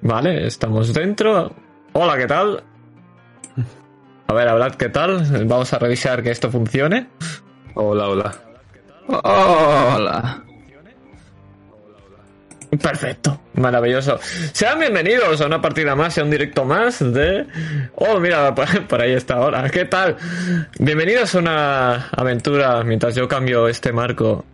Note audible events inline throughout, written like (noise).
Vale, estamos dentro. Hola, ¿qué tal? A ver, hablad, ¿qué tal? Vamos a revisar que esto funcione. Hola, hola. Hola. Perfecto, maravilloso. Sean bienvenidos a una partida más y a un directo más de... Oh, mira, (laughs) por ahí está ahora. ¿Qué tal? Bienvenidos a una aventura mientras yo cambio este marco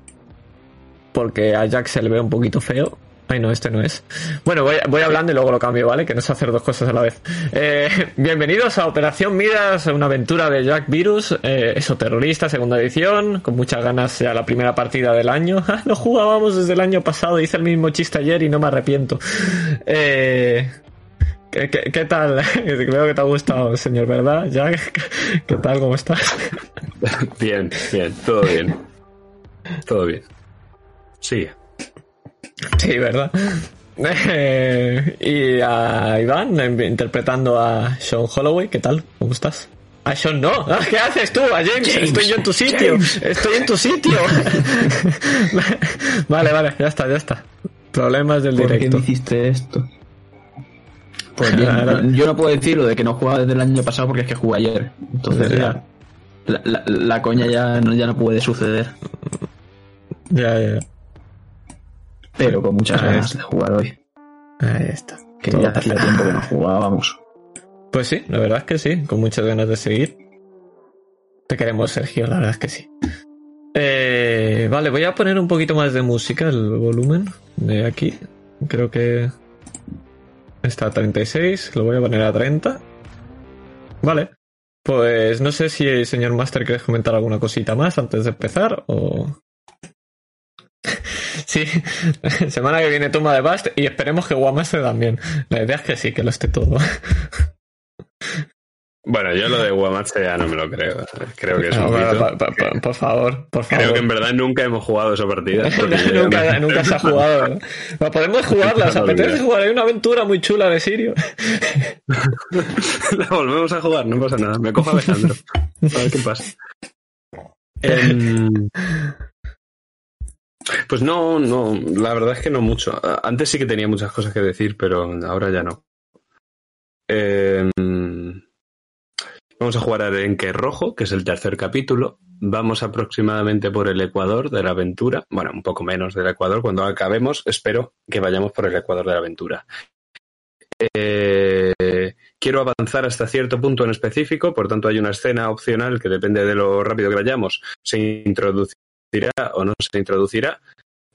porque a Jack se le ve un poquito feo. Ay, no, este no es. Bueno, voy, voy hablando y luego lo cambio, ¿vale? Que no sé hacer dos cosas a la vez. Eh, bienvenidos a Operación Midas, una aventura de Jack Virus, eh, eso, terrorista, segunda edición, con muchas ganas ya la primera partida del año. (laughs) Ah, no jugábamos desde el año pasado, hice el mismo chiste ayer y no me arrepiento. Eh, ¿qué, qué, qué tal? (laughs) Creo que te ha gustado, señor, ¿verdad? Jack, (laughs) ¿qué tal? ¿Cómo estás? Bien, bien, todo bien. Todo bien. Sí. Sí, ¿verdad? (laughs) Y a Iván interpretando a Sean Holloway, ¿qué tal? ¿Cómo estás? A Sean no, Ah, ¿qué haces tú? A James, James, estoy yo en tu sitio, James. estoy en tu sitio. (laughs) vale, vale, ya está, ya está. Problemas del ¿Por qué directo. me hiciste esto? Pues bien, Claro. yo no puedo decir lo de que no jugaba desde el año pasado porque es que jugué ayer. Entonces Ya. ya, la, la- la coña ya no, ya no puede suceder. Ya, ya, ya. Pero con muchas Ahí ganas está. de jugar hoy. Ahí está. Que Todo ya hacía tiempo que no jugábamos. Pues sí, la verdad es que sí, con muchas ganas de seguir. Te queremos, Sergio, la verdad es que sí. Eh, vale, voy a poner un poquito más de música, el volumen de aquí. Creo que está a 36, lo voy a poner a 30. Vale, pues no sé si, señor Master, quieres comentar alguna cosita más antes de empezar o... (laughs) Sí, (laughs) semana que viene toma de Bast y esperemos que Wamaster también. La idea es que sí, que lo esté todo. (laughs) Bueno, yo lo de Guamatse ya no me lo creo. Creo que es No, un bueno, mito. pa- pa- pa- por favor, por favor. Creo que en verdad nunca hemos jugado esa partida. nunca, nunca se ha jugado. Pero podemos jugarla, ¿os No, apetece jugar? Hay una aventura muy chula de Sirio. La volvemos a jugar, no pasa nada. Me cojo a Alejandro. A ver qué pasa. Em, Pues no, no, la verdad es que no mucho. Antes sí que tenía muchas cosas que decir, pero ahora ya no. Em, Vamos a jugar a Arenque Rojo, que es el tercer capítulo. Vamos aproximadamente por el ecuador de la aventura. Bueno, un poco menos del ecuador. Cuando acabemos, espero que vayamos por el ecuador de la aventura. Eh, quiero avanzar hasta cierto punto en específico, por tanto hay una escena opcional que depende de lo rápido que vayamos, se introducirá o no se introducirá,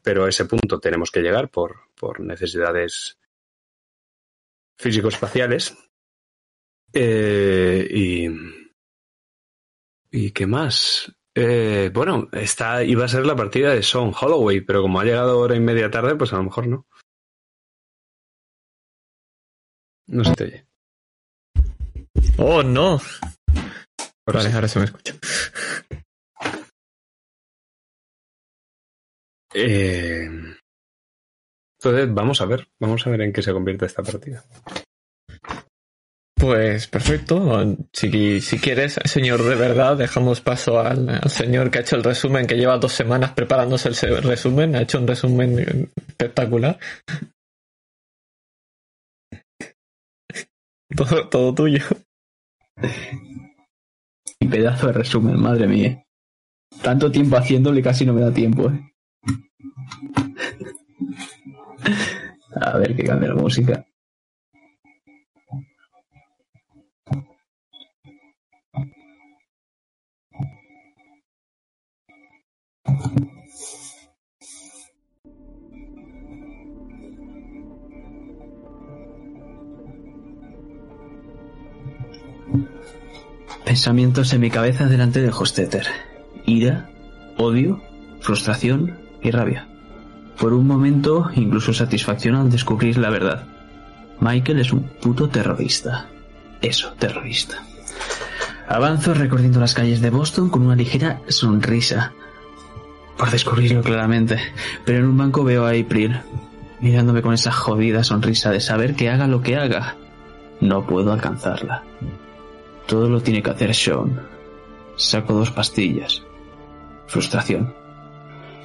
pero a ese punto tenemos que llegar por, por necesidades físico-espaciales. Eh, y, ¿Y qué más? Eh, bueno, esta iba a ser la partida de Sean Holloway, pero como ha llegado hora y media tarde, pues a lo mejor no. No se te oye. Oh, no. Ahora Vale, ahora se me escucha. Eh, entonces, vamos a ver, vamos a ver en qué se convierte esta partida. Pues perfecto. Si, si quieres, señor, de verdad, dejamos paso al, al señor que ha hecho el resumen, que lleva dos semanas preparándose el resumen. Ha hecho un resumen eh, espectacular. (laughs) Todo, todo tuyo. Y pedazo de resumen, madre mía. Tanto tiempo haciéndole y casi no me da tiempo, eh. A ver que cambia la música. Pensamientos en mi cabeza delante de Hostetter. Ira, odio, frustración y rabia. Por un momento, incluso satisfacción al descubrir la verdad. Michael es un puto terrorista. Eso, terrorista. Avanzo recorriendo las calles de Boston con una ligera sonrisa. Por descubrirlo claramente. Pero en un banco veo a April, mirándome con esa jodida sonrisa de saber que haga lo que haga. No puedo alcanzarla. Todo lo tiene que hacer Sean. Saco dos pastillas. Frustración.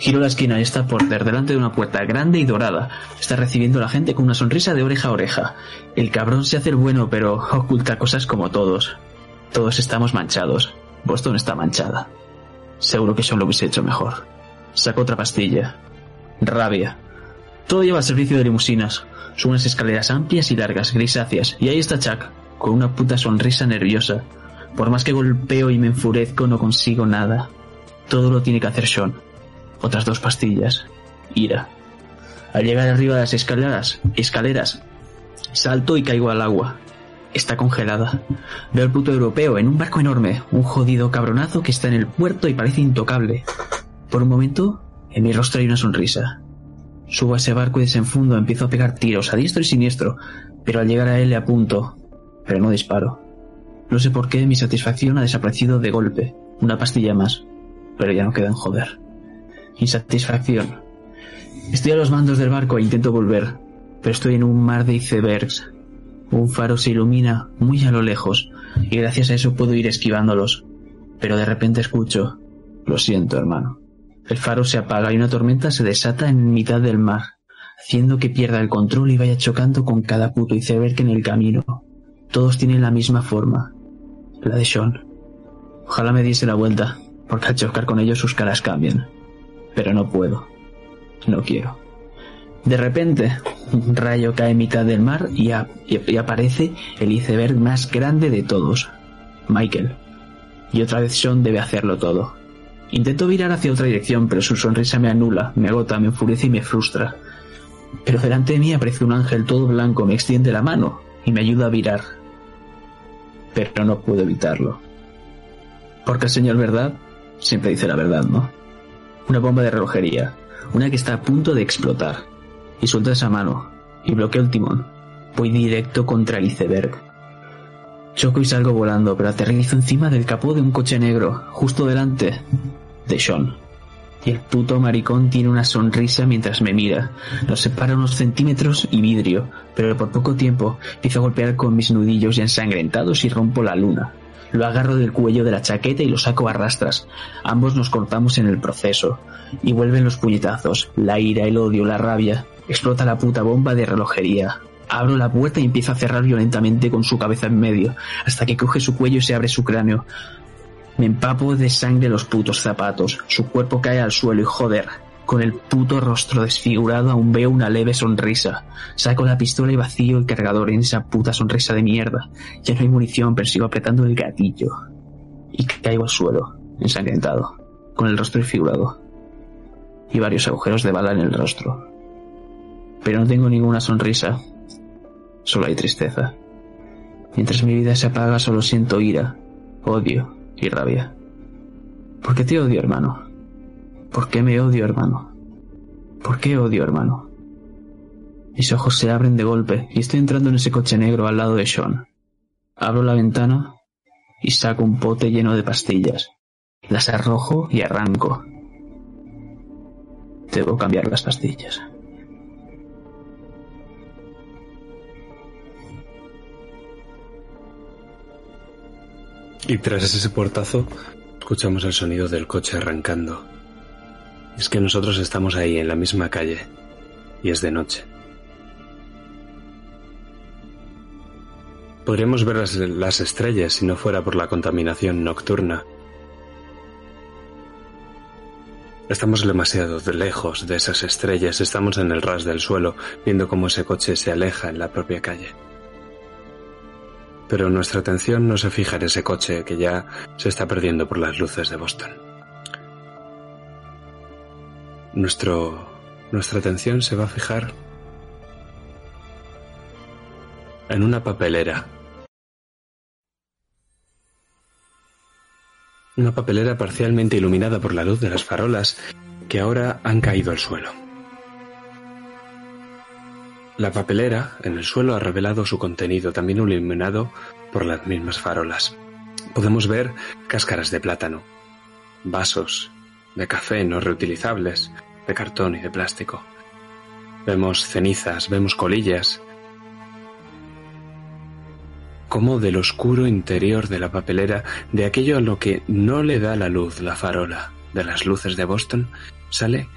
Giro la esquina y está Porter delante de una puerta grande y dorada. Está recibiendo a la gente con una sonrisa de oreja a oreja. El cabrón se hace el bueno, pero (laughs) oculta cosas como todos. Todos estamos manchados. Boston está manchada. Seguro que Sean lo hubiese hecho mejor. Saco otra pastilla. Rabia. Todo lleva al servicio de limusinas. Son unas escaleras amplias y largas, grisáceas. Y ahí está Chuck, con una puta sonrisa nerviosa. Por más que golpeo y me enfurezco, no consigo nada. Todo lo tiene que hacer Sean. Otras dos pastillas. Ira. Al llegar arriba de las escaleras, escaleras, salto y caigo al agua. Está congelada. Veo al puto europeo en un barco enorme, un jodido cabronazo que está en el puerto y parece intocable. Por un momento, en mi rostro hay una sonrisa. Subo a ese barco y desenfundo, empiezo a pegar tiros a diestro y siniestro, pero al llegar a él le apunto, pero no disparo. No sé por qué mi satisfacción ha desaparecido de golpe. Una pastilla más, pero ya no queda en joder. Insatisfacción. Estoy a los mandos del barco e intento volver, pero estoy en un mar de icebergs. Un faro se ilumina muy a lo lejos y gracias a eso puedo ir esquivándolos. Pero de repente escucho, lo siento hermano. El faro se apaga y una tormenta se desata en mitad del mar, haciendo que pierda el control y vaya chocando con cada puto iceberg en el camino. Todos tienen la misma forma, la de Sean. Ojalá me diese la vuelta, porque al chocar con ellos sus caras cambian. Pero no puedo. No quiero. De repente, un rayo cae en mitad del mar y, y aparece el iceberg más grande de todos, Michael. Y otra vez Sean debe hacerlo todo. Intento virar hacia otra dirección, pero su sonrisa me anula, me agota, me enfurece y me frustra. Pero delante de mí aparece un ángel todo blanco, me extiende la mano y me ayuda a virar. Pero no puedo evitarlo. Porque el señor verdad siempre dice la verdad, ¿no? Una bomba de relojería, una que está a punto de explotar. Y suelto esa mano y bloqueo el timón. Voy directo contra el iceberg. Choco y salgo volando, pero aterrizo encima del capó de un coche negro, justo delante de Sean. Y el puto maricón tiene una sonrisa mientras me mira. Nos separa unos centímetros y vidrio, pero por poco tiempo empiezo a golpear con mis nudillos ya ensangrentados y rompo la luna. Lo agarro del cuello de la chaqueta y lo saco a rastras. Ambos nos cortamos en el proceso. Y vuelven los puñetazos, la ira, el odio, la rabia. Explota la puta bomba de relojería. Abro la puerta y empiezo a cerrar violentamente con su cabeza en medio, hasta que coge su cuello y se abre su cráneo. Me empapo de sangre los putos zapatos. Su cuerpo cae al suelo y joder, con el puto rostro desfigurado aún veo una leve sonrisa. Saco la pistola y vacío el cargador en esa puta sonrisa de mierda. Ya no hay munición, pero sigo apretando el gatillo. Y caigo al suelo, ensangrentado, con el rostro desfigurado. Y varios agujeros de bala en el rostro. Pero no tengo ninguna sonrisa. Solo hay tristeza. Mientras mi vida se apaga solo siento ira, odio y rabia. ¿Por qué te odio, hermano? ¿Por qué me odio, hermano? ¿Por qué odio, hermano? Mis ojos se abren de golpe y estoy entrando en ese coche negro al lado de Sean. Abro la ventana y saco un pote lleno de pastillas. Las arrojo y arranco. Debo cambiar las pastillas. Y tras ese portazo, escuchamos el sonido del coche arrancando. Es que nosotros estamos ahí, en la misma calle, y es de noche. Podríamos ver las, las estrellas si no fuera por la contaminación nocturna. Estamos demasiado de lejos de esas estrellas, estamos en el ras del suelo, viendo cómo ese coche se aleja en la propia calle. Pero nuestra atención no se fija en ese coche que ya se está perdiendo por las luces de Boston. Nuestro, nuestra atención se va a fijar en una papelera. Una papelera parcialmente iluminada por la luz de las farolas que ahora han caído al suelo. La papelera en el suelo ha revelado su contenido, también iluminado por las mismas farolas. Podemos ver cáscaras de plátano, vasos de café no reutilizables, de cartón y de plástico. Vemos cenizas, vemos colillas. Como del oscuro interior de la papelera, de aquello a lo que no le da la luz la farola de las luces de Boston, sale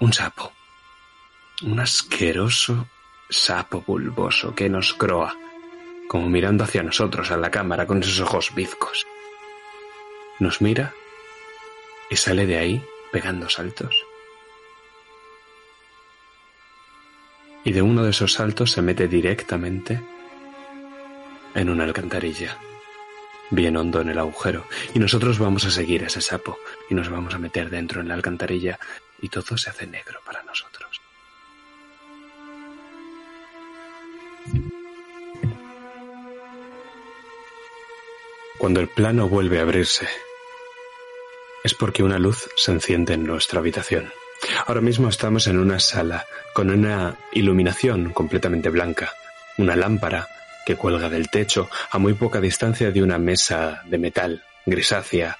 un sapo. Un asqueroso sapo bulboso que nos croa, como mirando hacia nosotros a la cámara con esos ojos bizcos. Nos mira y sale de ahí pegando saltos. Y de uno de esos saltos se mete directamente en una alcantarilla, bien hondo en el agujero, y nosotros vamos a seguir ese sapo y nos vamos a meter dentro en la alcantarilla y todo se hace negro para nosotros. Cuando el plano vuelve a abrirse, es porque una luz se enciende en nuestra habitación. Ahora mismo estamos en una sala con una iluminación completamente blanca, una lámpara que cuelga del techo a muy poca distancia de una mesa de metal grisácea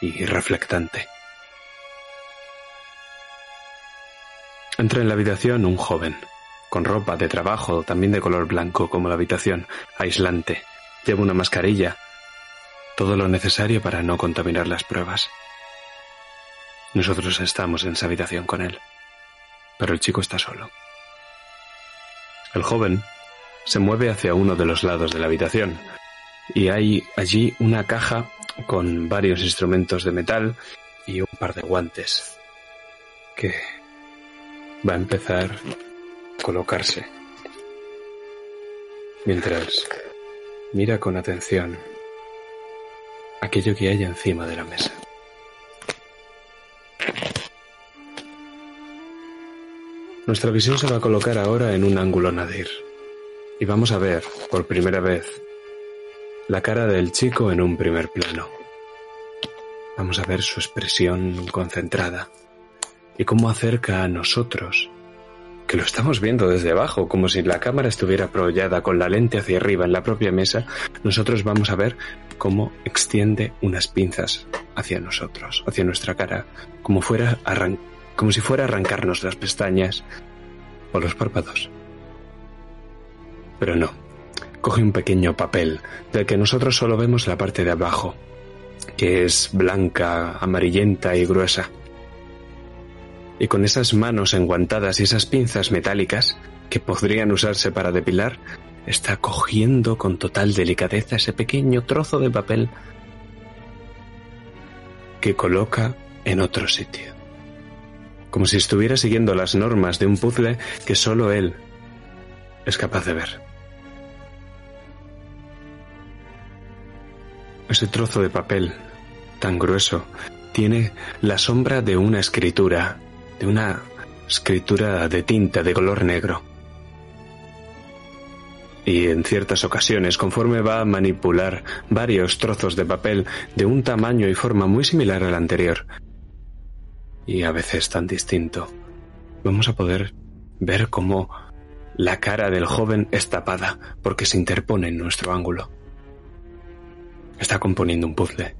y reflectante. Entra en la habitación un joven, con ropa de trabajo también de color blanco como la habitación, aislante. Lleva una mascarilla, todo lo necesario para no contaminar las pruebas. Nosotros estamos en esa habitación con él, pero el chico está solo. El joven se mueve hacia uno de los lados de la habitación y hay allí una caja con varios instrumentos de metal y un par de guantes que va a empezar a colocarse mientras mira con atención aquello que hay encima de la mesa. Nuestra visión se va a colocar ahora en un ángulo nadir. Y vamos a ver, por primera vez, la cara del chico en un primer plano. Vamos a ver su expresión concentrada y cómo acerca a nosotros, que lo estamos viendo desde abajo, como si la cámara estuviera apoyada con la lente hacia arriba en la propia mesa, nosotros vamos a ver cómo extiende unas pinzas hacia nosotros, hacia nuestra cara, como, fuera como si fuera a arrancarnos las pestañas o los párpados. Pero no. Coge un pequeño papel, del que nosotros solo vemos la parte de abajo, que es blanca, amarillenta y gruesa. Y con esas manos enguantadas y esas pinzas metálicas, que podrían usarse para depilar, está cogiendo con total delicadeza ese pequeño trozo de papel que coloca en otro sitio. Como si estuviera siguiendo las normas de un puzzle que solo él es capaz de ver. Ese trozo de papel tan grueso tiene la sombra de una escritura, de una escritura de tinta de color negro. Y en ciertas ocasiones, conforme va a manipular varios trozos de papel de un tamaño y forma muy similar al anterior, y a veces tan distinto, vamos a poder ver cómo la cara del joven es tapada porque se interpone en nuestro ángulo. Está componiendo un puzzle.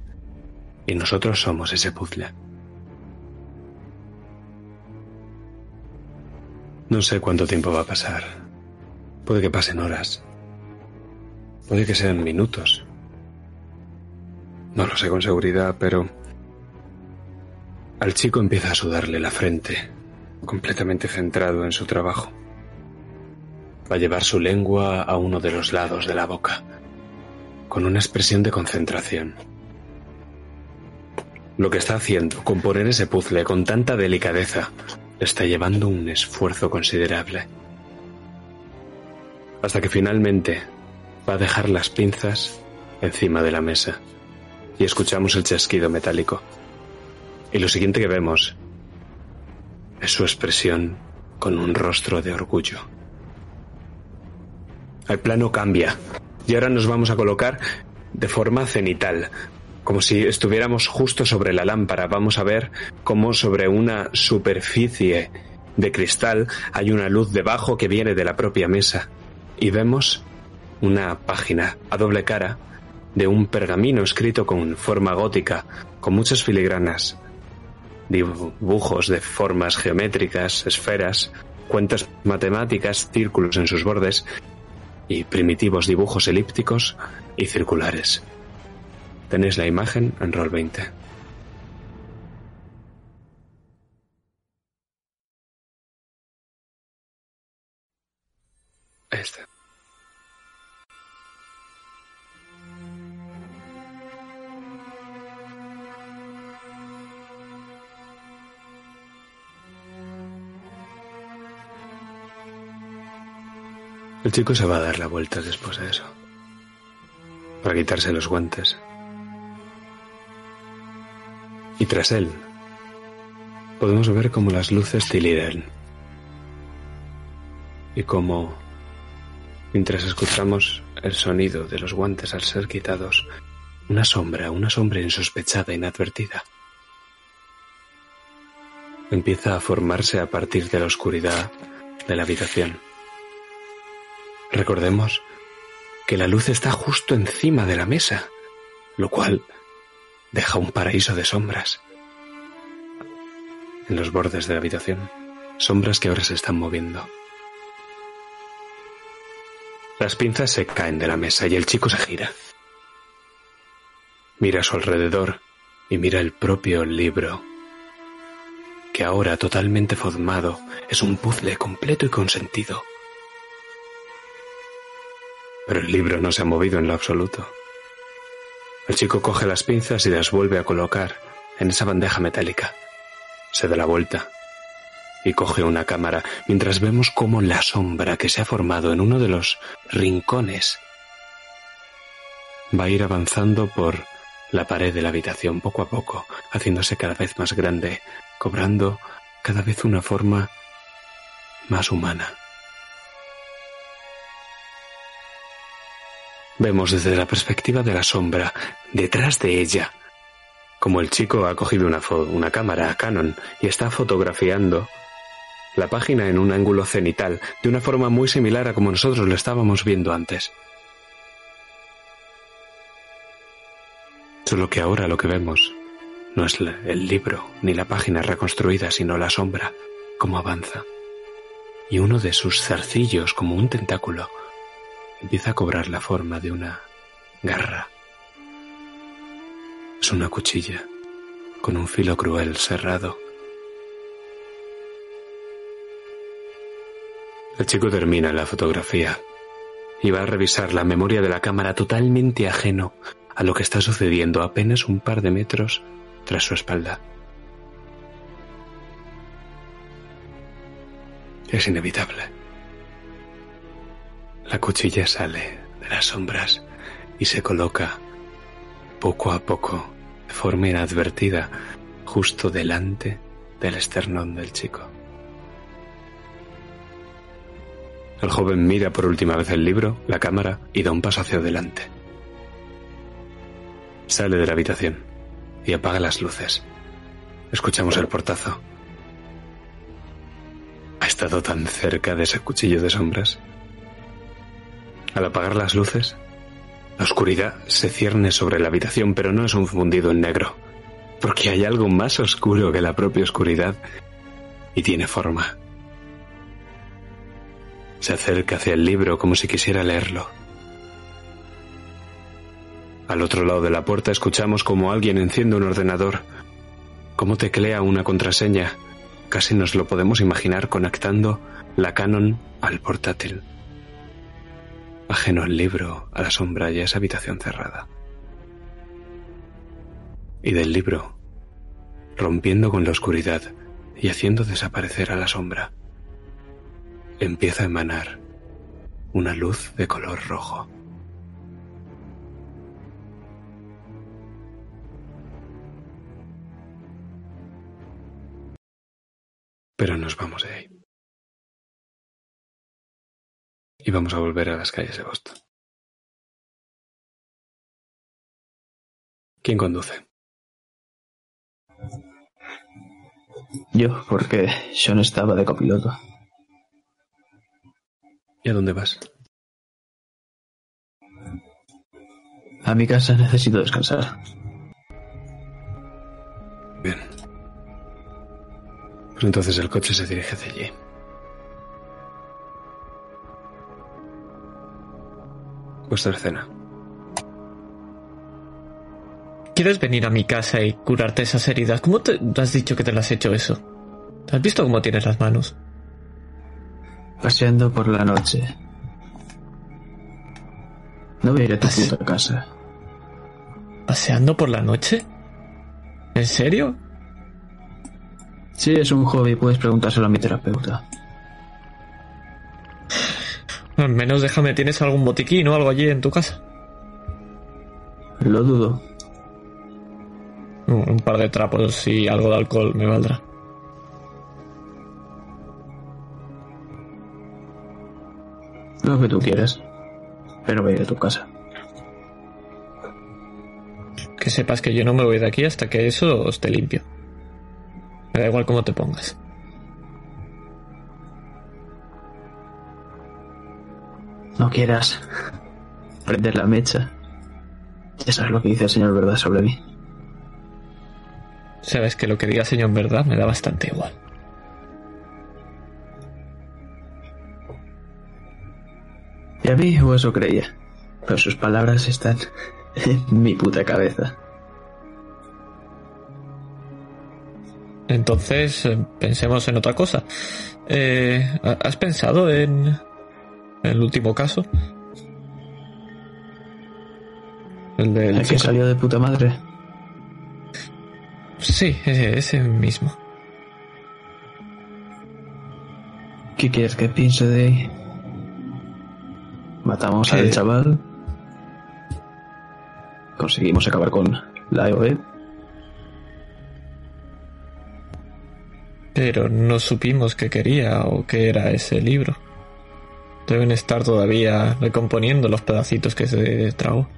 Y nosotros somos ese puzzle. No sé cuánto tiempo va a pasar. Puede que pasen horas. Puede que sean minutos. No lo sé con seguridad, pero... Al chico empieza a sudarle la frente, completamente centrado en su trabajo. Va a llevar su lengua a uno de los lados de la boca con una expresión de concentración. Lo que está haciendo, componer ese puzzle con tanta delicadeza, le está llevando un esfuerzo considerable. Hasta que finalmente va a dejar las pinzas encima de la mesa y escuchamos el chasquido metálico. Y lo siguiente que vemos es su expresión con un rostro de orgullo. El plano cambia y ahora nos vamos a colocar de forma cenital, como si estuviéramos justo sobre la lámpara. Vamos a ver cómo sobre una superficie de cristal hay una luz debajo que viene de la propia mesa. Y vemos una página a doble cara de un pergamino escrito con forma gótica, con muchas filigranas, dibujos de formas geométricas, esferas, cuentas matemáticas, círculos en sus bordes y primitivos dibujos elípticos y circulares. Tenéis la imagen en Roll 20. El chico se va a dar la vuelta después de eso. Para quitarse los guantes. Y tras él, podemos ver cómo las luces tilidan. Y cómo, mientras escuchamos el sonido de los guantes al ser quitados, una sombra, una sombra insospechada, inadvertida, empieza a formarse a partir de la oscuridad de la habitación. Recordemos que la luz está justo encima de la mesa, lo cual deja un paraíso de sombras en los bordes de la habitación, sombras que ahora se están moviendo. Las pinzas se caen de la mesa y el chico se gira. Mira a su alrededor y mira el propio libro, que ahora totalmente formado es un puzzle completo y con sentido. Pero el libro no se ha movido en lo absoluto. El chico coge las pinzas y las vuelve a colocar en esa bandeja metálica. Se da la vuelta y coge una cámara mientras vemos cómo la sombra que se ha formado en uno de los rincones va a ir avanzando por la pared de la habitación poco a poco, haciéndose cada vez más grande, cobrando cada vez una forma más humana. Vemos desde la perspectiva de la sombra, detrás de ella, como el chico ha cogido una, una cámara Canon y está fotografiando la página en un ángulo cenital, de una forma muy similar a como nosotros lo estábamos viendo antes. Solo que ahora lo que vemos no es el libro ni la página reconstruida, sino la sombra, como avanza. Y uno de sus zarcillos, como un tentáculo, empieza a cobrar la forma de una garra. Es una cuchilla con un filo cruel cerrado. El chico termina la fotografía y va a revisar la memoria de la cámara totalmente ajeno a lo que está sucediendo apenas un par de metros tras su espalda. Es inevitable. La cuchilla sale de las sombras y se coloca poco a poco, de forma inadvertida, justo delante del esternón del chico. El joven mira por última vez el libro, la cámara y da un paso hacia adelante. Sale de la habitación y apaga las luces. Escuchamos el portazo. ¿Ha estado tan cerca de ese cuchillo de sombras? Al apagar las luces, la oscuridad se cierne sobre la habitación, pero no es un fundido en negro, porque hay algo más oscuro que la propia oscuridad y tiene forma. Se acerca hacia el libro como si quisiera leerlo. Al otro lado de la puerta escuchamos como alguien enciende un ordenador, cómo teclea una contraseña. Casi nos lo podemos imaginar conectando la Canon al portátil ajeno al libro, a la sombra y a esa habitación cerrada. Y del libro, rompiendo con la oscuridad y haciendo desaparecer a la sombra, empieza a emanar una luz de color rojo. Pero nos vamos de ahí. Y vamos a volver a las calles de Boston. ¿Quién conduce? Yo, porque Sean estaba de copiloto. ¿Y a dónde vas? A mi casa necesito descansar. Bien. Pues entonces el coche se dirige hacia allí. Vuestra cena. ¿Quieres venir a mi casa y curarte esas heridas? ¿Cómo te has dicho que te las has hecho eso? ¿Has visto cómo tienes las manos? Paseando por la noche. No voy a ir a tu puta casa. ¿Paseando por la noche? ¿En serio? Sí, es un hobby, puedes preguntárselo a mi terapeuta. Al menos déjame, ¿tienes algún botiquín o algo allí en tu casa? Lo dudo. Un par de trapos y algo de alcohol me valdrá. Lo que tú quieras. Pero voy a tu casa. Que sepas que yo no me voy de aquí hasta que eso esté limpio. Me da igual cómo te pongas. No quieras prender la mecha. Eso es lo que dice el señor verdad sobre mí. Sabes que lo que diga el señor verdad me da bastante igual. Y a mí, o eso creía. Pero sus palabras están en mi puta cabeza. Entonces, eh, pensemos en otra cosa. Eh, ¿Has pensado en el último caso? El del ¿El que salió de puta madre. Sí, ese, ese mismo. ¿Qué quieres que piense de ahí? Matamos al chaval. Conseguimos acabar con la EOE. Pero no supimos qué quería o qué era ese libro. Deben estar todavía recomponiendo los pedacitos que se tragó.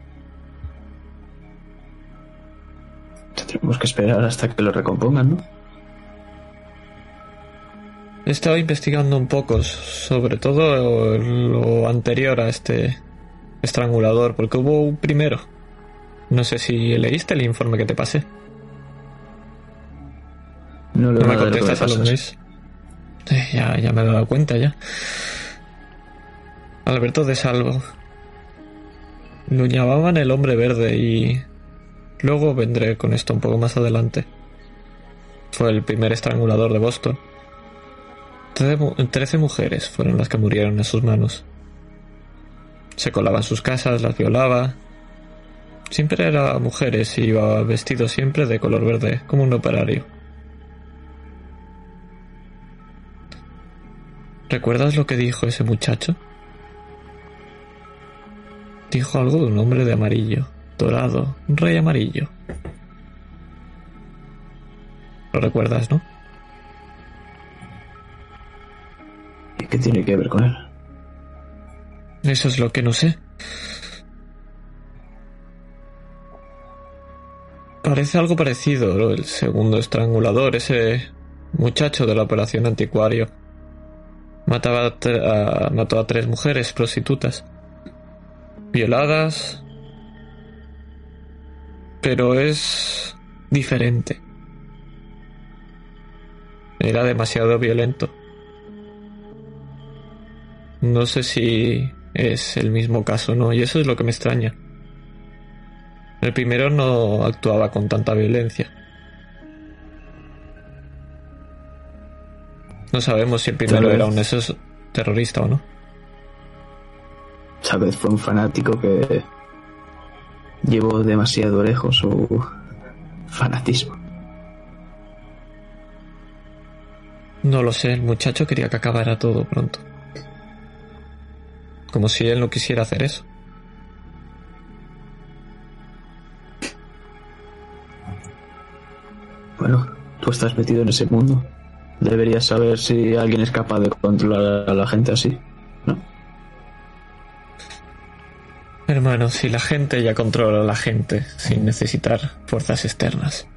Tendremos que esperar hasta que lo recompongan, ¿no? He estado investigando un poco, sobre todo lo anterior a este estrangulador, porque hubo un primero. No sé si leíste el informe que te pasé. No, lo me contestas a lo eh, ya, ya me he dado cuenta ya. Alberto de Salvo. Lo el hombre verde y luego vendré con esto un poco más adelante. Fue el primer estrangulador de Boston. Trece mujeres fueron las que murieron en sus manos. Se colaba en sus casas, las violaba. Siempre era mujeres y iba vestido siempre de color verde, como un operario. ¿Recuerdas lo que dijo ese muchacho? Dijo algo de un hombre de amarillo, dorado, un rey amarillo. ¿Lo recuerdas, no? ¿Y qué tiene que ver con él? Eso es lo que no sé. Parece algo parecido, el segundo estrangulador, ese muchacho de la operación anticuario. Mataba a, mató a tres mujeres prostitutas violadas, pero es diferente. Era demasiado violento. No sé si es el mismo caso, ¿no? Y eso es lo que me extraña. El primero no actuaba con tanta violencia. No sabemos si el primero era un terrorista o no. Vez fue un fanático que llevó demasiado lejos su fanatismo. No lo sé, el muchacho quería que acabara todo pronto. Como si él no quisiera hacer eso. Bueno, tú estás metido en ese mundo. Deberías saber si alguien es capaz de controlar a la gente así, Hermano, si la gente ya controla a la gente sin necesitar fuerzas externas.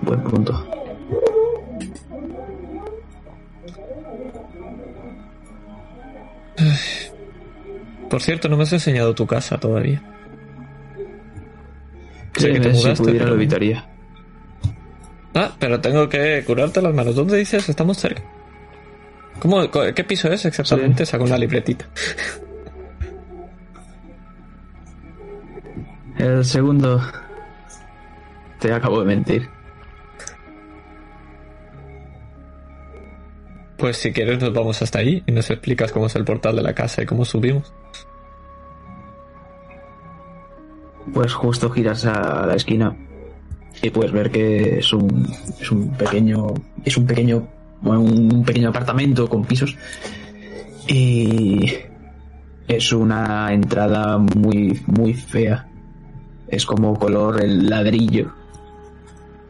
Buen punto. Por cierto, no me has enseñado tu casa todavía. Sé que te mudaste, si pudiera lo evitaría. Ah, pero tengo que curarte las manos. ¿Dónde dices? Estamos cerca. ¿Cómo, ¿Qué piso es exactamente? Saco una libretita. El segundo. Te acabo de mentir. Pues si quieres nos vamos hasta ahí y nos explicas cómo es el portal de la casa y cómo subimos. Pues justo giras a la esquina y puedes ver que es un, es un pequeño es un pequeño un pequeño apartamento con pisos. Y es una entrada muy muy fea. Es como color el ladrillo.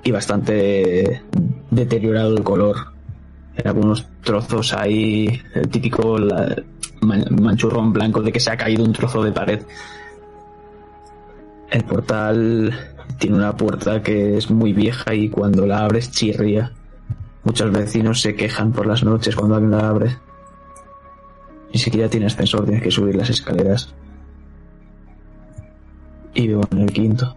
Y bastante deteriorado el color. En algunos trozos hay el típico manchurrón blanco de que se ha caído un trozo de pared. El portal tiene una puerta que es muy vieja y cuando la abres chirría. Muchos vecinos se quejan por las noches cuando alguien la abre. Ni siquiera tiene ascensor, tienes que subir las escaleras. Y vivo en el quinto.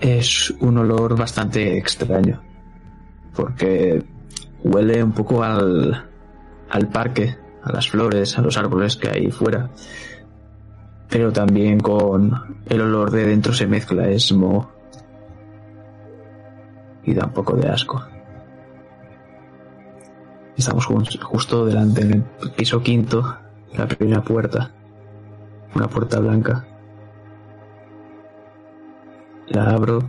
Es un olor bastante extraño. Porque huele un poco al, al parque, a las flores, a los árboles que hay fuera. Pero también con el olor de dentro se mezcla, es moho. Y da un poco de asco. Estamos justo delante, en el piso quinto, la primera puerta. Una puerta blanca. La abro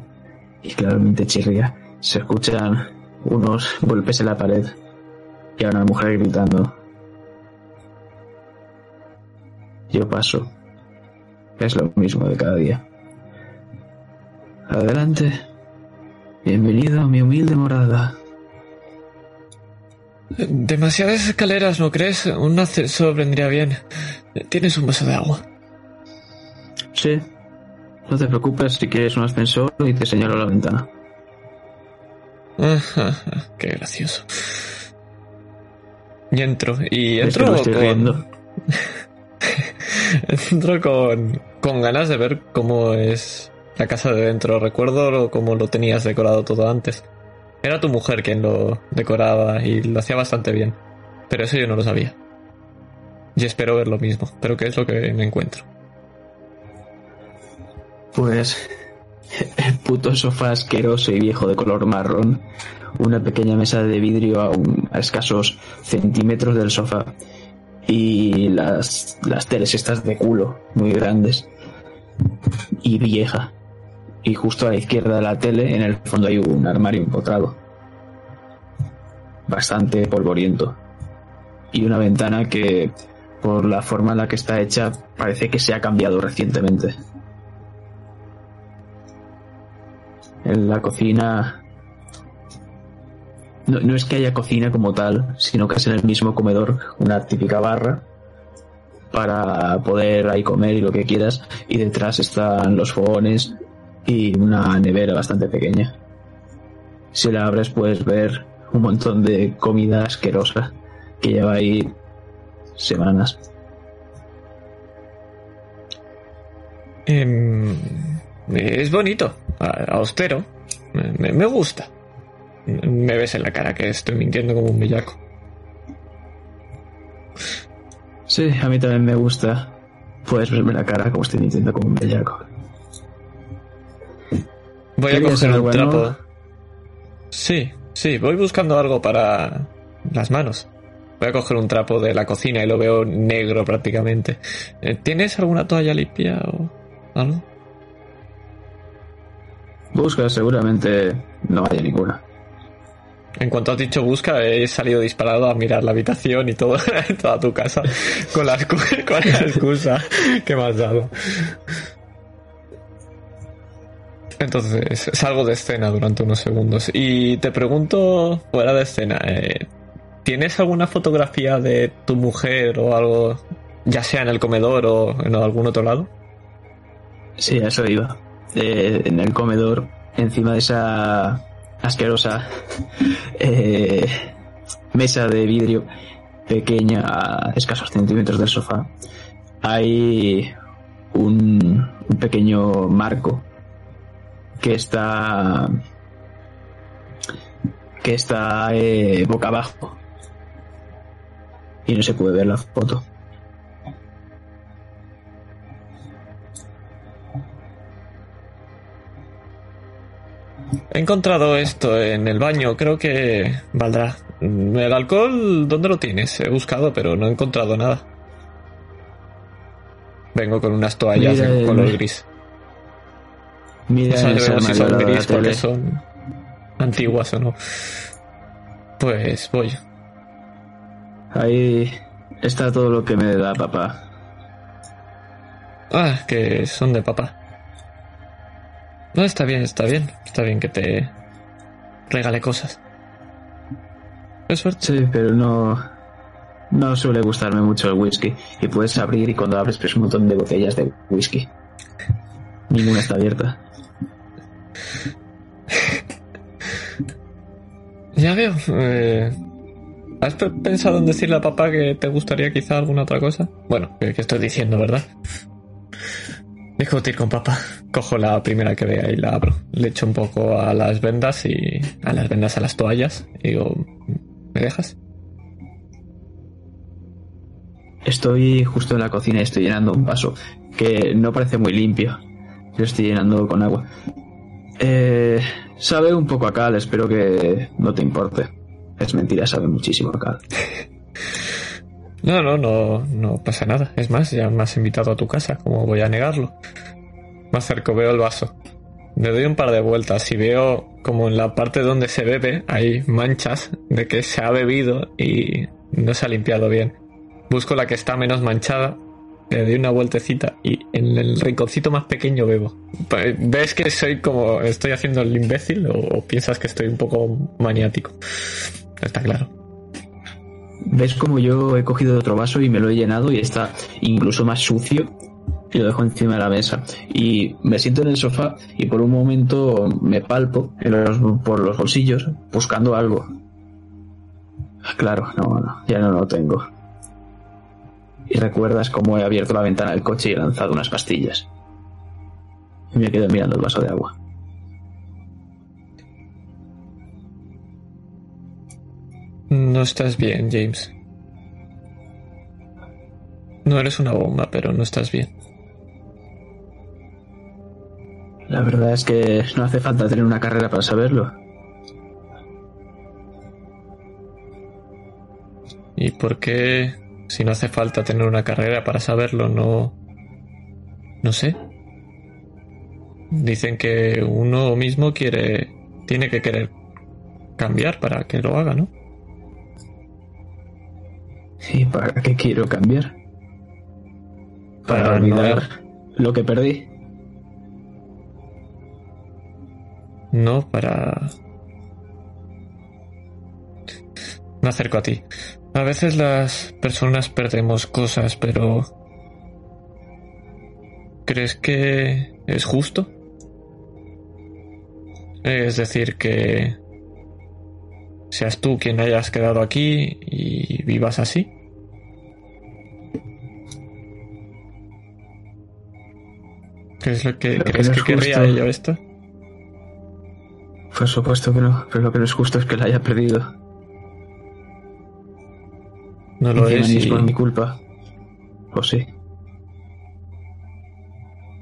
y claramente chirría. Se escuchan unos golpes en la pared y a una mujer gritando. Yo paso. Es lo mismo de cada día. Adelante. Bienvenido a mi humilde morada. Demasiadas escaleras, ¿no crees? Un ascensor vendría bien. ¿Tienes un vaso de agua? Sí. No te preocupes si quieres un ascensor y te señalo la ventana. Ajá, Qué gracioso. Y entro. Y Es que entro estoy con... (laughs) (laughs) entro con, con ganas de ver cómo es la casa de dentro. Recuerdo cómo lo tenías decorado todo antes. Era tu mujer quien lo decoraba y lo hacía bastante bien. Pero eso yo no lo sabía. Y espero ver lo mismo. Pero ¿qué es lo que me encuentro? Pues el puto sofá asqueroso y viejo de color marrón, una pequeña mesa de vidrio a escasos centímetros del sofá y las, las teles estas de culo, muy grandes y vieja. Y justo a la izquierda de la tele, en el fondo hay un armario empotrado, bastante polvoriento y una ventana que, por la forma en la que está hecha, parece que se ha cambiado recientemente. en la cocina no, no es que haya cocina como tal, sino que es en el mismo comedor una típica barra para poder ahí comer y lo que quieras. Y detrás están los fogones y una nevera bastante pequeña. Si la abres puedes ver un montón de comida asquerosa que lleva ahí semanas. Em, es bonito, austero. Me gusta. Me ves en la cara que estoy mintiendo como un bellaco. Sí, a mí también me gusta. Puedes verme la cara como estoy mintiendo como un bellaco. Voy a ¿Querías coger un trapo. Sí, sí, voy buscando algo para las manos. Voy a coger un trapo de la cocina y lo veo negro prácticamente. Eh, ¿Tienes alguna toalla limpia o algo? Busca, seguramente no haya ninguna. En cuanto has dicho busca, he salido disparado a mirar la habitación y todo, (laughs) toda tu casa con la, (laughs) con excusa que me has dado. Entonces, salgo de escena durante unos segundos y te pregunto, fuera de escena, eh, ¿tienes alguna fotografía de tu mujer o algo, ya sea en el comedor o en algún otro lado? Sí, eso iba. Eh, en el comedor, encima de esa asquerosa eh, mesa de vidrio pequeña a escasos centímetros del sofá, hay un, un pequeño marco que está que está eh, boca abajo y no se puede ver la foto. He encontrado esto en el baño, creo que valdrá. ¿El alcohol dónde lo tienes? He buscado, pero no he encontrado nada. Vengo con unas toallas Mira en color gris. Mira No sabemos si son gris porque son antiguas o no. Pues voy. Ahí está todo lo que me da papá. Ah, que son de papá. No, está bien, está bien. Está bien que te regale cosas. Qué suerte. Sí, pero no. No suele gustarme mucho el whisky. Y puedes abrir y cuando abres ves un montón de botellas de whisky. Ninguna está abierta. (laughs) Ya veo. eh, ¿Has pe- pensado en decirle a papá que te gustaría quizá alguna otra cosa? Bueno, que, que estoy diciendo, ¿verdad? Discutir con papá. (laughs) Cojo la primera que vea y la abro. Le echo un poco a las vendas y a las vendas a las toallas. Y digo, ¿me dejas? Estoy justo en la cocina y estoy llenando un vaso que no parece muy limpio. Lo estoy llenando con agua. Eh, sabe un poco a cal, espero que no te importe. Es mentira, sabe muchísimo a cal. (laughs) No, no, no, no pasa nada. Es más, ya me has invitado a tu casa. ¿Cómo voy a negarlo? Me acerco, veo el vaso. Le doy un par de vueltas y veo como en la parte donde se bebe hay manchas de que se ha bebido y no se ha limpiado bien. Busco la que está menos manchada, le doy una vueltecita y en el rinconcito más pequeño bebo. ¿Ves que soy como estoy haciendo el imbécil o, o piensas que estoy un poco maniático? Está claro. ¿Ves como yo he cogido otro vaso y me lo he llenado y está incluso más sucio? Y lo dejo encima de la mesa. Y me siento en el sofá y por un momento me palpo en los- por los bolsillos buscando algo. Claro, no, no, ya no lo tengo. Y recuerdas cómo he abierto la ventana del coche y he lanzado unas pastillas. Y me quedo mirando el vaso de agua. No estás bien, James. No eres una bomba, pero no estás bien. La verdad es que no hace falta tener una carrera para saberlo. ¿Y por qué, si no hace falta tener una carrera para saberlo, no... No sé. Dicen que uno mismo quiere... Tiene que querer cambiar para que lo haga, ¿no? ¿Y para qué quiero cambiar? Para, Para no- olvidar lo que perdí. No para... Me acerco a ti. A veces las personas perdemos cosas, pero... ¿Crees que es justo? Es decir, que seas tú quien hayas quedado aquí y vivas así. ¿Qué es lo que que crees no que es querría justo. yo esto? Por supuesto que no, pero lo que no es justo es que la haya perdido. No lo es y por mi culpa. O sí.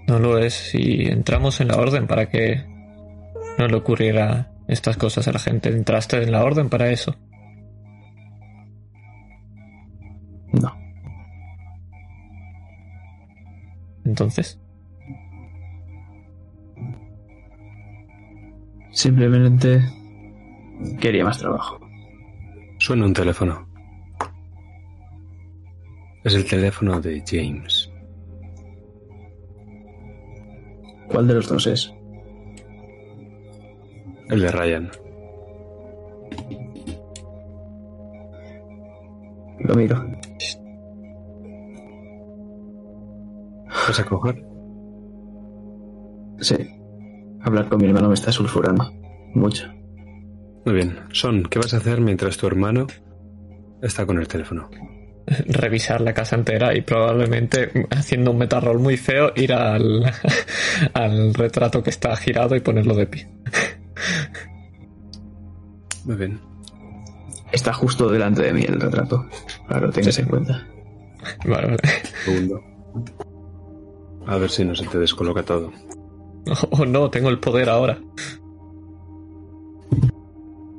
no lo es y entramos en la orden para que no le ocurriera estas cosas a la gente. Entraste en la orden para eso. No. Entonces, Simplemente quería más trabajo. Suena un teléfono. Es el teléfono de James. ¿Cuál de los dos es? El de Ryan. Lo miro. ¿Vas a coger? Sí. Hablar con mi hermano me está sulfurando. Mucho. Muy bien. Son, ¿qué vas a hacer mientras tu hermano está con el teléfono? revisar la casa entera y probablemente haciendo un metarrol muy feo ir al, (laughs) al retrato que está girado y ponerlo de pie. Muy bien. Está justo delante de mí el retrato. Para que lo tengas Sí. en cuenta. Vale, vale. Segundo. A ver si no se te descoloca todo. (laughs) Oh no, tengo el poder ahora.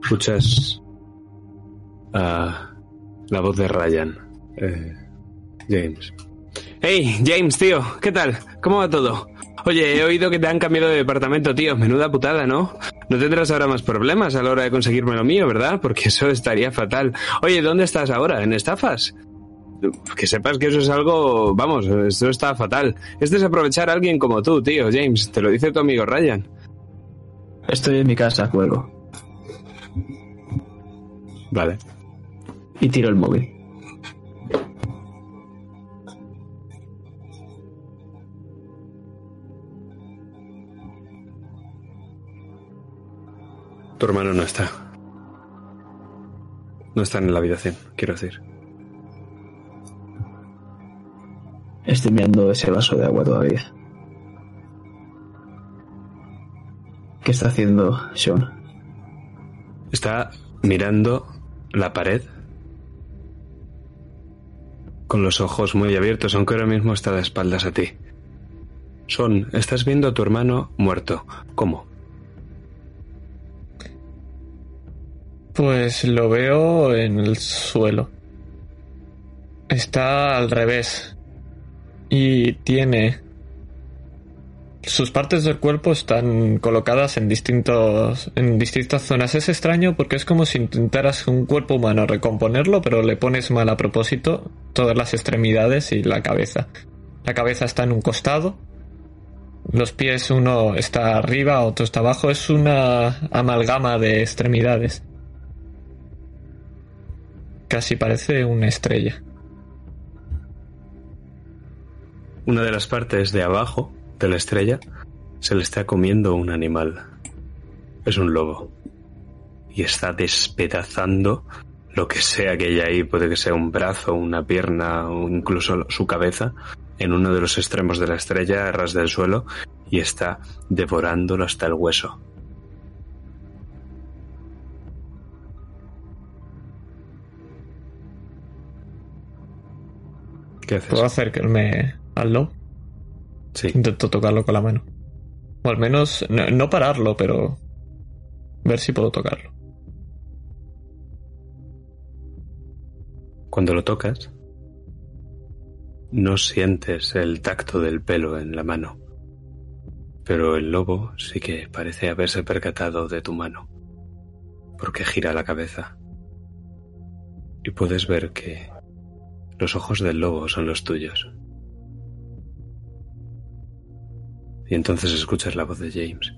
Escuchas a la voz de Ryan, eh, James. Hey, James, tío, ¿qué tal? ¿Cómo va todo? Oye, he oído que te han cambiado de departamento, tío. Menuda putada, ¿no? No tendrás ahora más problemas a la hora de conseguirme lo mío, ¿verdad? Porque eso estaría fatal. Oye, ¿dónde estás ahora? ¿En estafas? Que sepas que eso es algo... Vamos, eso está fatal. Es desaprovechar a alguien como tú, tío, James. Te lo dice tu amigo Ryan. Estoy en mi casa, juego. Vale. Y tiro el móvil. Tu hermano no está. No está en la habitación, quiero decir. Estoy mirando ese vaso de agua todavía. ¿Qué está haciendo Sean? Está mirando la pared con los ojos muy abiertos, aunque ahora mismo está de espaldas a ti. Son, estás viendo a tu hermano muerto. ¿Cómo? Pues lo veo en el suelo. Está al revés. Y tiene... Sus partes del cuerpo están colocadas en distintos en distintas zonas. Es extraño porque es como si intentaras un cuerpo humano recomponerlo, pero le pones mal a propósito todas las extremidades y la cabeza. La cabeza está en un costado. Los pies uno está arriba, otro está abajo. Es una amalgama de extremidades. Casi parece una estrella. Una de las partes de abajo de la estrella se le está comiendo un animal. Es un lobo. Y está despedazando lo que sea que haya ahí. Puede que sea un brazo, una pierna o incluso su cabeza en uno de los extremos de la estrella, a ras del suelo, y está devorándolo hasta el hueso. ¿Qué haces? ¿Puedo acercarme al lobo? Sí. Intento tocarlo con la mano. O al menos, no, no pararlo, pero ver si puedo tocarlo. Cuando lo tocas, no sientes el tacto del pelo en la mano, pero el lobo sí que parece haberse percatado de tu mano, porque gira la cabeza. Y puedes ver que los ojos del lobo son los tuyos. Y entonces escuchas la voz de James.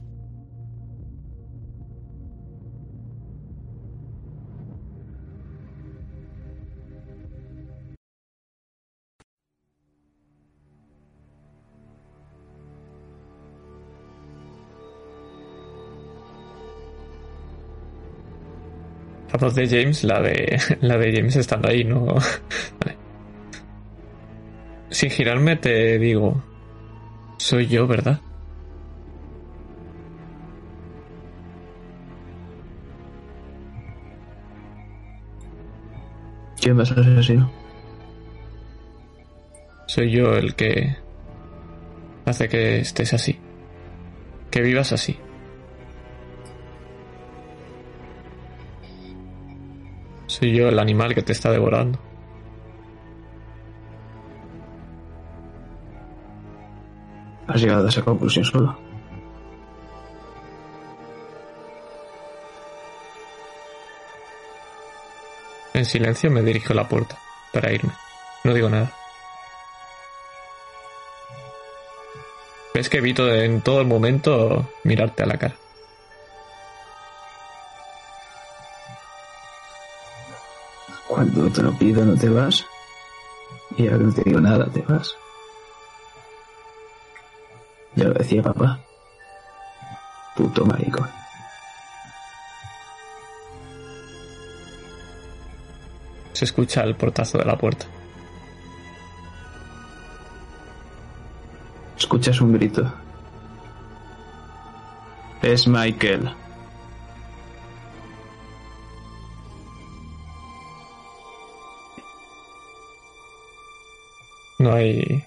La voz de James, la de, (laughs) la de James estando ahí, no. (laughs) Vale. Sin girarme te digo, soy yo, ¿verdad? ¿Quién va a asesino? Soy yo el que hace que estés así. Que vivas así. Soy yo el animal que te está devorando. Has llegado a esa conclusión solo. En silencio me dirijo a la puerta para irme. No digo nada. Ves que evito en todo el momento mirarte a la cara. Cuando te lo pido no te vas. Y ahora no te digo nada, te vas. Ya lo decía papá. Puto maricón. Se escucha el portazo de la puerta. Escuchas un grito. Es Michael. No hay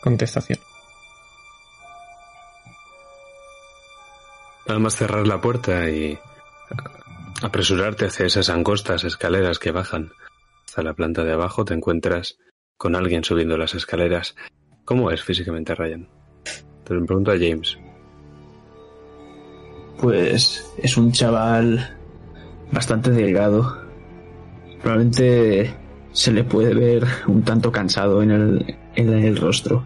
contestación. Nada más cerrar la puerta y apresurarte hacia esas angostas escaleras que bajan hasta la planta de abajo, te encuentras con alguien subiendo las escaleras ¿Cómo es físicamente Ryan? Te lo pregunto a James. Pues es un chaval bastante delgado. Probablemente se le puede ver un tanto cansado en el, en el rostro.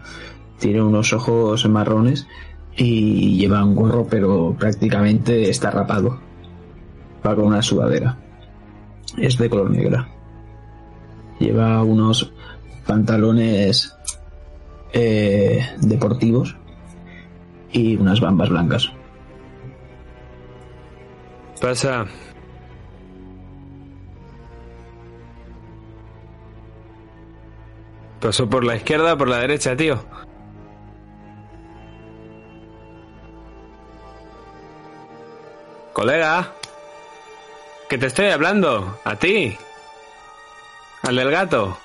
Tiene unos ojos marrones y lleva un gorro, pero prácticamente está rapado. Va con una sudadera. Es de color negra. Lleva unos pantalones eh, deportivos y unas bambas blancas. Pasa. Pasó por la izquierda por la derecha, tío. Colega. Que te estoy hablando. A ti. Al del gato.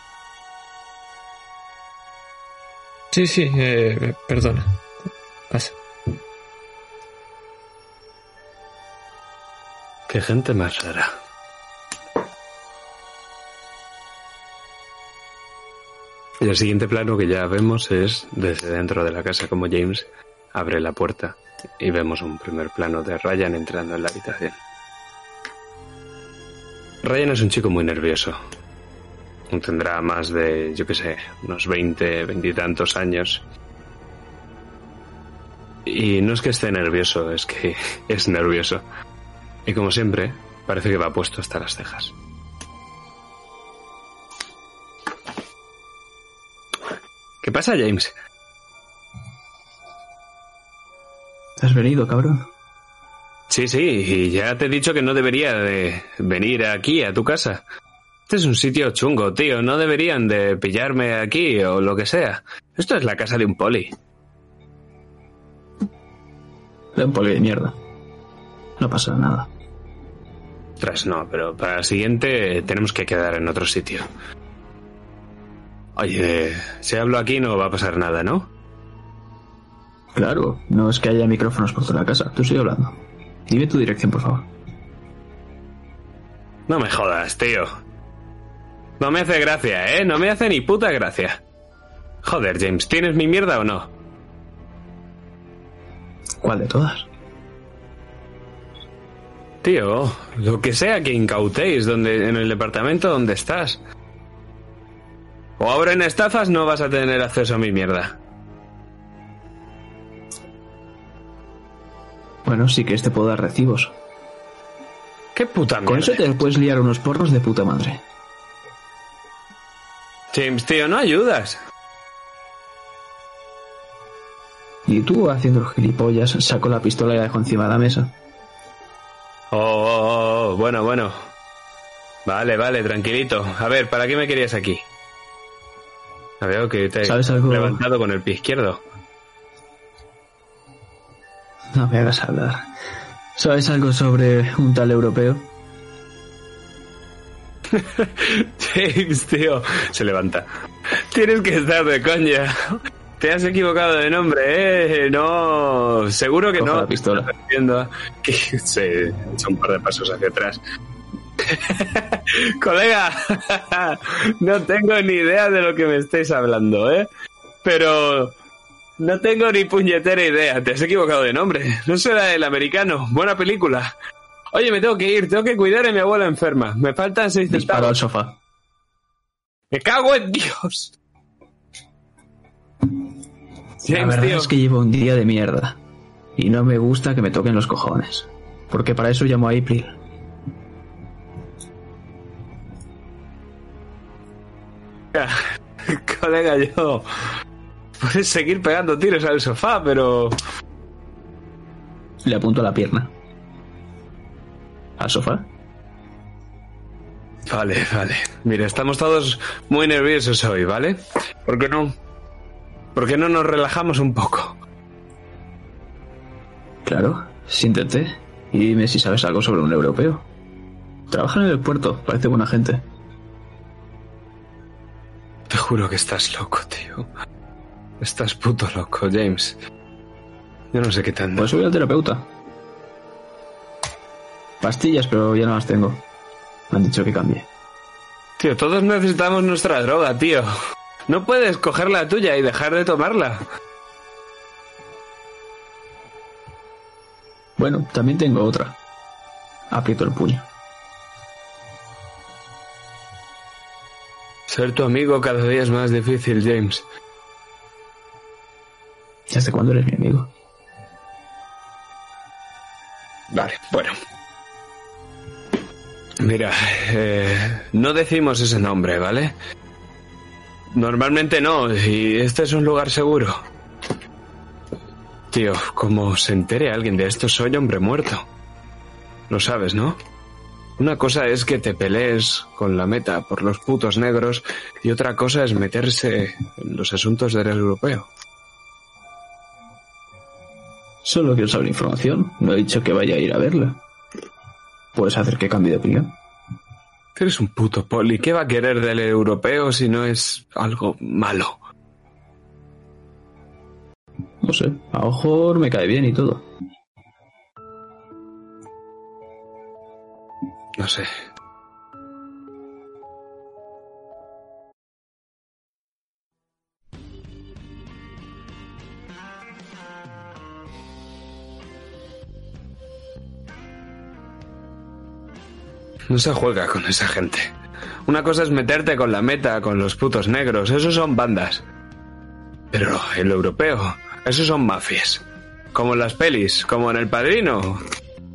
Sí, sí, eh, perdona. Pasa. Qué gente más rara. Y el siguiente plano que ya vemos es desde dentro de la casa como James abre la puerta y vemos un primer plano de Ryan entrando en la habitación. Ryan es un chico muy nervioso. Tendrá más de, yo qué sé, unos 20, 20 y tantos años. Y no es que esté nervioso, es que (laughs) es nervioso. Y como siempre, parece que va puesto hasta las cejas. ¿Qué pasa, James? ¿Te has venido, cabrón? Sí, sí, y ya te he dicho que no debería de venir aquí, a tu casa. Este es un sitio chungo, tío. No deberían de pillarme aquí o lo que sea. Esto es la casa de un poli. De un poli de mierda. No pasa nada. Tras no, pero para el siguiente tenemos que quedar en otro sitio. Oye, si hablo aquí no va a pasar nada, ¿no? Claro, no es que haya micrófonos por toda la casa. Tú sigue hablando. Dime tu dirección, por favor. No me jodas, tío. No me hace gracia, ¿eh? No me hace ni puta gracia. Joder, James, ¿tienes mi mierda o no? ¿Cuál de todas? Tío, lo que sea que incautéis donde, en el departamento donde estás. O ahora en estafas no vas a tener acceso a mi mierda. Bueno, sí que este puedo dar recibos. ¿Qué puta mierda? Con eso te puedes liar unos porros de puta madre. James, tío, no ayudas. Y tú, haciendo los gilipollas, saco la pistola y la dejo encima de la mesa. Oh, oh, oh, bueno, bueno. Vale, vale, tranquilito. A ver, ¿para qué me querías aquí? A veo que te ¿Sabes he algo? levantado con el pie izquierdo. No me hagas hablar. ¿Sabes algo sobre un tal europeo? (laughs) James, tío. Se levanta. Tienes que estar de coña. Te has equivocado de nombre, ¿eh? No, seguro que Coge no. la pistola. Que (laughs) se echa un par de pasos hacia atrás. (laughs) Colega, no tengo ni idea de lo que me estáis hablando, ¿eh? Pero no tengo ni puñetera idea. Te has equivocado de nombre. No será el americano. Buena película. Oye, me tengo que ir. Tengo que cuidar a mi abuela enferma. Me faltan seis Disparo al sofá. ¡Me cago en Dios! La James, verdad tío. es que llevo un día de mierda. Y no me gusta que me toquen los cojones. Porque para eso llamo a April. (laughs) Colega, yo. Puedes seguir pegando tiros al sofá, pero. Le apunto a la pierna. ¿Al sofá? Vale, vale. Mira, estamos todos muy nerviosos hoy, ¿vale? ¿Por qué no? ¿Por qué no nos relajamos un poco? Claro, siéntate y dime si sabes algo sobre un europeo. Trabaja en el puerto, parece buena gente. Te juro que estás loco, tío. Estás puto loco, James. Yo no sé qué tan. Pues voy al terapeuta. Pastillas, pero ya no las tengo. Me han dicho que cambie. Tío, todos necesitamos nuestra droga, tío. No puedes coger la tuya y dejar de tomarla. Bueno, también tengo otra. Aprieto el puño. Ser tu amigo cada día es más difícil, James. ¿Desde cuándo eres mi amigo? Vale, bueno. Mira, eh, no decimos ese nombre, ¿vale? Normalmente no, y este es un lugar seguro. Tío, como se entere alguien de esto, soy hombre muerto. Lo sabes, ¿no? Una cosa es que te pelees con la meta por los putos negros y otra cosa es meterse en los asuntos del europeo. Solo quiero saber información. No he dicho que vaya a ir a verla. Puedes hacer que cambie de opinión. Eres un puto poli. ¿Qué va a querer del europeo si no es algo malo? No sé, a ojo me cae bien y todo. No sé. No se juega con esa gente. Una cosa es meterte con la meta, con los putos negros, esos son bandas. Pero el europeo, esos son mafias. Como en las pelis, como en El Padrino.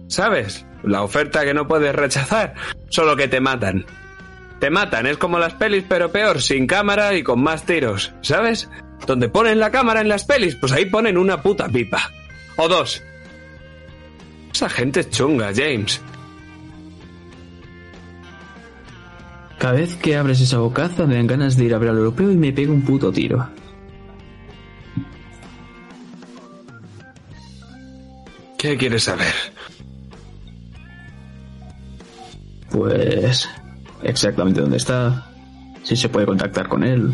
¿Sabes? La oferta que no puedes rechazar, solo que te matan. Te matan, es como las pelis, pero peor, sin cámara y con más tiros, ¿sabes? Donde ponen la cámara en las pelis, pues ahí ponen una puta pipa. O dos. Esa gente es chunga, James. Cada vez que abres esa bocaza me dan ganas de ir a ver al europeo y me pego un puto tiro. ¿Qué quieres saber? Pues exactamente dónde está, si se puede contactar con él.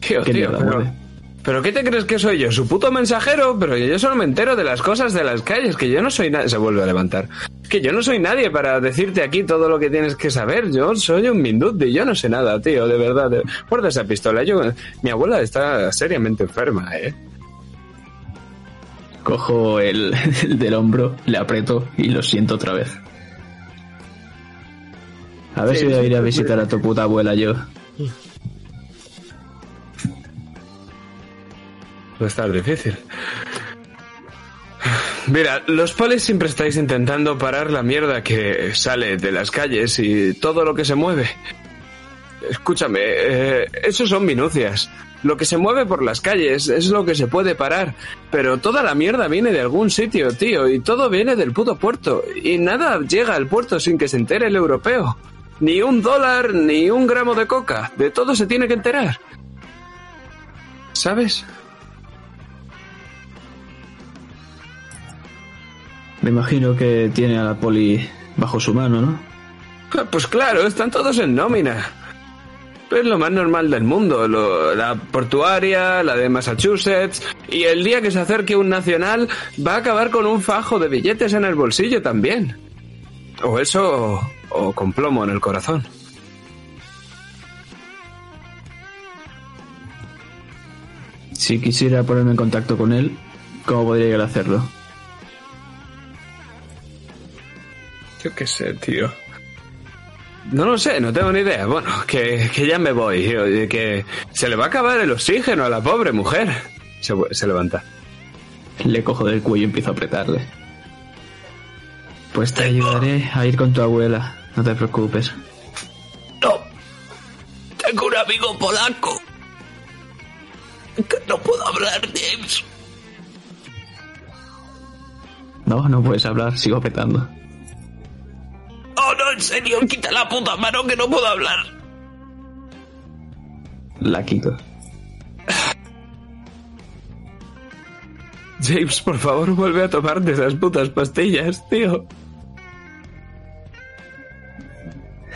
Tío, ¿Qué tío, pero? ¿Pero qué te crees que soy yo? ¿Su puto mensajero? Pero yo solo me entero de las cosas de las calles, que yo no soy nadie... Se vuelve a levantar. Es que yo no soy nadie para decirte aquí todo lo que tienes que saber. Yo soy un minduti, yo no sé nada, tío, de verdad. Guarda esa pistola. Yo, mi abuela está seriamente enferma, ¿eh? Cojo el, (laughs) el del hombro, le aprieto y lo siento otra vez. A ver Sí, si voy a ir a visitar a tu puta abuela yo. Va a estar difícil. Mira, los polis siempre estáis intentando parar la mierda que sale de las calles y todo lo que se mueve. Escúchame, eh, eso son minucias. Lo que se mueve por las calles es lo que se puede parar. Pero toda la mierda viene de algún sitio, tío, y todo viene del puto puerto. Y nada llega al puerto sin que se entere el europeo. Ni un dólar, ni un gramo de coca. De todo se tiene que enterar. ¿Sabes? Me imagino que tiene a la poli bajo su mano, ¿no? Ah, Pues claro, están todos en nómina. Es lo más normal del mundo. lo- la portuaria, la de Massachusetts. Y el día que se acerque un nacional, va a acabar con un fajo de billetes en el bolsillo también. O eso, o con plomo en el corazón. Si quisiera ponerme en contacto con él, ¿cómo podría llegar a hacerlo? Yo qué sé, tío. No lo sé, no tengo ni idea. Bueno, que, que ya me voy. Que se le va a acabar el oxígeno a la pobre mujer. Se, se levanta. Le cojo del cuello y empiezo a apretarle. Pues te ayudaré a ir con tu abuela, no te preocupes. No. Tengo un amigo polaco. Que no puedo hablar, James. No, no puedes hablar, sigo petando. Oh, no, en serio, quita la puta mano que no puedo hablar. La quito. (laughs) James, por favor, vuelve a tomarte esas putas pastillas, tío.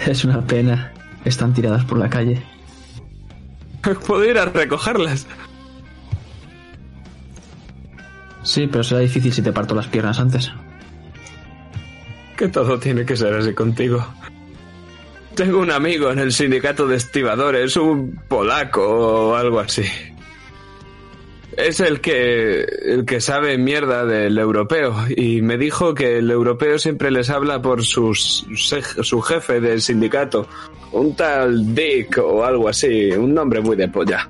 Es una pena. Están tiradas por la calle. (laughs) Puedo ir a recogerlas. Sí, pero será difícil si te parto las piernas antes. Que todo tiene que ser así contigo. Tengo un amigo en el sindicato de estibadores, un polaco o algo así. Es el que, el que sabe mierda del europeo y me dijo que el europeo siempre les habla por sus, su jefe del sindicato, un tal Dick o algo así, un nombre muy de polla.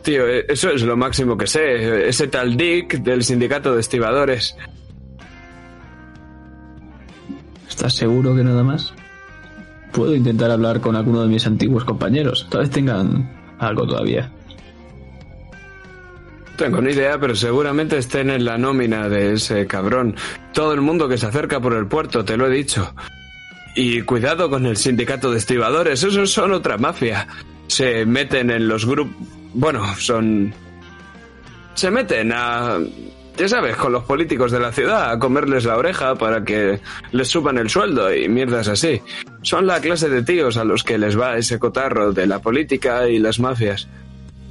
Tío, eso es lo máximo que sé, ese tal Dick del sindicato de estibadores. ¿Estás seguro que nada más? Puedo intentar hablar con alguno de mis antiguos compañeros, tal vez tengan algo todavía. Tengo ni idea, pero seguramente estén en la nómina de ese cabrón. Todo el mundo que se acerca por el puerto, te lo he dicho. Y cuidado con el sindicato de estibadores, esos son otra mafia. Se meten en los grupos... Bueno, son... Se meten a... Ya sabes, con los políticos de la ciudad, a comerles la oreja para que les suban el sueldo y mierdas así. Son la clase de tíos a los que les va ese cotarro de la política y las mafias.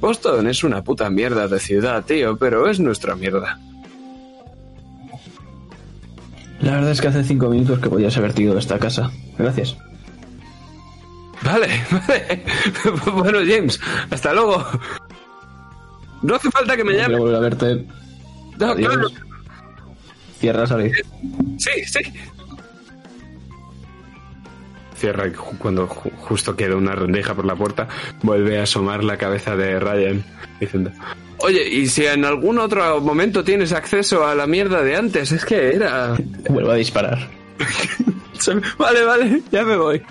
Boston es una puta mierda de ciudad, tío, pero es nuestra mierda. La verdad es que hace cinco minutos que podías haber ido de esta casa. Gracias. Vale, (laughs) vale. bueno, James, hasta luego. No hace falta que me llame. volver a verte. No, claro. Cierra, salir. Sí, sí. Cierra cuando justo queda una rendeja por la puerta, vuelve a asomar la cabeza de Ryan diciendo, oye, y si en algún otro momento tienes acceso a la mierda de antes, es que era... (laughs) Vuelvo a disparar. (laughs) vale, vale, ya me voy.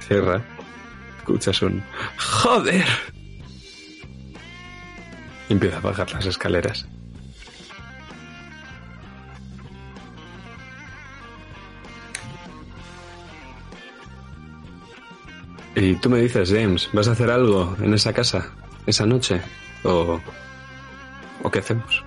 Cierra. Escuchas un... Joder. Empieza a bajar las escaleras. Y tú me dices, James, ¿vas a hacer algo en esa casa esa noche? ¿O, ¿o qué hacemos?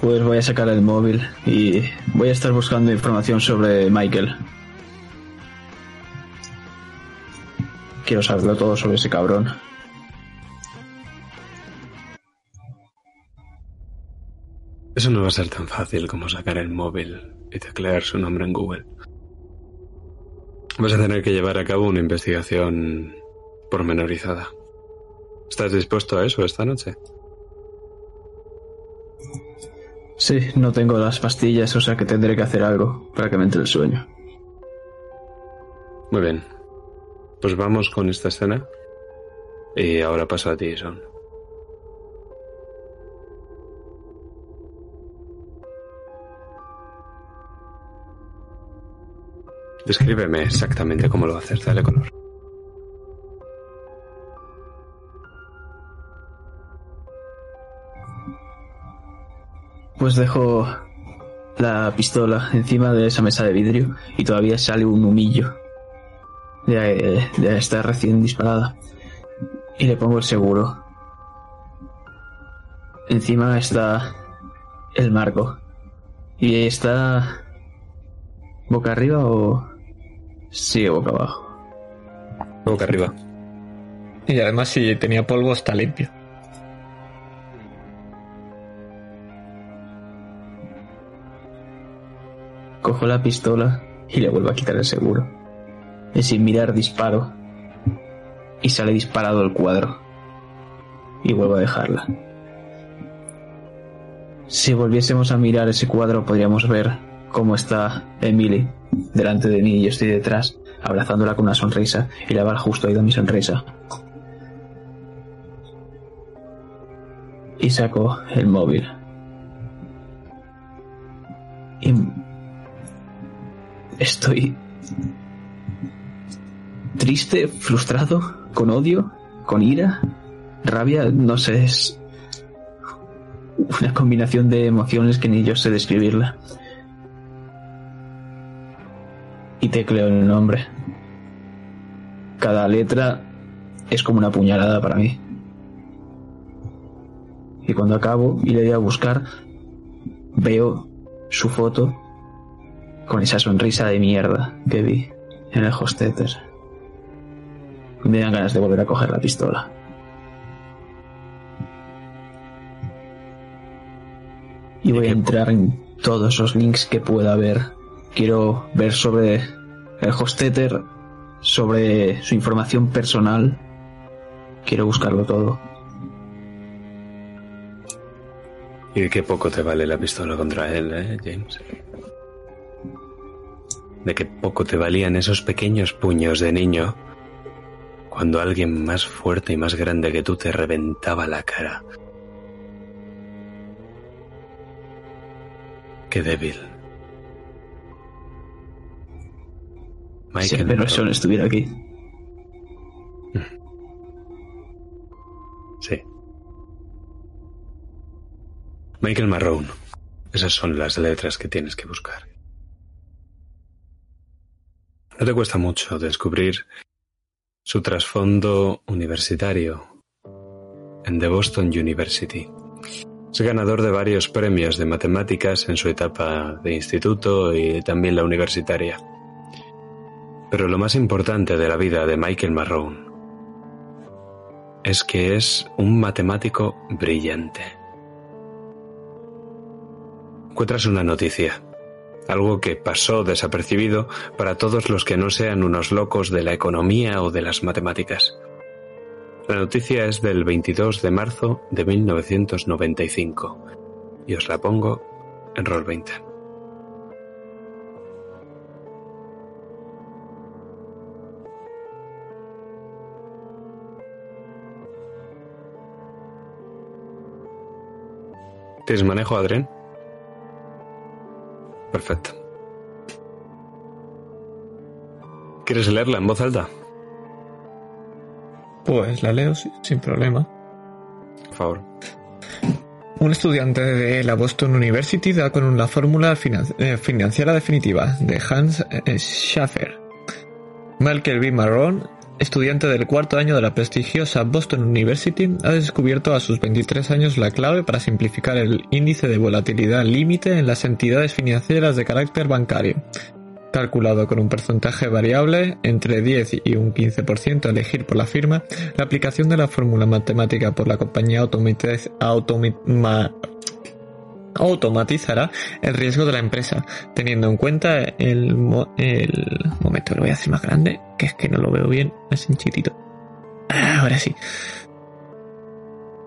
Pues voy a sacar el móvil y voy a estar buscando información sobre Michael. Quiero saberlo todo sobre ese cabrón. Eso no va a ser tan fácil como sacar el móvil y teclear su nombre en Google. Vas a tener que llevar a cabo una investigación pormenorizada. ¿Estás dispuesto a eso esta noche? Sí, no tengo las pastillas, o sea que tendré que hacer algo para que me entre el sueño. Muy bien. Pues vamos con esta escena. Y ahora paso a ti, Son. Descríbeme exactamente cómo lo haces, dale color. Pues dejo la pistola encima de esa mesa de vidrio y todavía sale un humillo de, de esta recién disparada. Y le pongo el seguro. Encima está el marco. Y está boca arriba o sigue boca abajo. Boca arriba. Y además si tenía polvo está limpio. Cojo la pistola y le vuelvo a quitar el seguro. Y sin mirar disparo. Y sale disparado el cuadro. Y vuelvo a dejarla. Si volviésemos a mirar ese cuadro podríamos ver cómo está Emily delante de mí y yo estoy detrás, abrazándola con una sonrisa y la bala justo ha ido mi sonrisa. Y saco el móvil. Y estoy triste, frustrado, con odio, con ira, rabia, no sé, es una combinación de emociones que ni yo sé describirla. y tecleo el nombre. Cada letra es como una puñalada para mí. Y cuando acabo y le doy a buscar, veo su foto con esa sonrisa de mierda que vi en el hosteter. Me dan ganas de volver a coger la pistola. Y voy a entrar en todos los links que pueda haber. Quiero ver sobre el Hostetter, sobre su información personal. Quiero buscarlo todo. Y qué poco te vale la pistola contra él, ¿eh, James? De qué poco te valían esos pequeños puños de niño cuando alguien más fuerte y más grande que tú te reventaba la cara. Qué débil. si pero eso no estuviera aquí. Sí. Michael Marrone. Esas son las letras que tienes que buscar. No te cuesta mucho descubrir su trasfondo universitario en The Boston University. Es ganador de varios premios de matemáticas en su etapa de instituto y también la universitaria. Pero lo más importante de la vida de Michael Marrone es que es un matemático brillante. Encuentras una noticia, algo que pasó desapercibido para todos los que no sean unos locos de la economía o de las matemáticas. La noticia es del 22 de marzo de 1995 y os la pongo en Roll 20. ¿Tienes manejo, Adrián? Perfecto. ¿Quieres leerla en voz alta? Pues la leo sin problema. Por favor. Un estudiante de la Boston University da con la fórmula eh, financiera definitiva de Hans eh, Schaffer. Michael B. Marrone, estudiante del cuarto año de la prestigiosa Boston University, ha descubierto a sus 23 años la clave para simplificar el índice de volatilidad límite en las entidades financieras de carácter bancario, calculado con un porcentaje variable entre 10 y un 15% a elegir por la firma, la aplicación de la fórmula matemática por la compañía automatizará el riesgo de la empresa, teniendo en cuenta el, el momento, lo voy a hacer más grande, que es que no lo veo bien, es en chiquitito. Ah, ahora sí.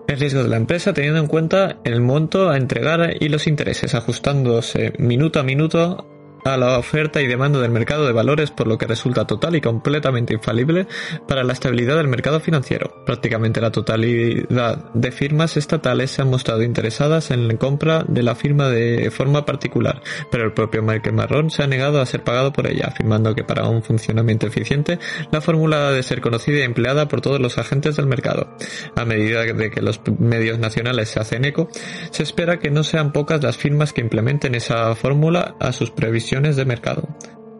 El riesgo de la empresa teniendo en cuenta el monto a entregar y los intereses, ajustándose minuto a minuto a la oferta y demanda del mercado de valores, por lo que resulta total y completamente infalible para la estabilidad del mercado financiero. Prácticamente la totalidad de firmas estatales se han mostrado interesadas en la compra de la firma de forma particular, pero el propio Michael Marrón se ha negado a ser pagado por ella, afirmando que para un funcionamiento eficiente la fórmula ha de ser conocida y empleada por todos los agentes del mercado. A medida de que los medios nacionales se hacen eco, se espera que no sean pocas las firmas que implementen esa fórmula a sus previsiones de mercado.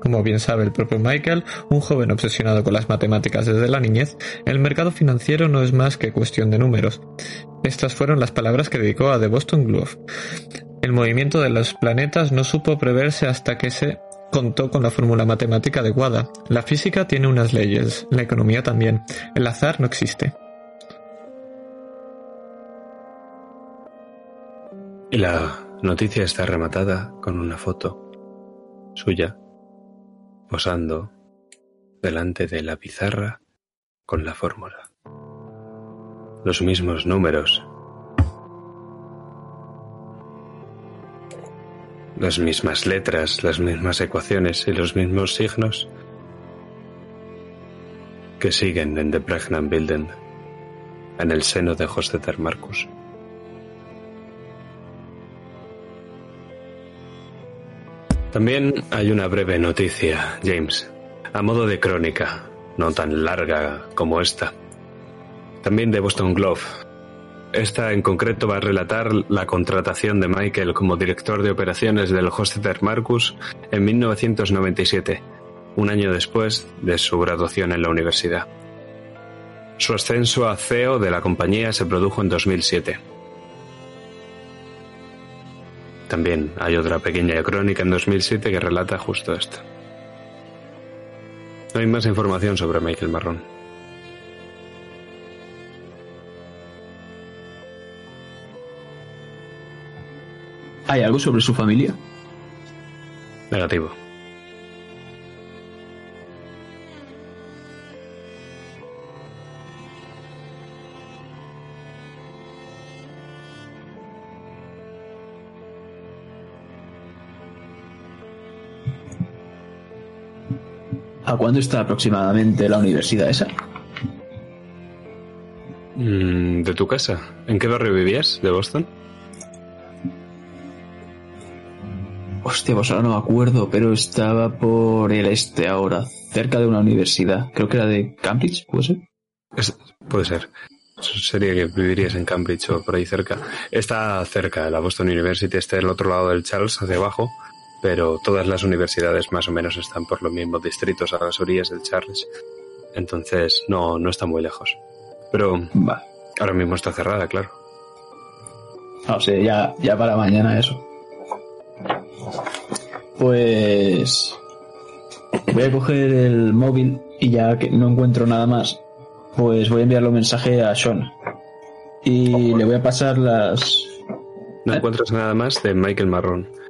Como bien sabe el propio Michael, un joven obsesionado con las matemáticas desde la niñez, el mercado financiero no es más que cuestión de números. Estas fueron las palabras que dedicó a The Boston Globe. El movimiento de los planetas no supo preverse hasta que se contó con la fórmula matemática adecuada. La física tiene unas leyes, la economía también. El azar no existe. Y la noticia está rematada con una foto suya, posando delante de la pizarra con la fórmula. Los mismos números. Las mismas letras, las mismas ecuaciones y los mismos signos que siguen en The Pregnant Building, en el seno de Hostetter Marcus. También hay una breve noticia, James, a modo de crónica, no tan larga como esta. También de Boston Globe. Esta en concreto va a relatar la contratación de Michael como director de operaciones del Hostetter Marcus en 1997, un año después de su graduación en la universidad. Su ascenso a CEO de la compañía se produjo en 2007. También hay otra pequeña crónica en 2007 que relata justo esto. No hay más información sobre Michael Marrón. ¿Hay algo sobre su familia? Negativo. ¿A cuándo está aproximadamente la universidad esa? Mm, ¿De tu casa? ¿En qué barrio vivías? ¿De Boston? Hostia, pues ahora no me acuerdo, pero estaba por el este ahora, cerca de una universidad. Creo que era de Cambridge, ¿puede ser? Es- puede ser. Sería que vivirías en Cambridge o por ahí cerca. Está cerca, la Boston University está al otro lado del Charles, hacia abajo, pero todas las universidades más o menos están por los mismos distritos, a las orillas del Charles. Entonces no, no está muy lejos. Pero ahora mismo está cerrada, claro. No sé, ya, ya para mañana eso. Pues voy a coger el móvil y ya que no encuentro nada más, pues voy a enviarle un mensaje a Sean. Y le voy a pasar las... No ¿Eh? encuentras nada más de Michael Marrón.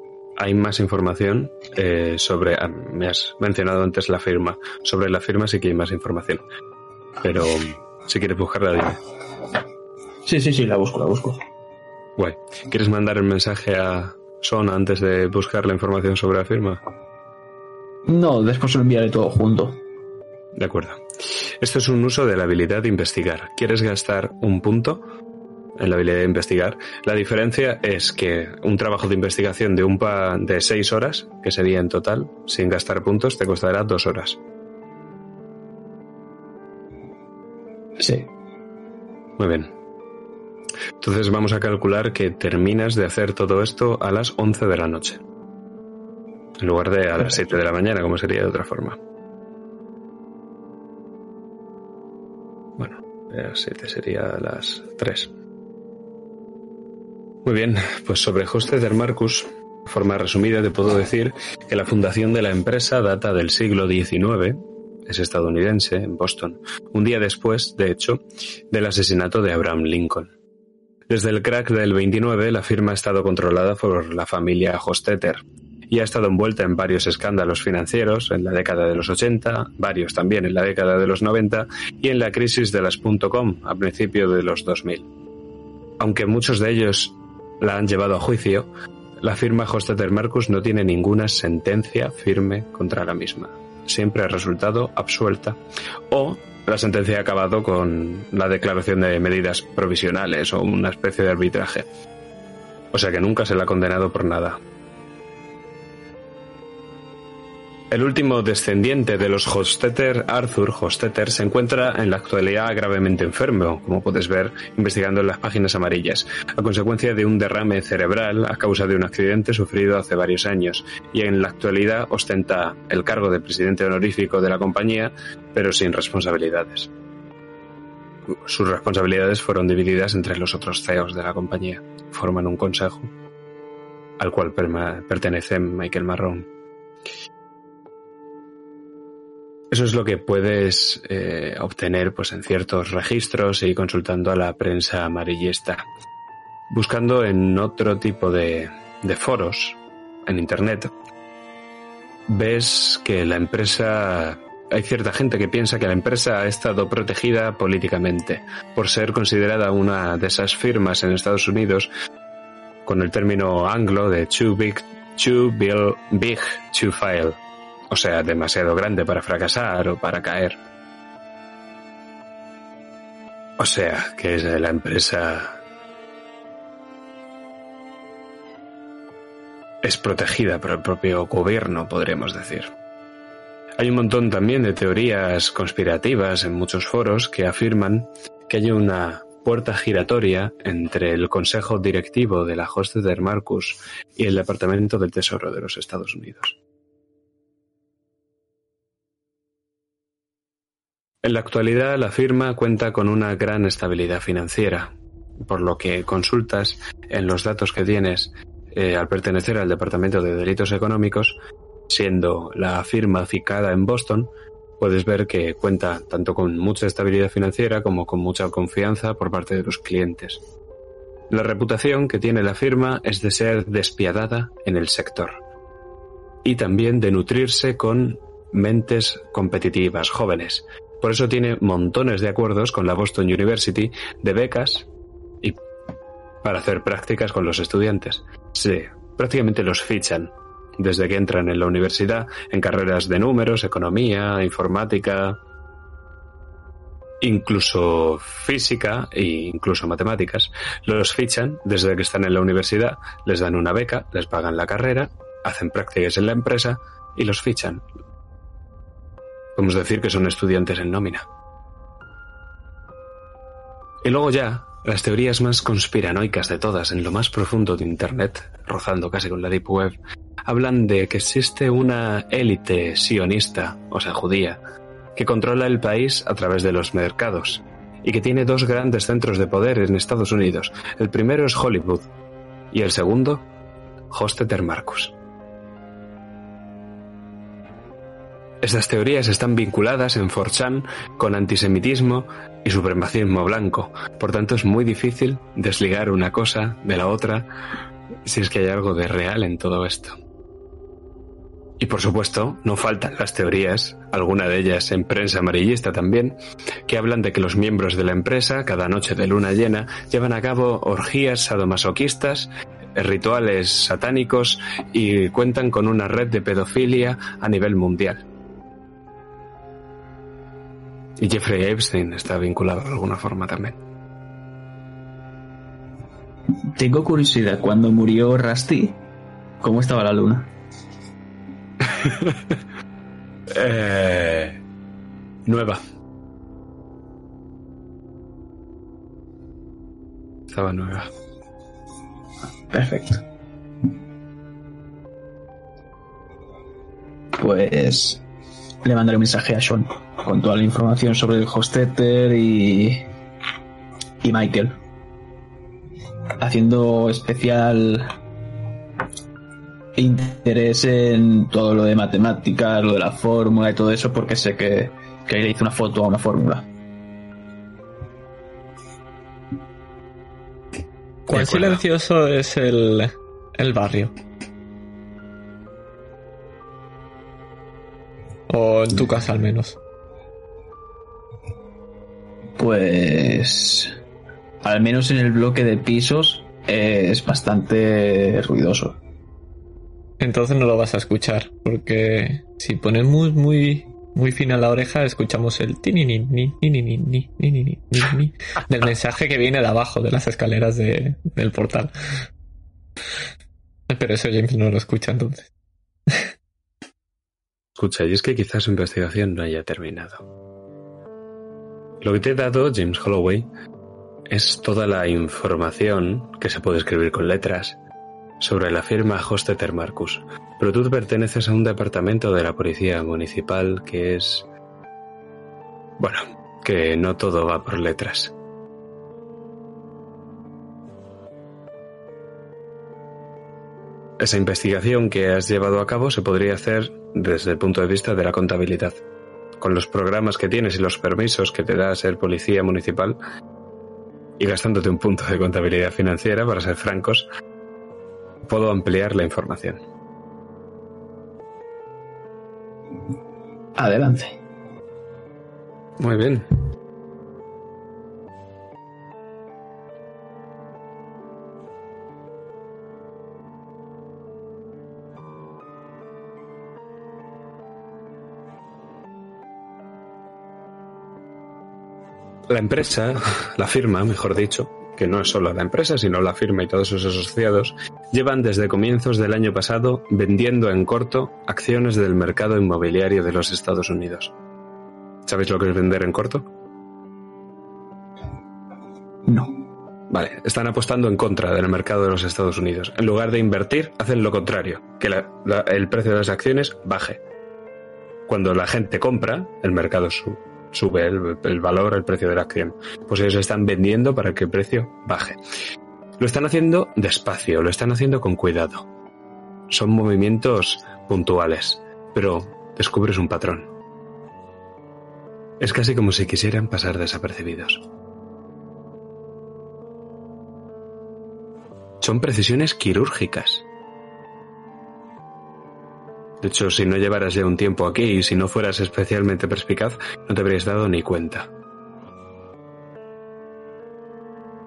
Hay más información eh, sobre. ah, me has mencionado antes la firma. Sobre la firma sí que hay más información. Pero si quieres buscarla, dime. Sí, sí, sí, la busco, la busco. Guay. ¿Quieres mandar el mensaje a Son antes de buscar la información sobre la firma? No, después lo enviaré todo junto. De acuerdo. Esto es un uso de la habilidad de investigar. ¿Quieres gastar un punto en la habilidad de investigar? La diferencia es que un trabajo de investigación de un pa de seis horas, que sería en total, sin gastar puntos, te costará dos horas. Sí. Muy bien. Entonces vamos a calcular que terminas de hacer todo esto a las 11 de la noche. En lugar de a las 7 de la mañana, como sería de otra forma. Bueno, a las 7 sería a las 3. Muy bien, pues sobre Hofstadter Marcus, de forma resumida te puedo decir que la fundación de la empresa data del siglo XIX, es estadounidense, en Boston, un día después, de hecho, del asesinato de Abraham Lincoln. Desde el crack del 29, la firma ha estado controlada por la familia Hostetter y ha estado envuelta en varios escándalos financieros en la década de los 80, varios también en la década de los 90 y en la crisis de las .com a principios de los 2000. Aunque muchos de ellos la han llevado a juicio, la firma Hostetter Marcus no tiene ninguna sentencia firme contra la misma. Siempre ha resultado absuelta o la sentencia ha acabado con la declaración de medidas provisionales o una especie de arbitraje. O sea que nunca se la ha condenado por nada. El último descendiente de los Hostetter, Arthur Hostetter, se encuentra en la actualidad gravemente enfermo, como puedes ver investigando en las páginas amarillas, a consecuencia de un derrame cerebral a causa de un accidente sufrido hace varios años, y en la actualidad ostenta el cargo de presidente honorífico de la compañía, pero sin responsabilidades. Sus responsabilidades fueron divididas entre los otros CEOs de la compañía. Forman un consejo al cual pertenece Michael Marrón. Eso es lo que puedes eh, obtener pues, en ciertos registros y consultando a la prensa amarillista. Buscando en otro tipo de, foros en Internet, ves que la empresa... Hay cierta gente que piensa que la empresa ha estado protegida políticamente por ser considerada una de esas firmas en Estados Unidos con el término anglo de too big, too bill- big to fail o sea, demasiado grande para fracasar o para caer. O sea, que la empresa es protegida por el propio gobierno, podríamos decir. Hay un montón también de teorías conspirativas en muchos foros que afirman que hay una puerta giratoria entre el consejo directivo de la Hostetter Marcus y el Departamento del Tesoro de los Estados Unidos. En la actualidad, la firma cuenta con una gran estabilidad financiera, por lo que consultas en los datos que tienes eh, al pertenecer al Departamento de Delitos Económicos, siendo la firma ficada en Boston, puedes ver que cuenta tanto con mucha estabilidad financiera como con mucha confianza por parte de los clientes. La reputación que tiene la firma es de ser despiadada en el sector y también de nutrirse con mentes competitivas, jóvenes. Por eso tiene montones de acuerdos con la Boston University de becas y para hacer prácticas con los estudiantes. Sí, prácticamente los fichan desde que entran en la universidad en carreras de números, economía, informática, incluso física e incluso matemáticas. Los fichan desde que están en la universidad, les dan una beca, les pagan la carrera, hacen prácticas en la empresa y los fichan. Podemos decir que son estudiantes en nómina. Y luego ya, las teorías más conspiranoicas de todas, en lo más profundo de Internet, rozando casi con la Deep Web, hablan de que existe una élite sionista, o sea, judía, que controla el país a través de los mercados y que tiene dos grandes centros de poder en Estados Unidos. El primero es Hollywood y el segundo, Hostetter Marcus. Estas teorías están vinculadas en Forchan con antisemitismo y supremacismo blanco. Por tanto, es muy difícil desligar una cosa de la otra si es que hay algo de real en todo esto. Y por supuesto, no faltan las teorías, alguna de ellas en prensa amarillista también, que hablan de que los miembros de la empresa, cada noche de luna llena, llevan a cabo orgías sadomasoquistas, rituales satánicos y cuentan con una red de pedofilia a nivel mundial. Y Jeffrey Epstein está vinculado de alguna forma también. Tengo curiosidad, cuando murió Rusty, ¿cómo estaba la luna? (laughs) eh, nueva. Estaba nueva. Perfecto. Pues le mandaré un mensaje a Sean con toda la información sobre el Hostetter y, y Michael. Haciendo especial interés en todo lo de matemáticas, lo de la fórmula y todo eso, porque sé que, que le hizo una foto a una fórmula. ¿Cuán silencioso es el, el barrio? O en tu casa al menos. Pues al menos en el bloque de pisos eh, es bastante ruidoso. Entonces no lo vas a escuchar, porque si ponemos muy, muy fina la oreja, escuchamos el del mensaje que viene de abajo, de las escaleras de, del portal. Pero eso James no lo escucha entonces. Escucha, y es que quizás su investigación no haya terminado. Lo que te he dado, James Holloway, es toda la información que se puede escribir con letras sobre la firma Hostetter Marcus, pero tú perteneces a un departamento de la policía municipal que es... Bueno, que no todo va por letras. Esa investigación que has llevado a cabo se podría hacer desde el punto de vista de la contabilidad. Con los programas que tienes y los permisos que te da ser policía municipal, y gastándote un punto de contabilidad financiera, para ser francos, puedo ampliar la información. Adelante. Muy bien. La empresa, la firma, mejor dicho, que no es solo la empresa, sino la firma y todos sus asociados, llevan desde comienzos del año pasado vendiendo en corto acciones del mercado inmobiliario de los Estados Unidos. ¿Sabéis lo que es vender en corto? No. Vale, están apostando en contra del mercado de los Estados Unidos. En lugar de invertir, hacen lo contrario, que el precio de las acciones baje. Cuando la gente compra, el mercado sube sube el, valor, el precio de la acción. Pues ellos están vendiendo para que el precio baje. Lo están haciendo despacio, lo están haciendo con cuidado. Son movimientos puntuales, pero descubres un patrón. Es casi como si quisieran pasar desapercibidos. Son precisiones quirúrgicas. De hecho, si no llevaras ya un tiempo aquí y si no fueras especialmente perspicaz, no te habrías dado ni cuenta.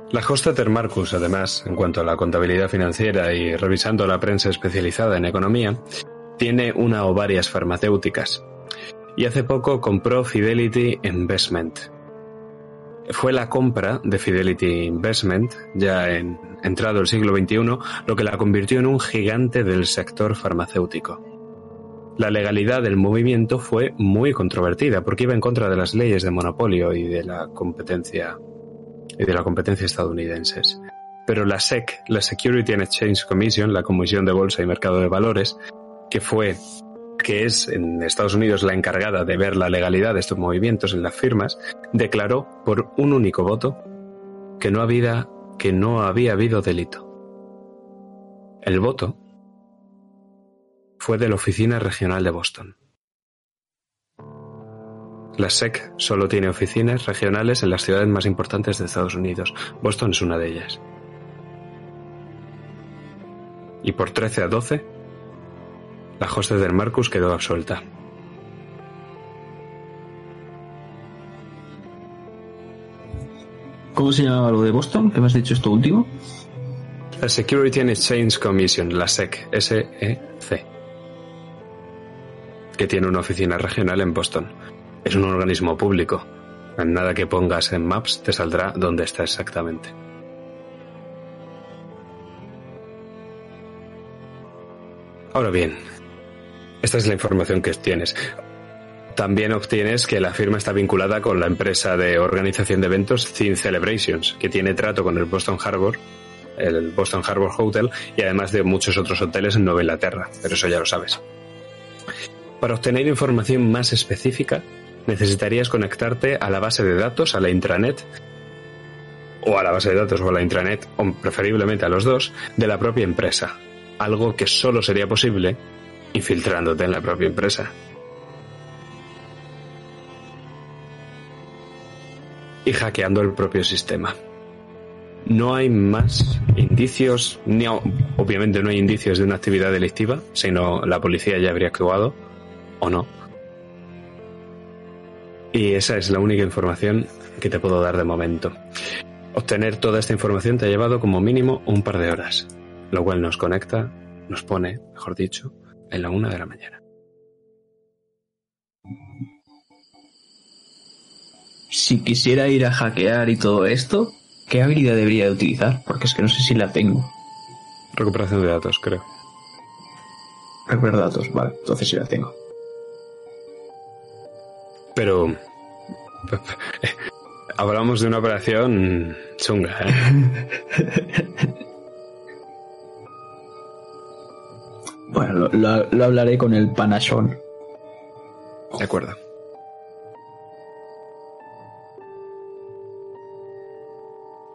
La Hostetter Marcus, además, en cuanto a la contabilidad financiera y revisando la prensa especializada en economía, tiene una o varias farmacéuticas. Y hace poco compró Fidelity Investment. Fue la compra de Fidelity Investment, ya en entrado el siglo XXI, lo que la convirtió en un gigante del sector farmacéutico. La legalidad del movimiento fue muy controvertida porque iba en contra de las leyes de monopolio y de la competencia y de la competencia estadounidenses. Pero la SEC, la Security and Exchange Commission, la Comisión de Bolsa y Mercado de Valores, que fue que es en Estados Unidos la encargada de ver la legalidad de estos movimientos en las firmas, declaró por un único voto que no había, que no había habido delito. El voto fue de la Oficina Regional de Boston. La SEC solo tiene oficinas regionales en las ciudades más importantes de Estados Unidos. Boston es una de ellas. Y por 13 a 12, la hoste del Marcus quedó absuelta. ¿Cómo se llamaba lo de Boston? ¿Qué me has dicho esto último? La Security and Exchange Commission, la SEC, S-E-C, que tiene una oficina regional en Boston. Es un organismo público. En nada que pongas en Maps te saldrá dónde está exactamente. Ahora bien, esta es la información que tienes. También obtienes que la firma está vinculada con la empresa de organización de eventos Thin Celebrations, que tiene trato con el Boston Harbor, el Boston Harbor Hotel y además de muchos otros hoteles en Nueva Inglaterra, pero eso ya lo sabes. Para obtener información más específica, necesitarías conectarte a la base de datos, a la intranet, o a la base de datos o a la intranet, o preferiblemente a los dos, de la propia empresa. Algo que solo sería posible infiltrándote en la propia empresa. Y hackeando el propio sistema. No hay más indicios, ni obviamente no hay indicios de una actividad delictiva, sino la policía ya habría actuado, o no. Y esa es la única información que te puedo dar de momento. Obtener toda esta información te ha llevado como mínimo un par de horas, lo cual nos conecta, nos pone, mejor dicho, en la una de la mañana. Si quisiera ir a hackear y todo esto, ¿qué habilidad debería de utilizar? Porque es que no sé si la tengo. Recuperación de datos, creo. Recuperar datos, vale, entonces sí la tengo. Pero (laughs) hablamos de una operación chunga, ¿eh? (laughs) bueno, lo, lo, lo, hablaré con el panachón. De acuerdo.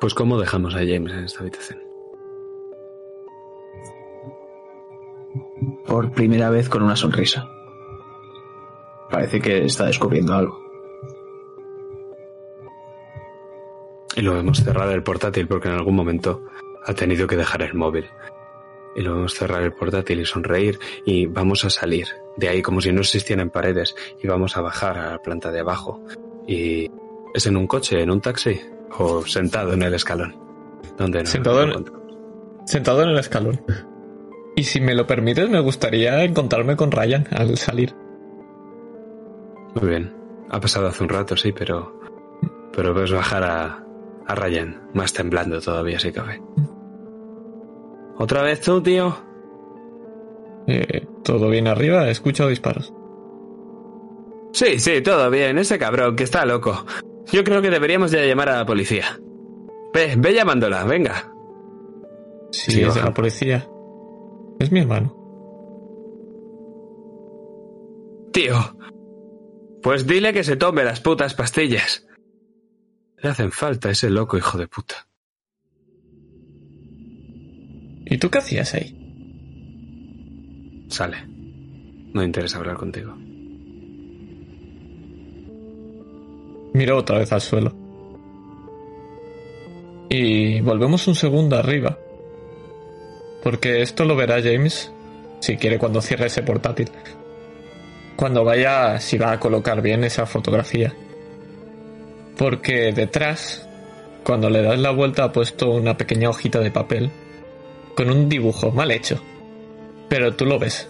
Pues ¿cómo dejamos a James en esta habitación? Por primera vez con una sonrisa. Parece que está descubriendo algo. Y lo hemos cerrado el portátil porque en algún momento ha tenido que dejar el móvil. Y lo vemos cerrar el portátil y sonreír y vamos a salir de ahí como si no existieran paredes y vamos a bajar a la planta de abajo. Y es en un coche, en un taxi o sentado en el escalón. ¿Dónde no? Sentado, en, sentado en el escalón. Y si me lo permites, me gustaría encontrarme con Ryan al salir. Muy bien. Ha pasado hace un rato, sí, pero. Pero ves bajar a, a Ryan, más temblando todavía si cabe. ¿Otra vez tú, tío? Eh, ¿Todo bien arriba? Escucho disparos. Sí, sí, todo bien. Ese cabrón que está loco. Yo creo que deberíamos ya llamar a la policía. Ve, ve llamándola, venga. Sí, sí es de la policía. Es mi hermano. Tío, pues dile que se tome las putas pastillas. Le hacen falta ese loco hijo de puta. ¿Y tú qué hacías ahí? Sale. No interesa hablar contigo. Miró otra vez al suelo. Y volvemos un segundo arriba. Porque esto lo verá James si quiere cuando cierre ese portátil. Cuando vaya, si va a colocar bien esa fotografía. Porque detrás, cuando le das la vuelta, ha puesto una pequeña hojita de papel con un dibujo mal hecho. Pero tú lo ves.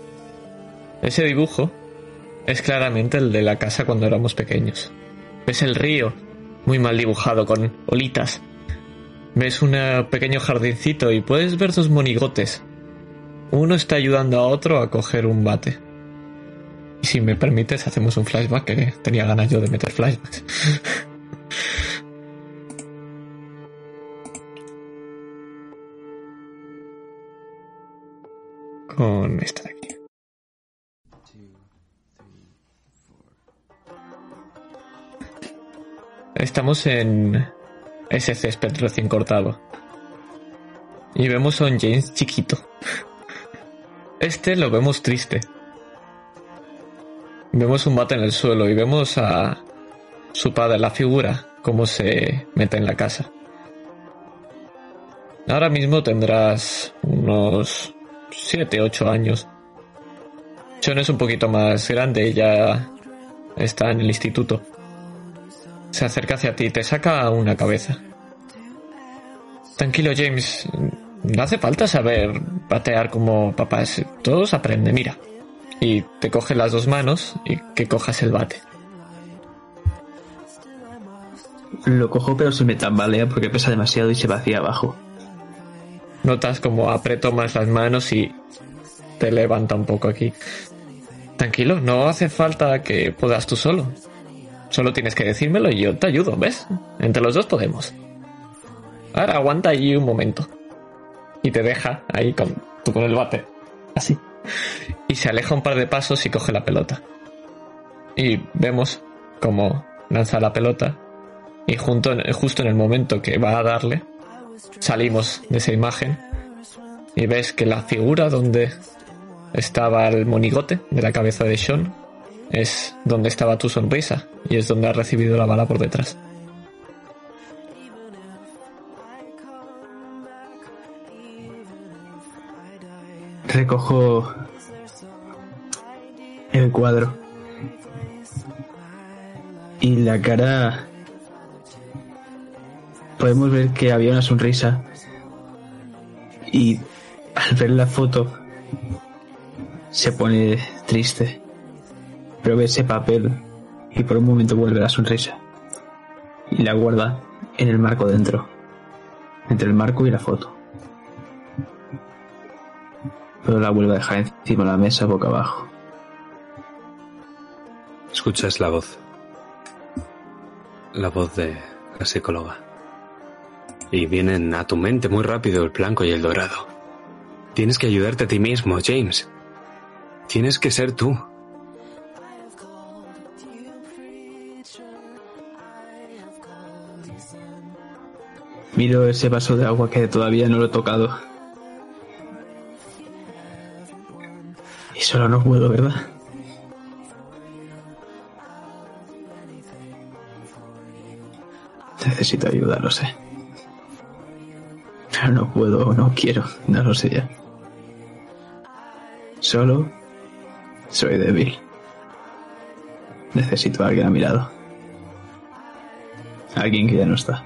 Ese dibujo es claramente el de la casa cuando éramos pequeños. Ves el río, muy mal dibujado, con olitas. Ves un pequeño jardincito y puedes ver dos monigotes. Uno está ayudando a otro a coger un bate. Si me permites, hacemos un flashback, que tenía ganas yo de meter flashbacks. Con esta de aquí. Estamos en ese césped recién cortado. Y vemos a un James chiquito. Este lo vemos triste. Vemos un bate en el suelo y vemos a su padre, la figura, cómo se mete en la casa. Ahora mismo tendrás unos 7, 8 años. John es un poquito más grande ya está en el instituto. Se acerca hacia ti te saca una cabeza. Tranquilo, James. No hace falta saber patear como papás. Todos aprenden, mira. Y te coge las dos manos y que cojas el bate. Lo cojo pero se me tambalea porque pesa demasiado y se vacía abajo. Notas como aprieto más las manos y te levanta un poco aquí. Tranquilo, no hace falta que puedas tú solo. Solo tienes que decírmelo y yo te ayudo, ¿ves? Entre los dos podemos. Ahora aguanta allí un momento. Y te deja ahí con, tú con el bate. Así. Y se aleja un par de pasos y coge la pelota. Y vemos cómo lanza la pelota. Y justo en el momento que va a darle, salimos de esa imagen. Y ves que la figura donde estaba el monigote de la cabeza de Sean es donde estaba tu sonrisa y es donde has recibido la bala por detrás. Recojo el cuadro. Y la cara podemos ver que había una sonrisa. Y al ver la foto se pone triste. Pero ve ese papel y por un momento vuelve la sonrisa. Y la guarda en el marco dentro, entre el marco y la foto. Pero la vuelve a dejar encima de la mesa boca abajo. Escuchas la voz. La voz de la psicóloga. Y vienen a tu mente muy rápido el blanco y el dorado. Tienes que ayudarte a ti mismo, James. Tienes que ser tú. Miro ese vaso de agua que todavía no lo he tocado. Y solo no puedo, ¿verdad? Necesito ayuda, lo sé. Pero no puedo no quiero, no lo sé ya. Solo soy débil. Necesito a alguien a mi lado. Alguien que ya no está.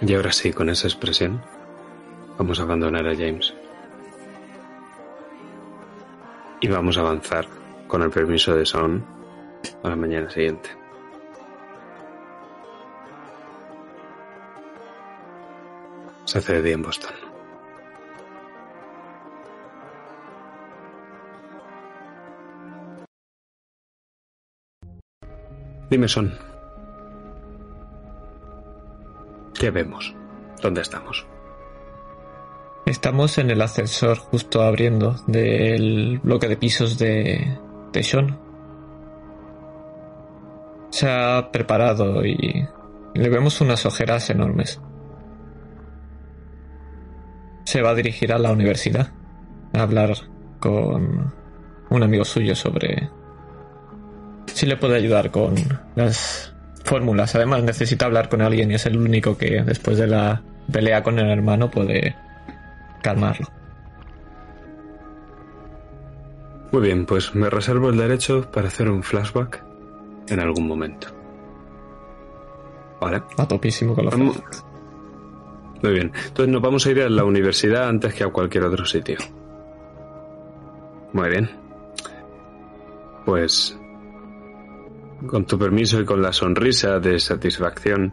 Y ahora sí, con esa expresión, vamos a abandonar a James. Y vamos a avanzar, con el permiso de Son, a la mañana siguiente. Se hace de día en Boston. Dime, Son. ¿Qué vemos? ¿Dónde estamos? Estamos en el ascensor justo abriendo del bloque de pisos de, de Sean. Se ha preparado y le vemos unas ojeras enormes. Se va a dirigir a la universidad a hablar con un amigo suyo sobre sí le puede ayudar con las fórmulas. Además, necesita hablar con alguien y es el único que después de la pelea con el hermano puede calmarlo. Muy bien, pues me reservo el derecho para hacer un flashback en algún momento. Vale. A topísimo con los Vamos-. Muy bien. Entonces nos vamos a ir a la universidad antes que a cualquier otro sitio. Muy bien. Pues, con tu permiso y con la sonrisa de satisfacción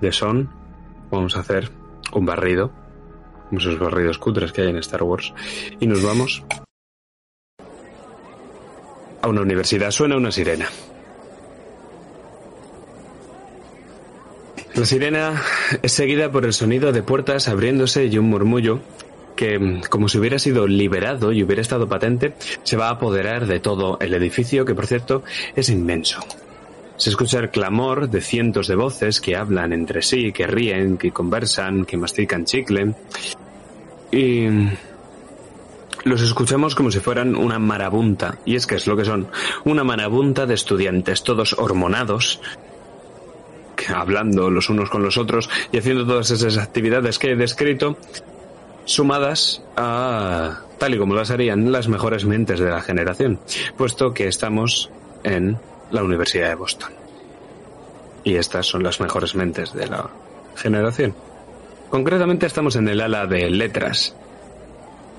de Son, vamos a hacer un barrido, como esos barridos cutres que hay en Star Wars, y nos vamos a una universidad. Suena una sirena. La sirena es seguida por el sonido de puertas abriéndose y un murmullo que, mm, como si hubiera sido liberado y hubiera estado patente, se va a apoderar de todo el edificio, que por cierto es inmenso. Se escucha el clamor de cientos de voces que hablan entre sí, que ríen, que conversan, que mastican chicle. Y los escuchamos como si fueran una marabunta. Y es que es lo que son. Una marabunta de estudiantes, todos hormonados, hablando los unos con los otros y haciendo todas esas actividades que he descrito, sumadas a tal y como las harían las mejores mentes de la generación, puesto que estamos en la Universidad de Boston. Y estas son las mejores mentes de la generación. Concretamente estamos en el ala de letras.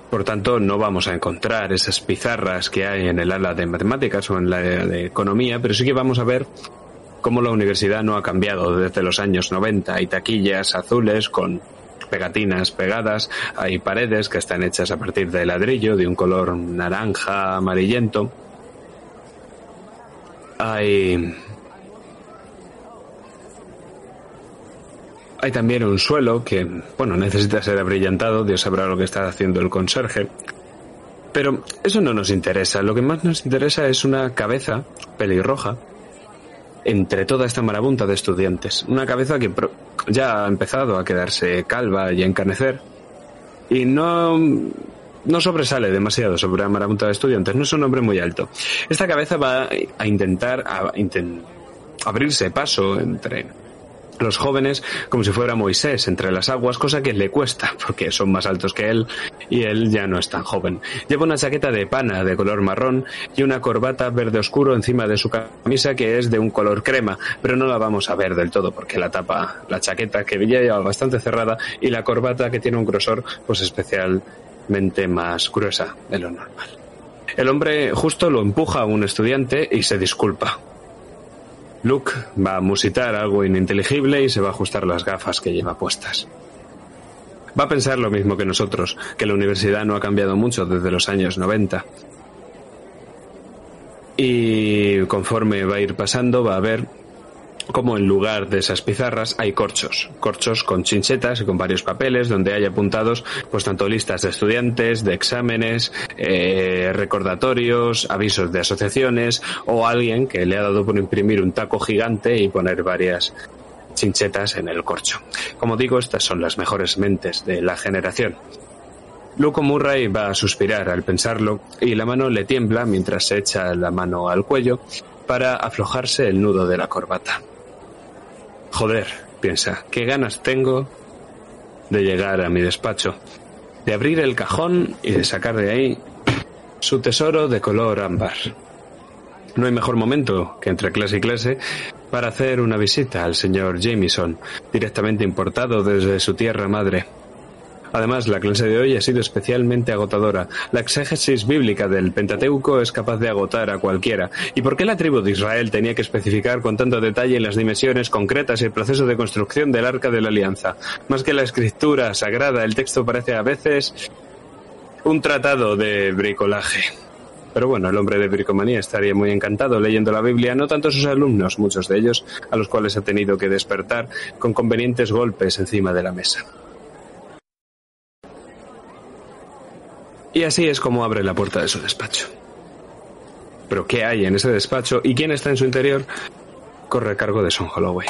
Por tanto, no vamos a encontrar esas pizarras que hay en el ala de matemáticas o en la de economía, pero sí que vamos a ver cómo la universidad no ha cambiado desde los años 90. Hay taquillas azules con pegatinas pegadas, hay paredes que están hechas a partir de ladrillo de un color naranja amarillento. Hay Hay también un suelo que, bueno, necesita ser abrillantado, Dios sabrá lo que está haciendo el conserje. Pero eso no nos interesa, lo que más nos interesa es una cabeza pelirroja entre toda esta marabunta de estudiantes. Una cabeza que ya ha empezado a quedarse calva y a encanecer. Y no, no sobresale demasiado sobre la marabunta de estudiantes. No es un hombre muy alto. Esta cabeza va a intentar abrirse paso entre los jóvenes como si fuera Moisés entre las aguas, cosa que le cuesta porque son más altos que él y él ya no es tan joven. Lleva una chaqueta de pana de color marrón y una corbata verde oscuro encima de su camisa que es de un color crema, pero no la vamos a ver del todo porque la tapa la chaqueta que ya lleva bastante cerrada y la corbata que tiene un grosor pues especialmente más gruesa de lo normal. El hombre justo lo empuja a un estudiante y se disculpa. Luke va a musitar algo ininteligible y se va a ajustar las gafas que lleva puestas. Va a pensar lo mismo que nosotros, que la universidad no ha cambiado mucho desde los años 90. Y conforme va a ir pasando, va a ver cómo en lugar de esas pizarras hay corchos, corchos con chinchetas y con varios papeles donde hay apuntados pues tanto listas de estudiantes, de exámenes, eh, recordatorios, avisos de asociaciones o alguien que le ha dado por imprimir un taco gigante y poner varias chinchetas en el corcho. Como digo, estas son las mejores mentes de la generación. Luke Murray va a suspirar al pensarlo y la mano le tiembla mientras se echa la mano al cuello para aflojarse el nudo de la corbata. Joder, piensa, qué ganas tengo de llegar a mi despacho, de abrir el cajón y de sacar de ahí su tesoro de color ámbar. No hay mejor momento que entre clase y clase para hacer una visita al señor Jameson, directamente importado desde su tierra madre. Además, la clase de hoy ha sido especialmente agotadora. La exégesis bíblica del Pentateuco es capaz de agotar a cualquiera. ¿Y por qué la tribu de Israel tenía que especificar con tanto detalle las dimensiones concretas y el proceso de construcción del Arca de la Alianza? Más que la escritura sagrada, el texto parece a veces un tratado de bricolaje. Pero bueno, el hombre de bricomanía estaría muy encantado leyendo la Biblia, no tanto sus alumnos, muchos de ellos, a los cuales ha tenido que despertar con convenientes golpes encima de la mesa. Y así es como abre la puerta de su despacho. Pero ¿qué hay en ese despacho y quién está en su interior? Corre a cargo de Son Holloway.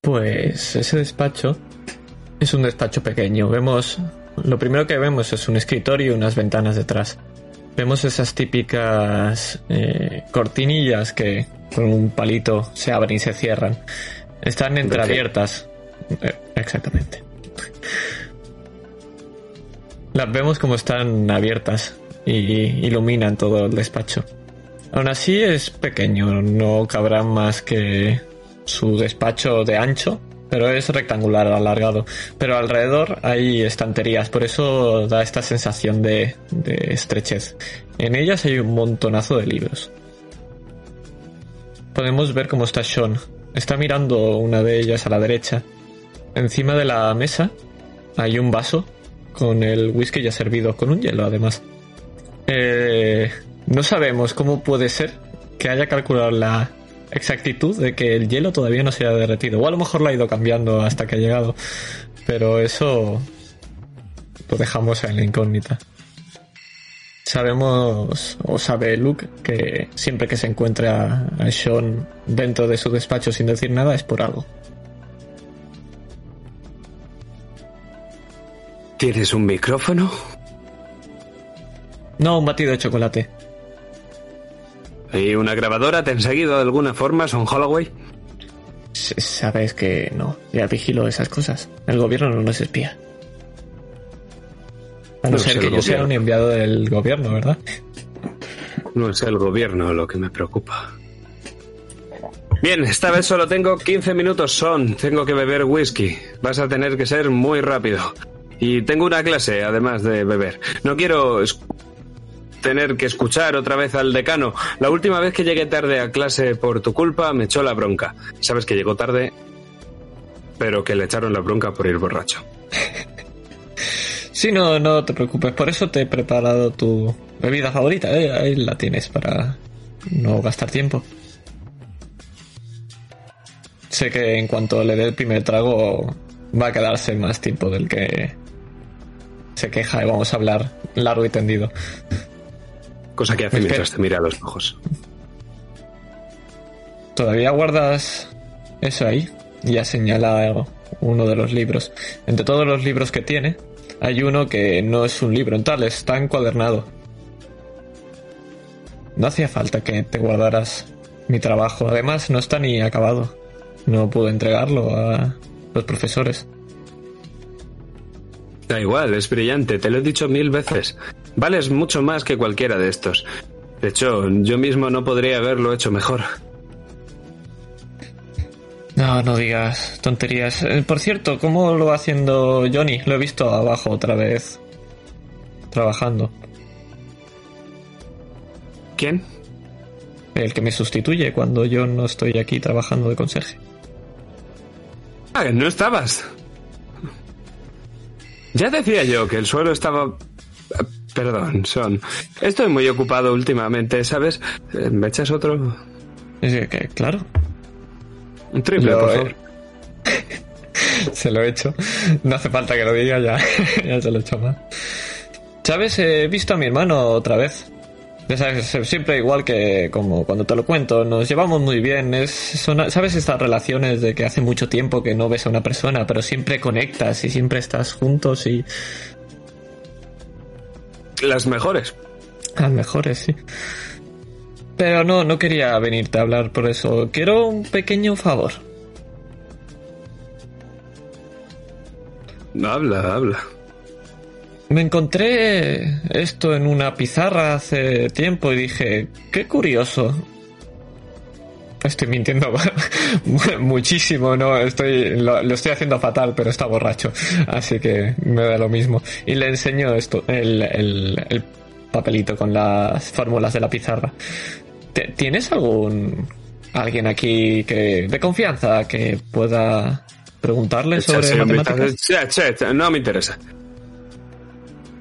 Pues ese despacho es un despacho pequeño. Vemos lo primero que vemos es un escritorio y unas ventanas detrás. Vemos esas típicas eh, cortinillas que con un palito se abren y se cierran. Están entreabiertas. Eh, exactamente. Las vemos como están abiertas y iluminan todo el despacho. Aún así es pequeño, no cabrá más que su despacho de ancho, pero es rectangular, alargado. Pero alrededor hay estanterías, por eso da esta sensación de, de estrechez. En ellas hay un montonazo de libros. Podemos ver cómo está Sean. Está mirando una de ellas a la derecha. Encima de la mesa hay un vaso con el whisky ya servido, con un hielo además. Eh, no sabemos cómo puede ser que haya calculado la exactitud de que el hielo todavía no se haya derretido. O a lo mejor lo ha ido cambiando hasta que ha llegado. Pero eso lo dejamos en la incógnita. Sabemos, o sabe Luke, que siempre que se encuentra a Sean dentro de su despacho sin decir nada es por algo. ¿Tienes un micrófono? No, un batido de chocolate. ¿Y una grabadora te han seguido de alguna forma, Son Holloway? Sabes que no, ya vigilo esas cosas. El gobierno no nos espía. A no, No ser que yo sea un enviado del gobierno, ¿verdad? No es el gobierno lo que me preocupa. Bien, esta vez solo tengo 15 minutos son. Tengo que beber whisky. Vas a tener que ser muy rápido. Y tengo una clase, además de beber. No quiero tener que escuchar otra vez al decano. La última vez que llegué tarde a clase por tu culpa me echó la bronca. Sabes que llegó tarde, pero que le echaron la bronca por ir borracho. (laughs) Sí, no, no te preocupes. Por eso te he preparado tu bebida favorita. ¿eh? Ahí la tienes para no gastar tiempo. Sé que en cuanto le dé el primer trago va a quedarse más tiempo del que se queja y vamos a hablar largo y tendido. Cosa que hace mientras te mira a los ojos. ¿Todavía guardas eso ahí? Ya señala uno de los libros. Entre todos los libros que tiene, hay uno que no es un libro en tal, está encuadernado. No hacía falta que te guardaras mi trabajo. Además, no está ni acabado. No pude entregarlo a los profesores. Da igual, es brillante, te lo he dicho mil veces. Vales mucho más que cualquiera de estos. De hecho, yo mismo no podría haberlo hecho mejor. No, no digas tonterías. Eh, Por cierto, ¿cómo lo va haciendo Johnny? Lo he visto abajo otra vez. Trabajando. ¿Quién? El que me sustituye cuando yo no estoy aquí trabajando de conserje. Ah, no estabas. Ya decía yo que el suelo estaba... Perdón, son... Estoy muy ocupado últimamente, ¿sabes? Eh, ¿Me echas otro? Que, que, claro, Un triple, Lo- por favor. (laughs) se lo he hecho. No hace falta que lo diga, ya, (laughs) ya se lo he hecho más. ¿Sabes? He visto a mi hermano otra vez. Ya sabes, siempre igual que como cuando te lo cuento, nos llevamos muy bien. Es, son, ¿Sabes estas relaciones de que hace mucho tiempo que no ves a una persona, pero siempre conectas y siempre estás juntos y Las mejores. las mejores, sí. Pero no, no quería venirte a hablar por eso. Quiero un pequeño favor. Habla, habla. Me encontré esto en una pizarra hace tiempo y dije, qué curioso. Estoy mintiendo (laughs) muchísimo, no, estoy lo, lo estoy haciendo fatal, pero está borracho, así que me da lo mismo. Y le enseño esto, el, el, el papelito con las fórmulas de la pizarra. ¿Te- ¿Tienes algún alguien aquí que de confianza que pueda preguntarle sobre matemáticas? No me interesa.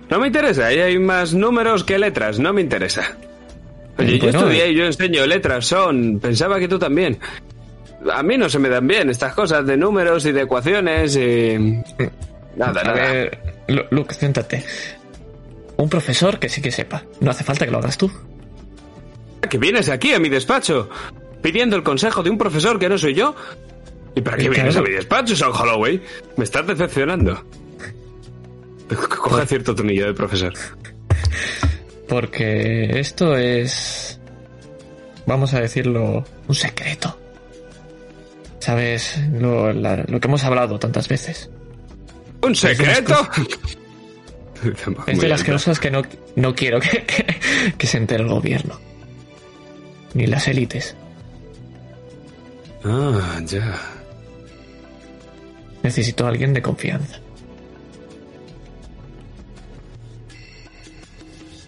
No me interesa, ahí hay más números que letras, no me interesa. Oye, yo Bueno, estudié eh. y yo enseño letras, son. Pensaba que tú también. A mí no se me dan bien estas cosas de números y de ecuaciones y. Nada, A nada. ver, Lu- Luke, siéntate. Un profesor que sí que sepa. No hace falta que lo hagas tú. Que vienes aquí a mi despacho pidiendo el consejo de un profesor que no soy yo. ¿Y para qué vienes a mi despacho, Son Holloway? Me estás decepcionando. (laughs) Coge cierto tonillo de profesor. Porque esto es, vamos a decirlo, un secreto. ¿Sabes? Lo, la- lo que hemos hablado tantas veces. ¿Un secreto? Es de las (laughs) cosas que no, no quiero que, que- que se entere el gobierno. Ni las élites. Ah, ya. Necesito a alguien de confianza.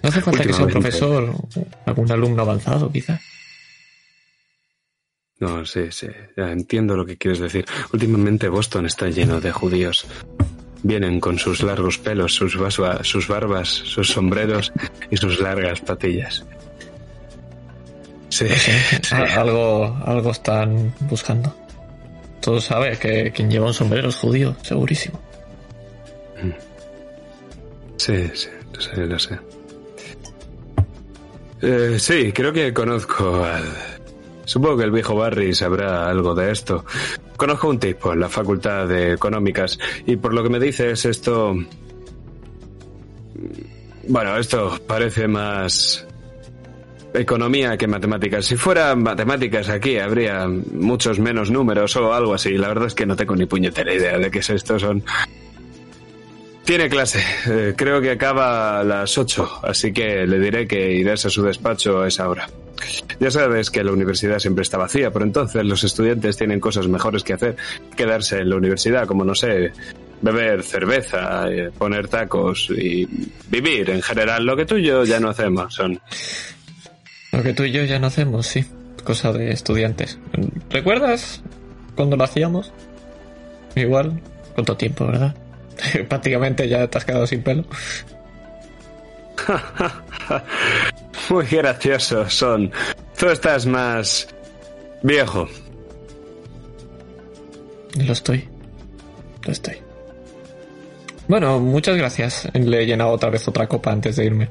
No hace falta que sea un profesor, algún alumno avanzado, quizá. No, sí, sí, ya entiendo lo que quieres decir. Últimamente Boston está lleno de judíos. Vienen con sus largos pelos, sus, basua- sus barbas, sus sombreros y sus largas patillas. Sí, sí. Algo, algo están buscando. Todos saben que quien lleva un sombrero es judío, segurísimo. Sí, sí, lo sé, lo sé. Eh, sí, creo que conozco al... Supongo que el viejo Barry sabrá algo de esto. Conozco a un tipo en la Facultad de Económicas y por lo que me dices esto... Bueno, esto parece más economía que matemáticas. Si fuera matemáticas aquí habría muchos menos números o algo así. La verdad es que no tengo ni puñetera idea de qué es esto. Son tiene clase. Eh, creo que acaba a las 8, así que le diré que irás a su despacho a esa hora. Ya sabes que la universidad siempre está vacía, pero entonces los estudiantes tienen cosas mejores que hacer. Quedarse en la universidad, como no sé, beber cerveza, eh, poner tacos y vivir en general. Lo que tú y yo ya no hacemos son... Lo que tú y yo ya no hacemos, sí. Cosa de estudiantes. ¿Recuerdas cuando lo hacíamos? Igual, ¿cuánto tiempo, verdad? (laughs) Prácticamente ya te has quedado sin pelo. (laughs) Muy graciosos son. Tú estás más viejo. Lo estoy. Lo estoy. Bueno, muchas gracias. Le he llenado otra vez otra copa antes de irme.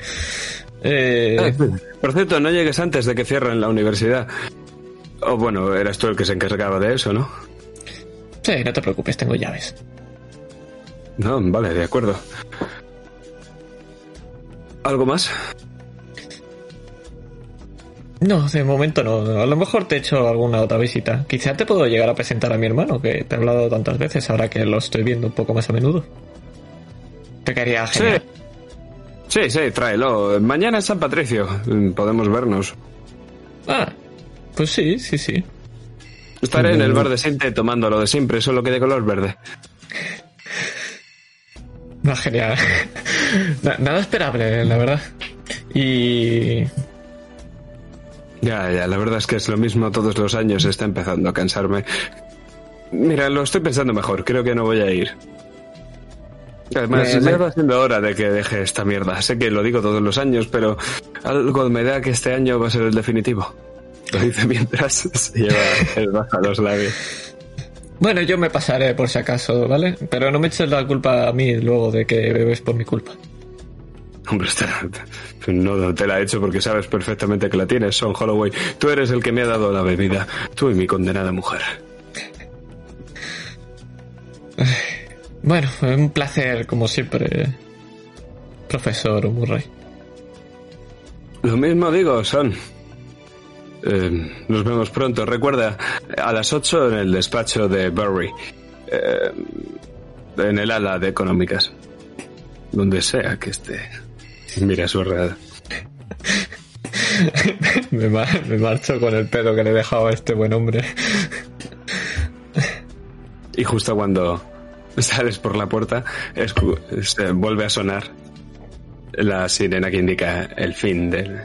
Eh, Por cierto, no llegues antes de que cierren la universidad. O bueno, eras tú el que se encargaba de eso, ¿no? sí, no te preocupes, tengo llaves. No, vale, de acuerdo. ¿Algo más? No, de momento no. A lo mejor te he hecho alguna otra visita. Quizá te puedo llegar a presentar a mi hermano, que te he hablado tantas veces ahora que lo estoy viendo un poco más a menudo. Te quedaría Sí. genial. Sí, sí, tráelo. Mañana es San Patricio. Mm, Podemos vernos. Ah, pues sí, sí, sí. Estaré en el bar de Sinte tomando lo de siempre, solo que de color verde. No, genial. Na- Nada esperable, la verdad. Y Ya, ya, la verdad es que es lo mismo todos los años, está empezando a cansarme. Mira, lo estoy pensando mejor, creo que no voy a ir. Además, Me- ya va siendo hora de que deje esta mierda. Sé que lo digo todos los años, pero algo me da que este año va a ser el definitivo. Lo dice mientras (laughs) se lleva el bajo a los labios. Bueno, yo me pasaré por si acaso, ¿vale? Pero no me eches la culpa a mí luego de que bebes por mi culpa. Hombre, no te la he hecho porque sabes perfectamente que la tienes, Son Holloway. Tú eres el que me ha dado la bebida. Tú y mi condenada mujer. Bueno, un placer, como siempre, profesor Murray. Lo mismo digo, Son. Eh, nos vemos pronto. Recuerda, a las 8 en el despacho de Burry. Eh, en el ala de económicas. Donde sea que esté. Mira su alrededor. (laughs) me, ma- me marcho con el pedo que le he dejado a este buen hombre. Y justo cuando sales por la puerta, se vuelve a sonar la sirena que indica el fin del,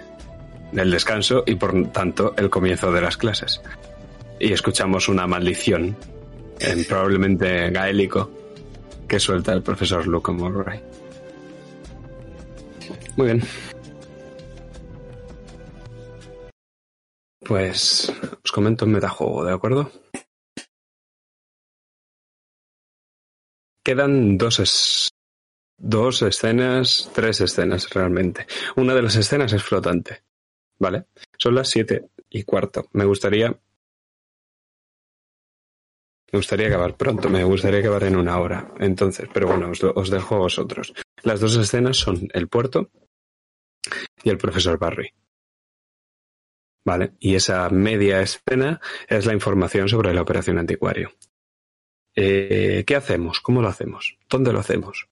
del descanso y por tanto el comienzo de las clases. Y escuchamos una maldición, en probablemente gaélico, que suelta el profesor Luke Murray. Muy bien. Pues os comento un metajuego, ¿de acuerdo? Quedan dos, dos escenas, tres escenas realmente. Una de las escenas es flotante, ¿vale? Son las siete y cuarto. Me gustaría Me gustaría acabar pronto, me gustaría acabar en una hora. Entonces, pero bueno, os, os dejo a vosotros. Las dos escenas son el puerto y el profesor Barry. ¿Vale? Y esa media escena es la información sobre la operación anticuario. Eh, ¿Qué hacemos? ¿Cómo lo hacemos? ¿Dónde lo hacemos?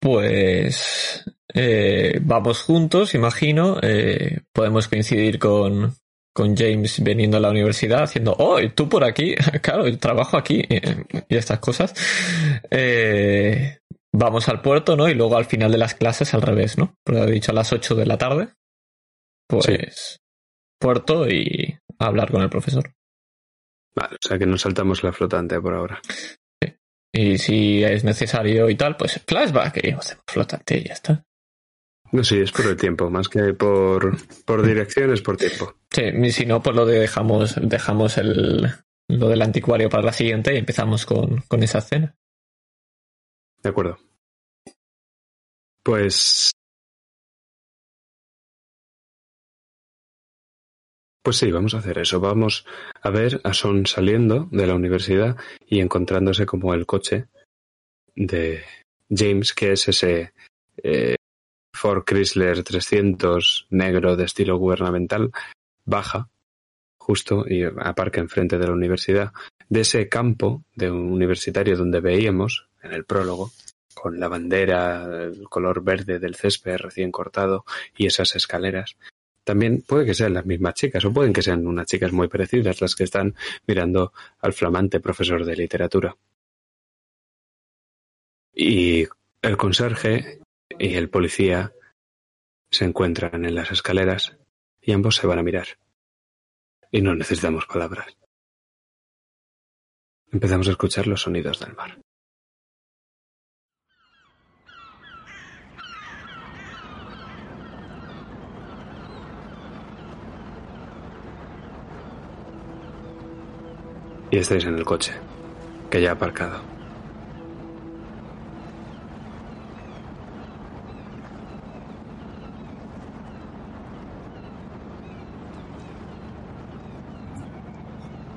Pues eh, vamos juntos, imagino. Eh, podemos coincidir con, con James veniendo a la universidad haciendo, oh, ¿y tú por aquí, (laughs) claro, yo trabajo aquí y estas cosas. Eh, vamos al puerto, ¿no? Y luego al final de las clases al revés, ¿no? Porque he dicho a las 8 de la tarde. Pues puerto y hablar con el profesor. Vale, o sea que nos saltamos la flotante por ahora. Y si es necesario y tal, pues flashback y hacemos flotante y ya está. No, sí, es por el tiempo, más que por, por dirección, es por tiempo. Sí, si no, pues lo de dejamos, dejamos el, lo del anticuario para la siguiente y empezamos con, con esa escena. De acuerdo. Pues. Pues sí, vamos a hacer eso. Vamos a ver a Son saliendo de la universidad y encontrándose como el coche de James, que es ese eh, Ford Chrysler 300 negro de estilo gubernamental baja justo y aparca enfrente de la universidad de ese campo de un universitario donde veíamos en el prólogo con la bandera, el color verde del césped recién cortado y esas escaleras. También puede que sean las mismas chicas o pueden que sean unas chicas muy parecidas las que están mirando al flamante profesor de literatura. Y el conserje y el policía se encuentran en las escaleras y ambos se van a mirar. Y no necesitamos palabras. Empezamos a escuchar los sonidos del mar. Y estáis en el coche, que ya ha aparcado.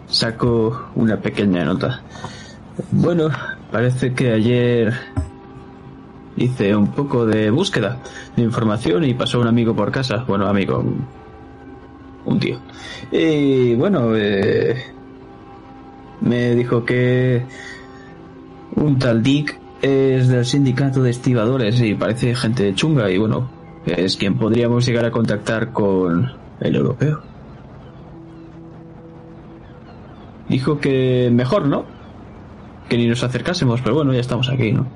Saco una pequeña nota. Bueno, parece que ayer hice un poco de búsqueda de información y pasó un amigo por casa. Bueno, amigo, un, tío. Y bueno, eh, me dijo que un tal Dick es del sindicato de estibadores y parece gente chunga y bueno, es quien podríamos llegar a contactar con el europeo. Dijo que mejor, ¿no? Que ni nos acercásemos, pero bueno, ya estamos aquí, ¿no?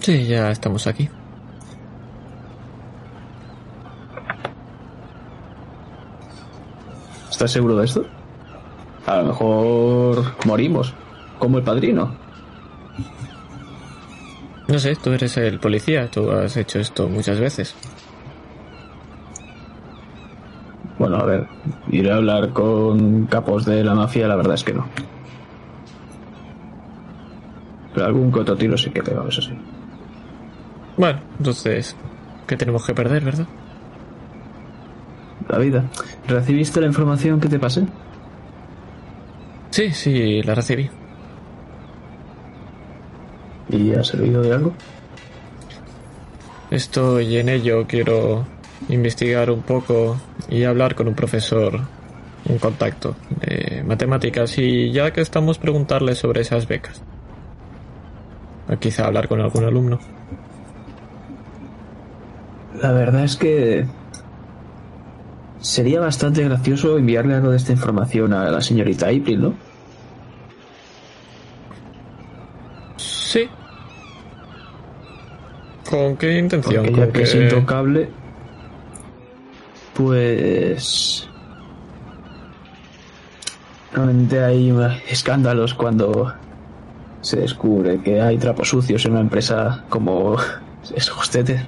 Sí, ya estamos aquí. ¿Estás seguro de esto? A lo mejor morimos, como el padrino. No sé, tú eres el policía, tú has hecho esto muchas veces. Bueno, a ver, iré a hablar con capos de la mafia, la verdad es que no. Pero algún coto tiro sí que tengo, eso sí. Bueno, entonces, ¿qué tenemos que perder, verdad? La vida. ¿Recibiste la información que te pasé? Sí, sí, la recibí. ¿Y ha servido de algo? Estoy en ello, quiero investigar un poco y hablar con un profesor, un contacto de matemáticas y ya que estamos preguntarle sobre esas becas. O quizá hablar con algún alumno. La verdad es que sería bastante gracioso enviarle algo de esta información a la señorita April, ¿no? Sí. ¿Con qué intención? Porque ya que es intocable, pues normalmente hay escándalos cuando se descubre que hay trapos sucios en una empresa como (laughs) es Hostete.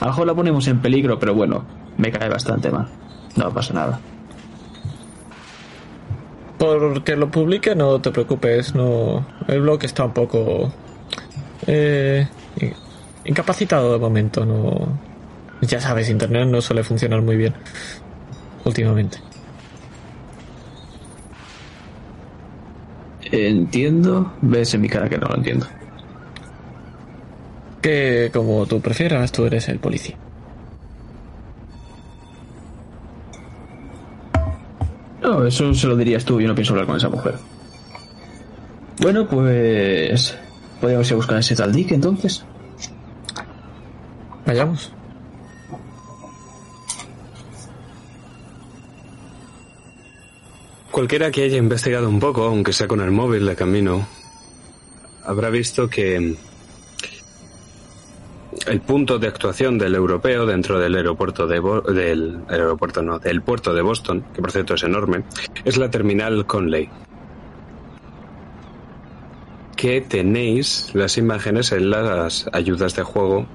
A lo mejor la ponemos en peligro, pero bueno, me cae bastante mal. No pasa nada. Porque lo publique, no te preocupes. no El blog está un poco. Eh, incapacitado de momento. no Ya sabes, internet no suele funcionar muy bien últimamente. Entiendo. Ves en mi cara que no lo entiendo. Que como tú prefieras, tú eres el policía. No, eso se lo dirías tú. Yo no pienso hablar con esa mujer. Bueno, pues. Podríamos ir a buscar a ese tal Dick entonces. Vayamos. Cualquiera que haya investigado un poco, aunque sea con el móvil de camino, habrá visto que el punto de actuación del europeo dentro del aeropuerto de Bo- del aeropuerto no, del puerto de Boston, que por cierto es enorme, es la terminal Conley. Que tenéis las imágenes en las ayudas de juego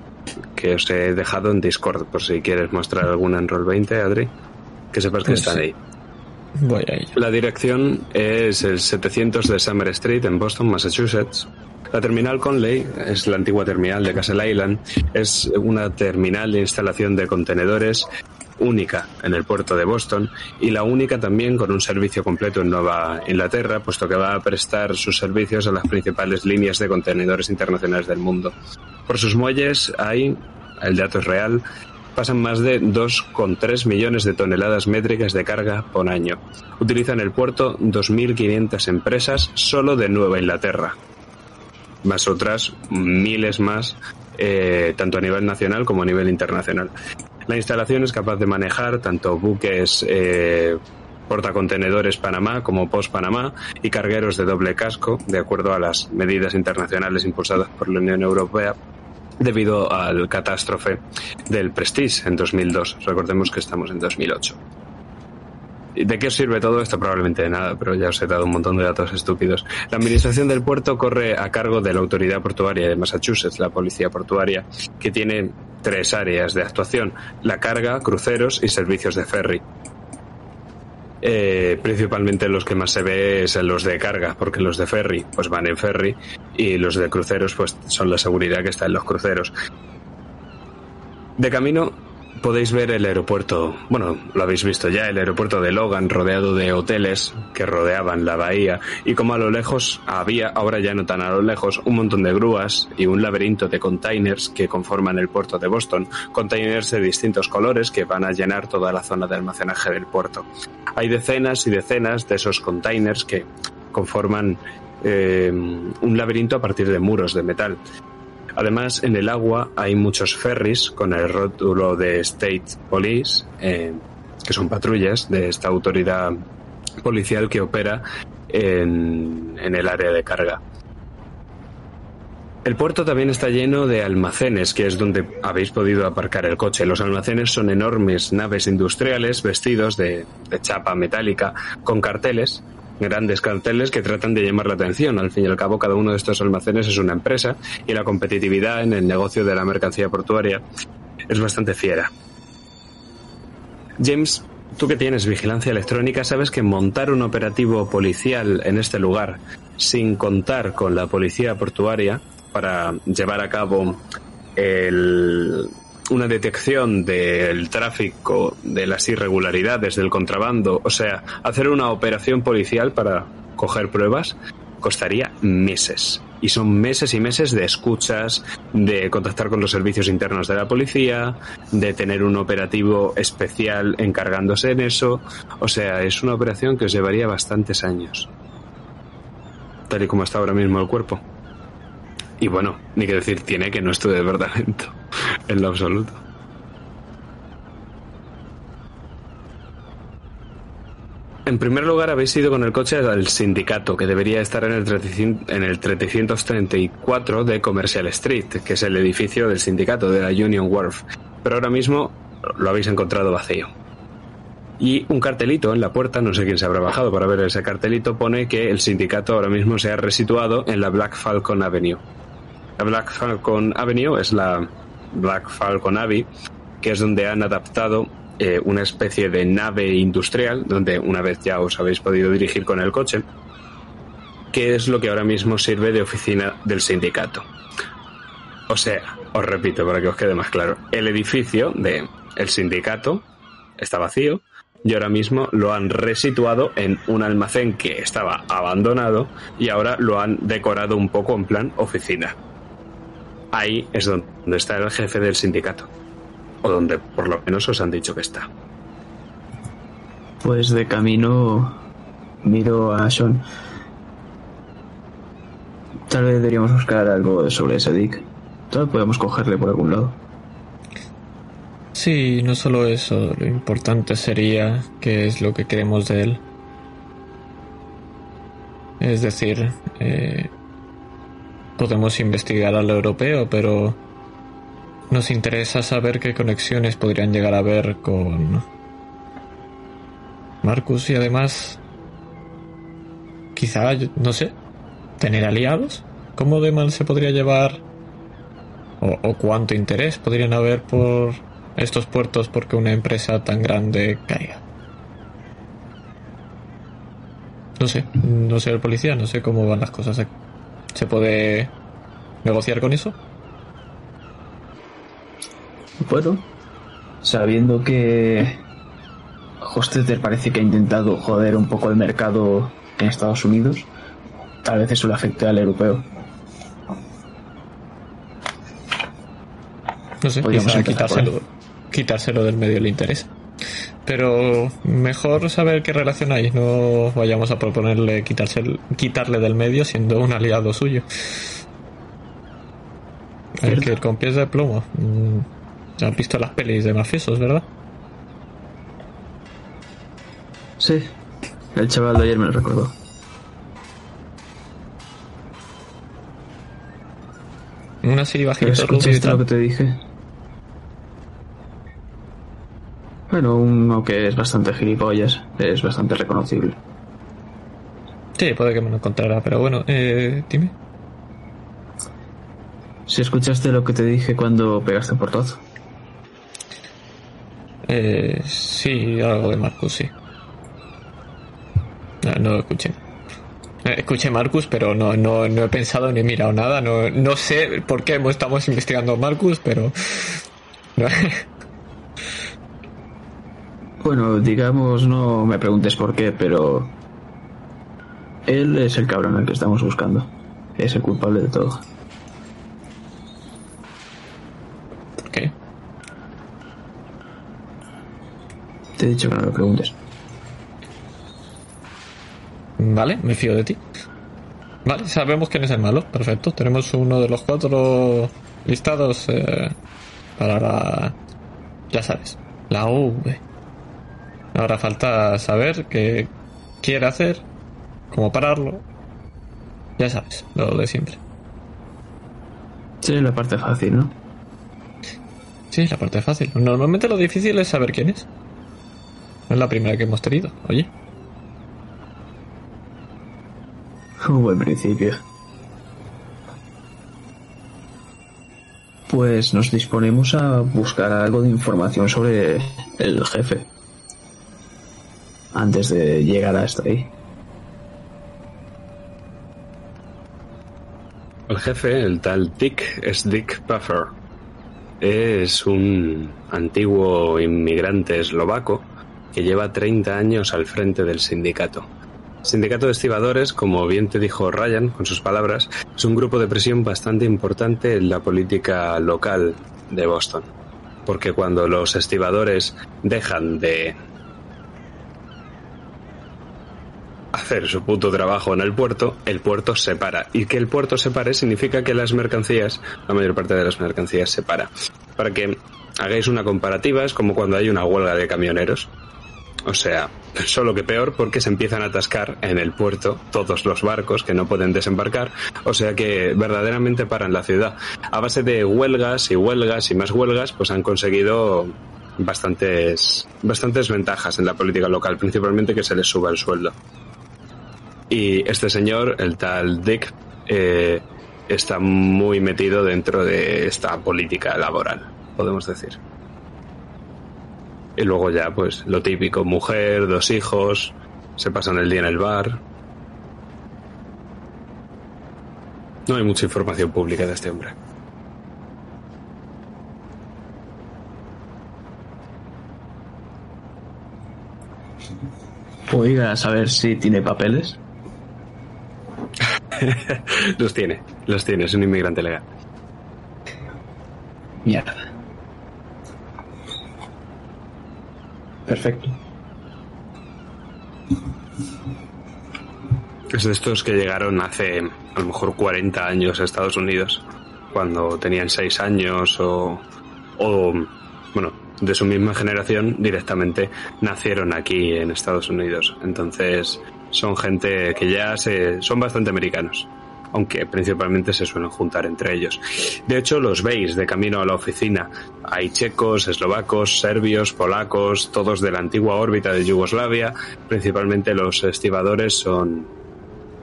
que os he dejado en Discord, por si quieres mostrar alguna en Roll20, Adri, que sepas que Pues están sí. ahí. Voy a ello. La dirección es el 700 de Summer Street en Boston, Massachusetts. La terminal Conley es la antigua terminal de Castle Island. Es una terminal de instalación de contenedores única en el puerto de Boston y la única también con un servicio completo en Nueva Inglaterra, puesto que va a prestar sus servicios a las principales líneas de contenedores internacionales del mundo. Por sus muelles hay, el dato es real, pasan más de 2,3 millones de toneladas métricas de carga por año. Utilizan el puerto 2.500 empresas solo de Nueva Inglaterra, más otras miles más, eh, tanto a nivel nacional como a nivel internacional. La instalación es capaz de manejar tanto buques eh, portacontenedores Panamá como post Panamá y cargueros de doble casco, de acuerdo a las medidas internacionales impulsadas por la Unión Europea debido al catástrofe del Prestige en 2002. Recordemos que estamos en 2008. ¿Y ¿De qué sirve todo esto? Probablemente de nada, pero ya os he dado un montón de datos estúpidos. La administración del puerto corre a cargo de la Autoridad Portuaria de Massachusetts, la Policía Portuaria, que tiene tres áreas de actuación, la carga, cruceros y servicios de ferry. Eh, principalmente los que más se ve es en los de carga, porque los de ferry pues van en ferry y los de cruceros pues son la seguridad que está en los cruceros. De camino podéis ver el aeropuerto, bueno, lo habéis visto ya, el aeropuerto de Logan rodeado de hoteles que rodeaban la bahía y como a lo lejos había, ahora ya no tan a lo lejos, un montón de grúas y un laberinto de containers que conforman el puerto de Boston, containers de distintos colores que van a llenar toda la zona de almacenaje del puerto. Hay decenas y decenas de esos containers que conforman eh, un laberinto a partir de muros de metal. Además, en el agua hay muchos ferries con el rótulo de State Police, eh, que son patrullas de esta autoridad policial que opera en, el área de carga. El puerto también está lleno de almacenes, que es donde habéis podido aparcar el coche. Los almacenes son enormes naves industriales vestidos de chapa metálica con carteles grandes carteles que tratan de llamar la atención. Al fin y al cabo, cada uno de estos almacenes es una empresa y la competitividad en el negocio de la mercancía portuaria es bastante fiera. James, tú que tienes vigilancia electrónica, sabes que montar un operativo policial en este lugar sin contar con la policía portuaria para llevar a cabo el, una detección del tráfico, de las irregularidades, del contrabando, o sea, hacer una operación policial para coger pruebas, costaría meses. Y son meses y meses de escuchas, de contactar con los servicios internos de la policía, de tener un operativo especial encargándose en eso. O sea, es una operación que os llevaría bastantes años. Tal y como está ahora mismo el cuerpo. Y bueno, ni que decir tiene que no estoy de departamento (laughs) en lo absoluto. En primer lugar, habéis ido con el coche al sindicato, que debería estar en el, 300 en el 334 de Commercial Street, que es el edificio del sindicato de la Union Wharf. Pero ahora mismo lo habéis encontrado vacío. Y un cartelito en la puerta, no sé quién se habrá bajado para ver ese cartelito, pone que el sindicato ahora mismo se ha resituado en la Black Falcon Avenue. La Black Falcon Avenue es la Black Falcon Abbey, que es donde han adaptado eh, una especie de nave industrial, donde una vez ya os habéis podido dirigir con el coche, que es lo que ahora mismo sirve de oficina del sindicato. O sea, os repito para que os quede más claro, el edificio del el sindicato está vacío, y ahora mismo lo han resituado en un almacén que estaba abandonado y ahora lo han decorado un poco en plan oficina. Ahí es donde está el jefe del sindicato, o donde por lo menos os han dicho que está. Pues de camino miro a Sean. Tal vez deberíamos buscar algo sobre ese Dick. Tal vez podemos cogerle por algún lado. Sí, no solo eso, lo importante sería qué es lo que queremos de él. Es decir, eh, podemos investigar al europeo, pero nos interesa saber qué conexiones podrían llegar a haber con Marcus y además, quizá, no sé, tener aliados. ¿Cómo de mal se podría llevar? O, cuánto interés podrían haber por estos puertos porque una empresa tan grande caiga. No sé, no sé el policía, no sé cómo van las cosas. ¿Se puede negociar con eso? Bueno, sabiendo que Hostetter parece que ha intentado joder un poco el mercado en Estados Unidos, tal vez eso le afecte al europeo. No sé, quizá quitárselo, quitárselo del medio le interesa. Pero mejor saber qué relación hay, no vayamos a proponerle quitarse, quitarle del medio siendo un aliado suyo. El Cierto. que con pies de plomo. Mm, Han visto las pelis de mafiosos, ¿verdad? Sí, el chaval de ayer me lo recordó. Un así ¿Pero bajito, rubio y escuchaste lo que te dije? Bueno, uno que es bastante gilipollas, es bastante reconocible. Sí, puede que me lo encontrara, pero bueno, eh, dime. Si escuchaste lo que te dije cuando pegaste el portazo. Eh, sí, algo de Marcus, sí. No, no lo escuché. Eh, Escuché Marcus, pero no, no, no he pensado ni he mirado nada. No, no sé por qué estamos investigando Marcus, pero. no. (laughs) Bueno, digamos, no me preguntes por qué, pero... Él es el cabrón al que estamos buscando. Es el culpable de todo. ¿Por qué? Te he dicho que no lo preguntes. Vale, me fío de ti. Vale, sabemos quién es el malo. Perfecto. Tenemos uno de los cuatro listados eh, para la. Ya sabes, la V. Ahora falta saber qué quiere hacer, cómo pararlo. Ya sabes, lo de siempre. Sí, la parte fácil, ¿no? Sí, la parte fácil. Normalmente lo difícil es saber quién es. No es la primera que hemos tenido, oye. Un buen principio. Pues nos disponemos a buscar algo de información sobre el jefe. Antes de llegar hasta ahí. El jefe, el tal Dick, es Dick Puffer. Es un antiguo inmigrante eslovaco que lleva 30 años al frente del sindicato. Sindicato de estibadores, como bien te dijo Ryan con sus palabras, es un grupo de presión bastante importante en la política local de Boston. Porque cuando los estibadores dejan de hacer su puto trabajo en el puerto, el puerto se para. Y que el puerto se pare significa que las mercancías, la mayor parte de las mercancías se para. Para que hagáis una comparativa, es como cuando hay una huelga de camioneros. O sea, solo que peor porque se empiezan a atascar en el puerto todos los barcos que no pueden desembarcar. O sea que verdaderamente paran la ciudad. A base de huelgas y huelgas y más huelgas, pues han conseguido bastantes, bastantes ventajas en la política local, principalmente que se les suba el sueldo. Y este señor, el tal Dick, eh, está muy metido dentro de esta política laboral, podemos decir. Y luego ya, pues lo típico, mujer, dos hijos, se pasan el día en el bar. No hay mucha información pública de este hombre. Oiga, saber si tiene papeles. (laughs) los tiene, los tiene, es un inmigrante legal. Mierda. Perfecto. Es de estos que llegaron hace a lo mejor 40 años a Estados Unidos, cuando tenían 6 años o, o, bueno, de su misma generación directamente nacieron aquí en Estados Unidos. Entonces son gente que ya se, son bastante americanos, aunque principalmente se suelen juntar entre ellos. De hecho, los veis de camino a la oficina. Hay checos, eslovacos, serbios, polacos, todos de la antigua órbita de Yugoslavia. Principalmente los estibadores son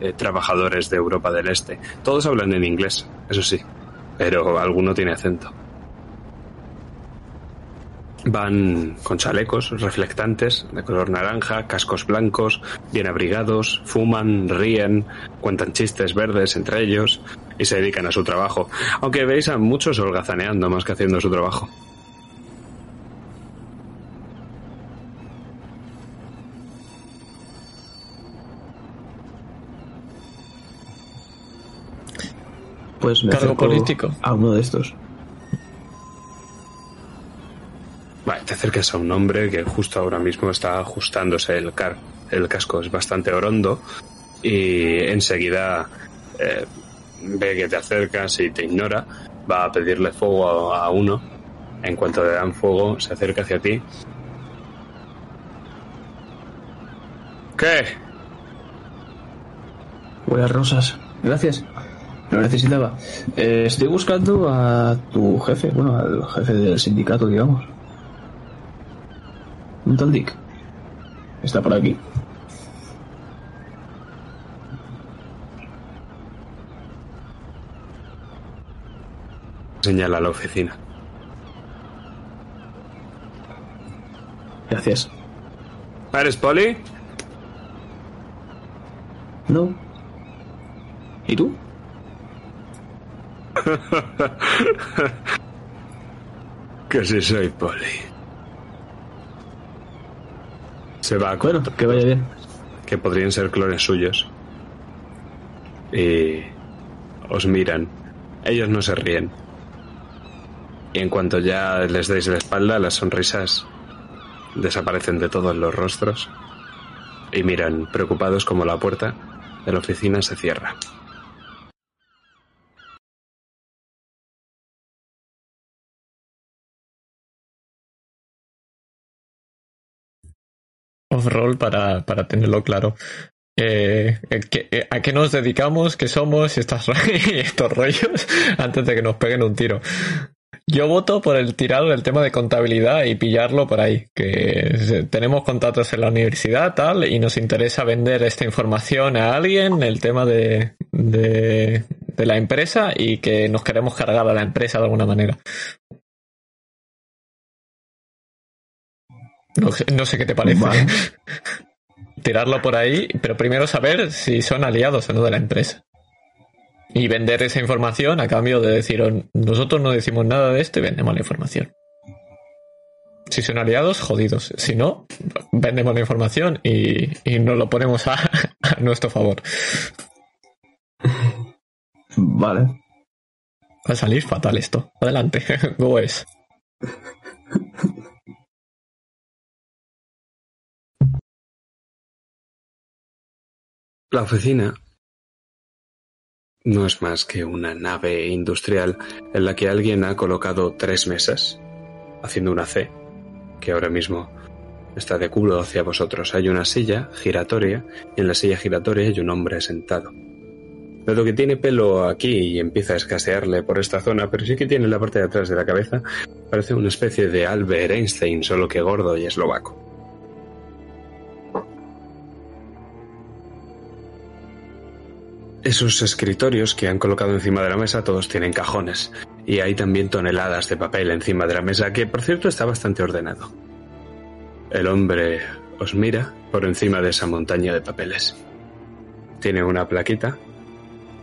eh, trabajadores de Europa del Este. Todos hablan en inglés, eso sí, pero alguno tiene acento. Van con chalecos reflectantes de color naranja, cascos blancos, bien abrigados, fuman, ríen, cuentan chistes verdes entre ellos y se dedican a su trabajo. Aunque veis a muchos holgazaneando más que haciendo su trabajo. Pues me Cargo político. a uno de estos. Vale, te acercas a un hombre que justo ahora mismo está ajustándose el, car el casco, es bastante orondo y enseguida eh, ve que te acercas y te ignora, va a pedirle fuego a, a uno. En cuanto le dan fuego, se acerca hacia ti. ¿Qué? Buenas rosas. Gracias. Lo necesitaba. Eh, estoy buscando a tu jefe, bueno, al jefe del sindicato, digamos. Un tal Dick. Está por aquí. Señala la oficina. Gracias. ¿Eres Poli? No. ¿Y tú? (laughs) Que sí soy Poli. Se va con Bueno, que vaya bien. que podrían ser clones suyos. Y os miran. Ellos no se ríen. Y en cuanto ya les deis la espalda, las sonrisas desaparecen de todos los rostros. Y miran preocupados como la puerta de la oficina se cierra. Off-roll para, para tenerlo claro. Eh, eh, eh, ¿A qué nos dedicamos? ¿Qué somos? Y estas, (laughs) estos rollos (laughs) antes de que nos peguen un tiro. Yo voto por el tirado del tema de contabilidad y pillarlo por ahí. Que tenemos contratos en la universidad, tal, y nos interesa vender esta información a alguien, el tema de, de la empresa, y que nos queremos cargar a la empresa de alguna manera. No, sé- no sé qué te parece. Vale. (laughs) Tirarlo por ahí, pero primero saber si son aliados o no de la empresa. Y vender esa información a cambio de decir, "Oh, nosotros no decimos nada de esto y vendemos la información. Si son aliados, jodidos. Si no, vendemos la información y, y nos lo ponemos a, (laughs) a nuestro favor. Vale. Va a salir fatal esto. Adelante, (laughs) go es. La oficina no es más que una nave industrial en la que alguien ha colocado tres mesas, haciendo una C, que ahora mismo está de culo hacia vosotros. Hay una silla giratoria y en la silla giratoria hay un hombre sentado. Dado que tiene pelo aquí y empieza a escasearle por esta zona, pero sí que tiene en la parte de atrás de la cabeza, parece una especie de Albert Einstein, solo que gordo y eslovaco. Esos escritorios que han colocado encima de la mesa todos tienen cajones y hay también toneladas de papel encima de la mesa que por cierto está bastante ordenado. El hombre os mira por encima de esa montaña de papeles. Tiene una plaquita.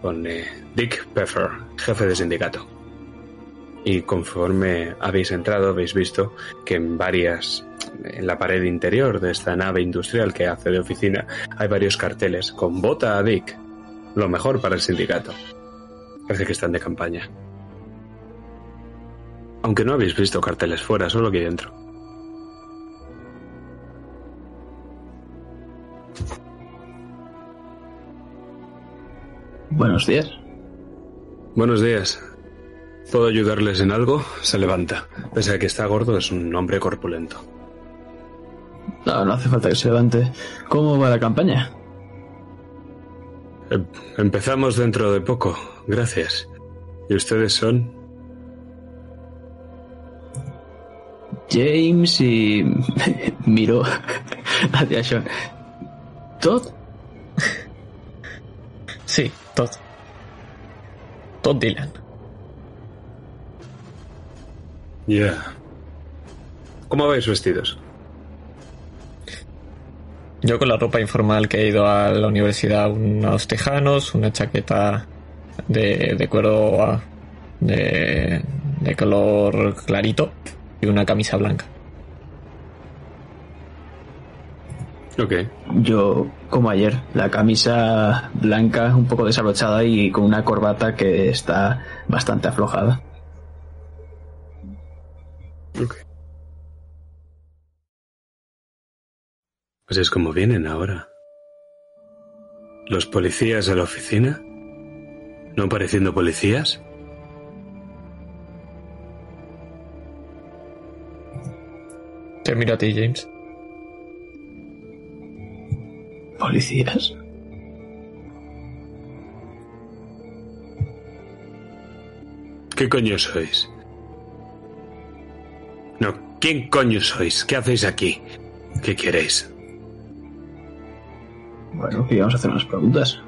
Pone Dick Pfeffer, jefe de sindicato. Y conforme habéis entrado, habéis visto que en varias, en la pared interior de esta nave industrial que hace de oficina, hay varios carteles con bota a Dick. Lo mejor para el sindicato. Parece que están de campaña. Aunque no habéis visto carteles fuera, solo aquí dentro. Buenos días. Buenos días. ¿Puedo ayudarles en algo? Se levanta. Pese a que está gordo, es un hombre corpulento. No, no hace falta que se levante. ¿Cómo va la campaña? Em- Empezamos dentro de poco. Gracias. ¿Y ustedes son? James y... (laughs) Miró hacia Sean. ¿Todd? Sí, Todd. Todd Dylan. Ya. ¿Cómo vais vestidos? Yo con la ropa informal que he ido a la universidad, unos tejanos, una chaqueta de, de cuero ah, de, de color clarito y una camisa blanca. Ok. Yo, como ayer, la camisa blanca un poco desabrochada y con una corbata que está bastante aflojada. Ok. Pues es como vienen ahora. Los policías de la oficina. ¿No pareciendo policías? Te miro a ti, James. ¿Policías? ¿Qué coño sois? No, ¿quién coño sois? ¿Qué hacéis aquí? ¿Qué queréis? Bueno, que íbamos a hacer unas preguntas.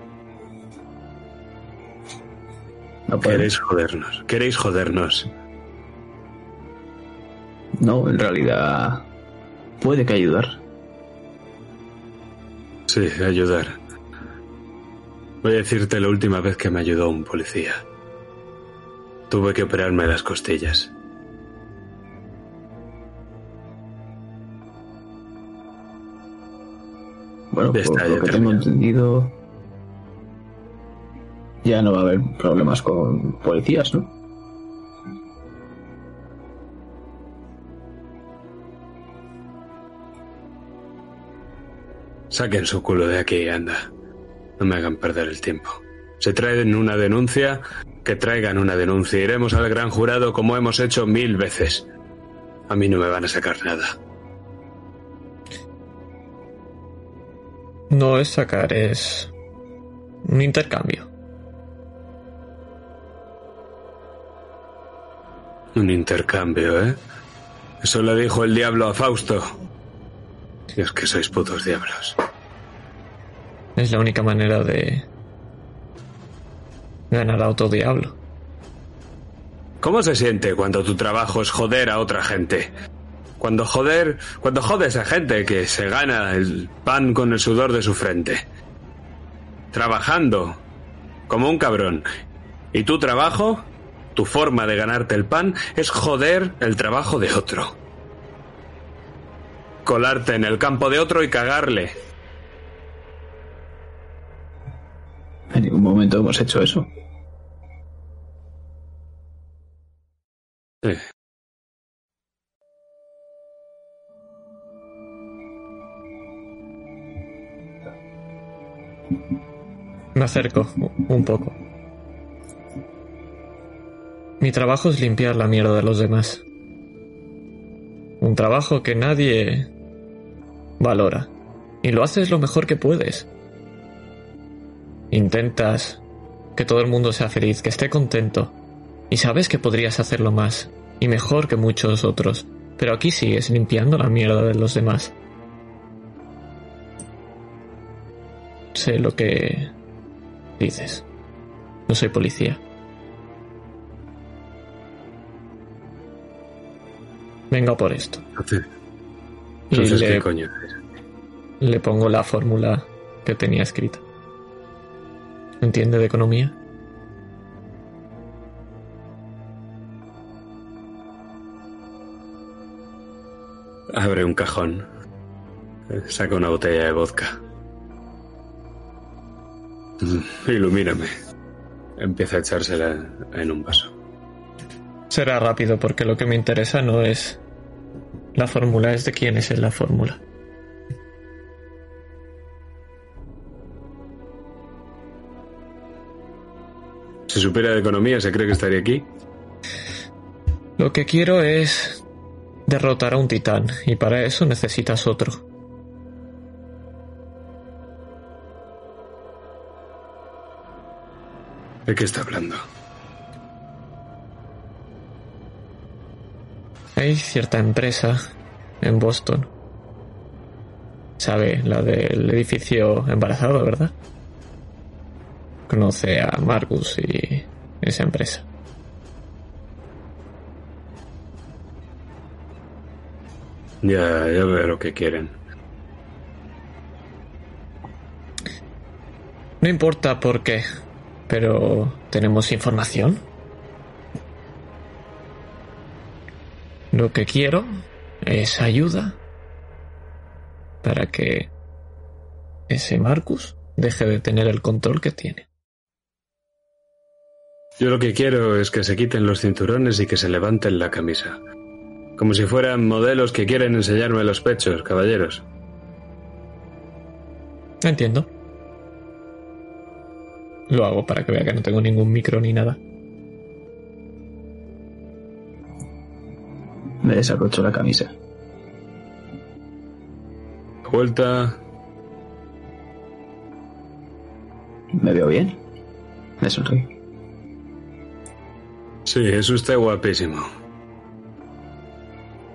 No. Queréis jodernos. Queréis jodernos. No, en realidad puede que ayudar. Sí, ayudar. Voy a decirte la última vez que me ayudó un policía. Tuve que operarme las costillas. Bueno, Ya por lo que tengo entendido, ya no va a haber problemas con policías, ¿no? Saquen su culo de aquí, anda. No me hagan perder el tiempo. Se traen una denuncia, que traigan una denuncia. Iremos al gran jurado como hemos hecho mil veces. A mí no me van a sacar nada. No es sacar, es un intercambio. Un intercambio, ¿eh? Eso lo dijo el diablo a Fausto. Y es que sois putos diablos. Es la única manera de ganar a otro diablo. ¿Cómo se siente cuando tu trabajo es joder a otra gente? Cuando joder, cuando jodes a gente que se gana el pan con el sudor de su frente. Trabajando como un cabrón. Y tu trabajo, tu forma de ganarte el pan, es joder el trabajo de otro. Colarte en el campo de otro y cagarle. En ningún momento hemos hecho eso. Sí. Me acerco un poco. Mi trabajo es limpiar la mierda de los demás. Un trabajo que nadie valora. Y lo haces lo mejor que puedes. Intentas que todo el mundo sea feliz, que esté contento. Y sabes que podrías hacerlo más y mejor que muchos otros. Pero aquí sigues limpiando la mierda de los demás. Sé lo que dices. No soy policía. Venga por esto. Y le, ¿qué coño Le pongo la fórmula que tenía escrita. ¿Entiende de economía? Abre un cajón. Saca una botella de vodka. Ilumíname. Empieza a echársela en un vaso. Será rápido porque lo que me interesa no es la fórmula, es de quién es la fórmula. Si supiera de economía, ¿se cree que estaría aquí? Lo que quiero es derrotar a un titán y para eso necesitas otro. ¿De qué está hablando? Hay cierta empresa en Boston. Sabe, la del edificio embarazado, ¿verdad? Conoce a Marcus y esa empresa. Ya, ya veo lo que quieren. No importa por qué, pero ¿tenemos información? Lo que quiero es ayuda para que ese Marcus deje de tener el control que tiene. Yo lo que quiero es que se quiten los cinturones y que se levanten la camisa. Como si fueran modelos que quieren enseñarme los pechos, caballeros. Entiendo. Lo hago para que vea que no tengo ningún micro ni nada. Me desabrocho la camisa. Vuelta. ¿Me veo bien? Me sonríe. Sí, es usted guapísimo.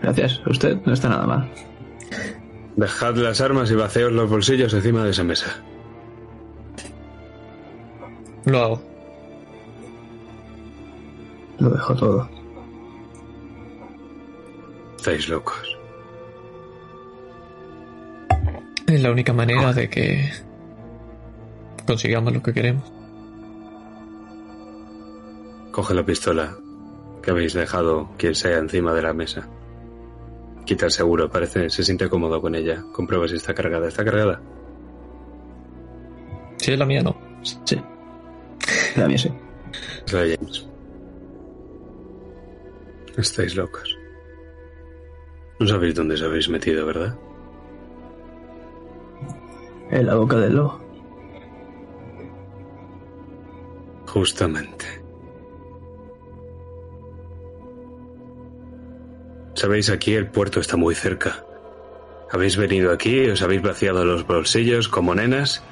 Gracias, usted no está nada mal. Dejad las armas y vaceos los bolsillos encima de esa mesa. Lo hago. Lo dejo todo. Estáis locos. Es la única manera de que consigamos lo que queremos. Coge la pistola que habéis dejado quien sea encima de la mesa. Quita el seguro, parece, se siente cómodo con ella. Comprueba si está cargada. ¿Está cargada? Si es la mía, no. Sí. (laughs) Mía sí. James. Estáis locos. No sabéis dónde os habéis metido, ¿verdad? En la boca del lobo. Justamente. Sabéis, aquí el puerto está muy cerca. Habéis venido aquí, os habéis vaciado los bolsillos como nenas.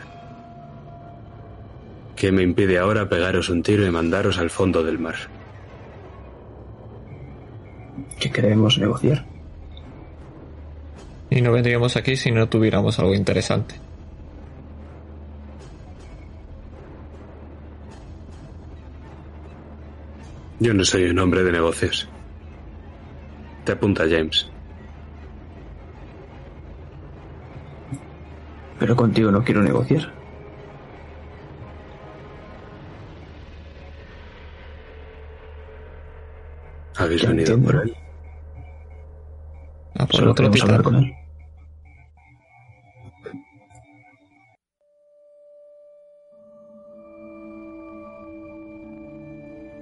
¿Qué me impide ahora pegaros un tiro y mandaros al fondo del mar? Que queremos negociar. Y no vendríamos aquí si no tuviéramos algo interesante. Yo no soy un hombre de negocios. Te apunta James. Pero contigo no quiero negociar. Habéis Ya venido entiendo. por él. A por Solo otro queremos titán. hablar con él.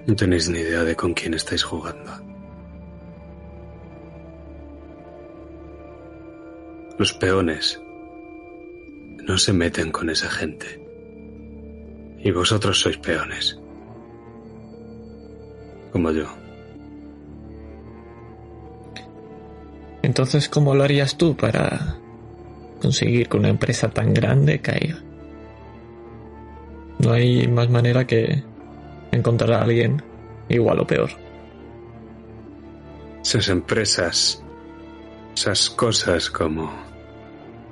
No tenéis ni idea de con quién estáis jugando. Los peones no se meten con esa gente. Y vosotros sois peones. Como yo. Entonces, ¿cómo lo harías tú para conseguir que una empresa tan grande caiga? No hay más manera que encontrar a alguien igual o peor. Esas empresas, esas cosas como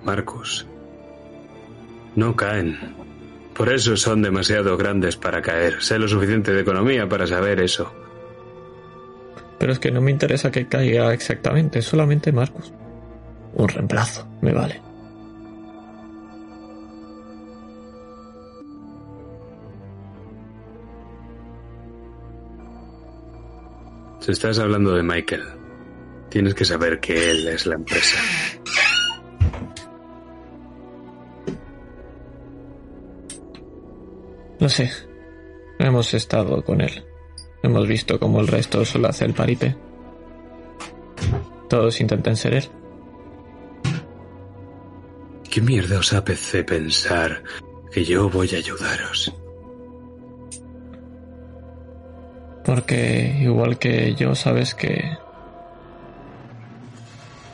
Marcus, no caen. Por eso son demasiado grandes para caer. Sé lo suficiente de economía para saber eso. Pero es que no me interesa que caiga exactamente, solamente Marcus. Un reemplazo, me vale. Si estás hablando de Michael, Tienes que saber que él es la empresa. No sé. Hemos estado con él. Hemos visto cómo el resto solo hace el parite. Todos intentan ser él. ¿Qué mierda os apetece pensar que yo voy a ayudaros? Porque igual que yo sabes que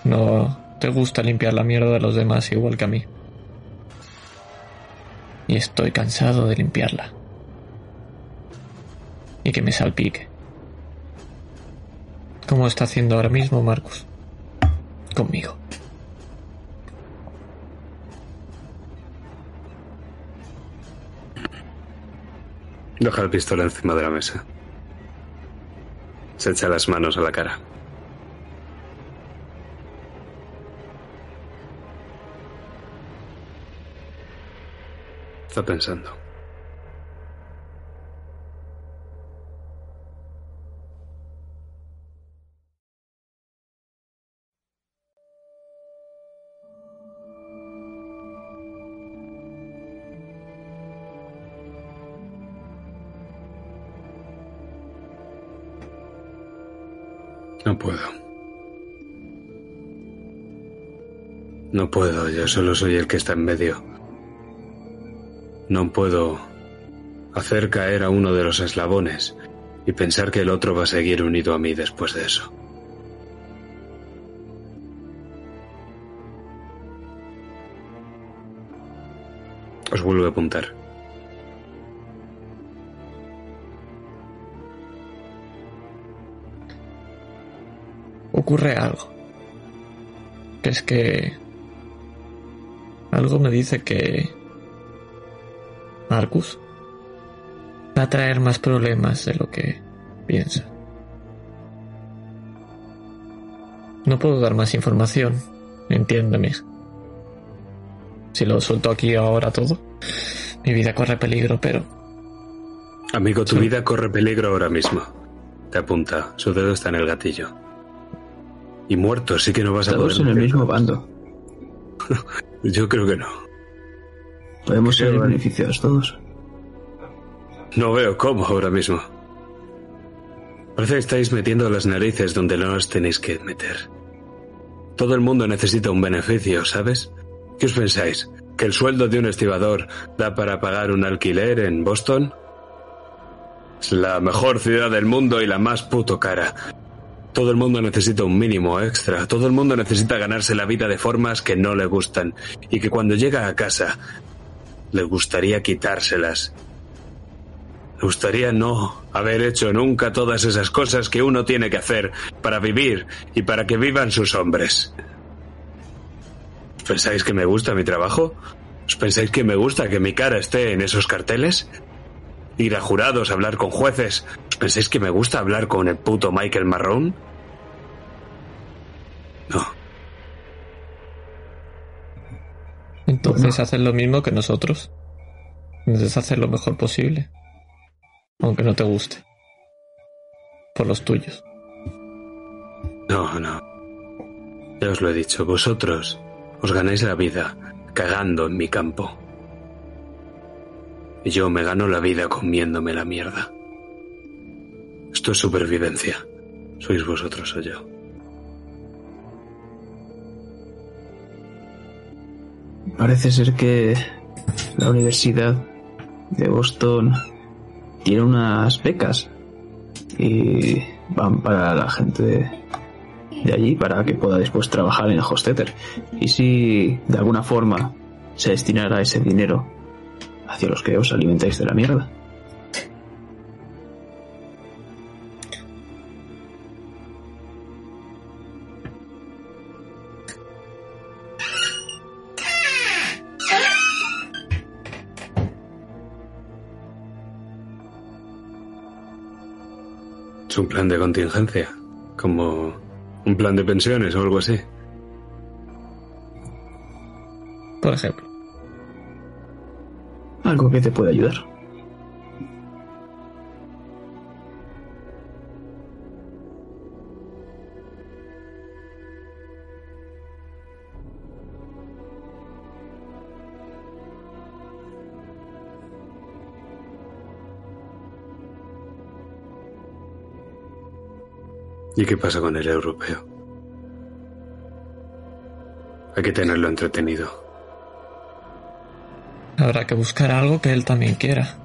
no te gusta limpiar la mierda de los demás igual que a mí. Y estoy cansado de limpiarla. Y que me salpique. Como está haciendo ahora mismo Marcus. Conmigo. Deja el pistola encima de la mesa. Se echa las manos a la cara. Está pensando. No puedo. No puedo, yo solo soy el que está en medio. No puedo hacer caer a uno de los eslabones y pensar que el otro va a seguir unido a mí después de eso. Os vuelvo a apuntar. Ocurre algo. Que es que... Algo me dice que... Marcus va a traer más problemas de lo que piensa. No puedo dar más información, entiéndeme. Si lo suelto aquí ahora todo, mi vida corre peligro, pero... Amigo, tu vida corre peligro ahora mismo. Te apunta, su dedo está en el gatillo. Y muerto, sí que no vas a poder. En el mismo bando. (laughs) Yo creo que no. Podemos ser beneficiados todos. No veo cómo ahora mismo. Parece que estáis metiendo las narices donde no las tenéis que meter. Todo el mundo necesita un beneficio, ¿sabes? ¿Qué os pensáis? ¿Que el sueldo de un estibador da para pagar un alquiler en Boston? Es la mejor ciudad del mundo y la más puto cara. Todo el mundo necesita un mínimo extra. Todo el mundo necesita ganarse la vida de formas que no le gustan y que cuando llega a casa le gustaría quitárselas. Le gustaría no haber hecho nunca todas esas cosas que uno tiene que hacer para vivir y para que vivan sus hombres. ¿Pensáis que me gusta mi trabajo? ¿Os pensáis que me gusta que mi cara esté en esos carteles? Ir a jurados, hablar con jueces. ¿Os pensáis que me gusta hablar con el puto Michael Marrón? No. Entonces haces lo mismo que nosotros. Entonces hacer lo mejor posible. Aunque no te guste. Por los tuyos. No, no. Ya os lo he dicho, vosotros os ganáis la vida cagando en mi campo. Yo me gano la vida comiéndome la mierda. Esto es supervivencia. Sois vosotros o yo. Parece ser que la Universidad de Boston tiene unas becas y van para la gente de, de allí para que pueda después trabajar en el Hostetter. Y si de alguna forma se destinara ese dinero hacia los que os alimentáis de la mierda. Es un plan de contingencia, como un plan de pensiones o algo así. Por ejemplo. ¿Algo que te pueda ayudar? ¿Y qué pasa con el europeo? Hay que tenerlo entretenido. Habrá que buscar algo que él también quiera.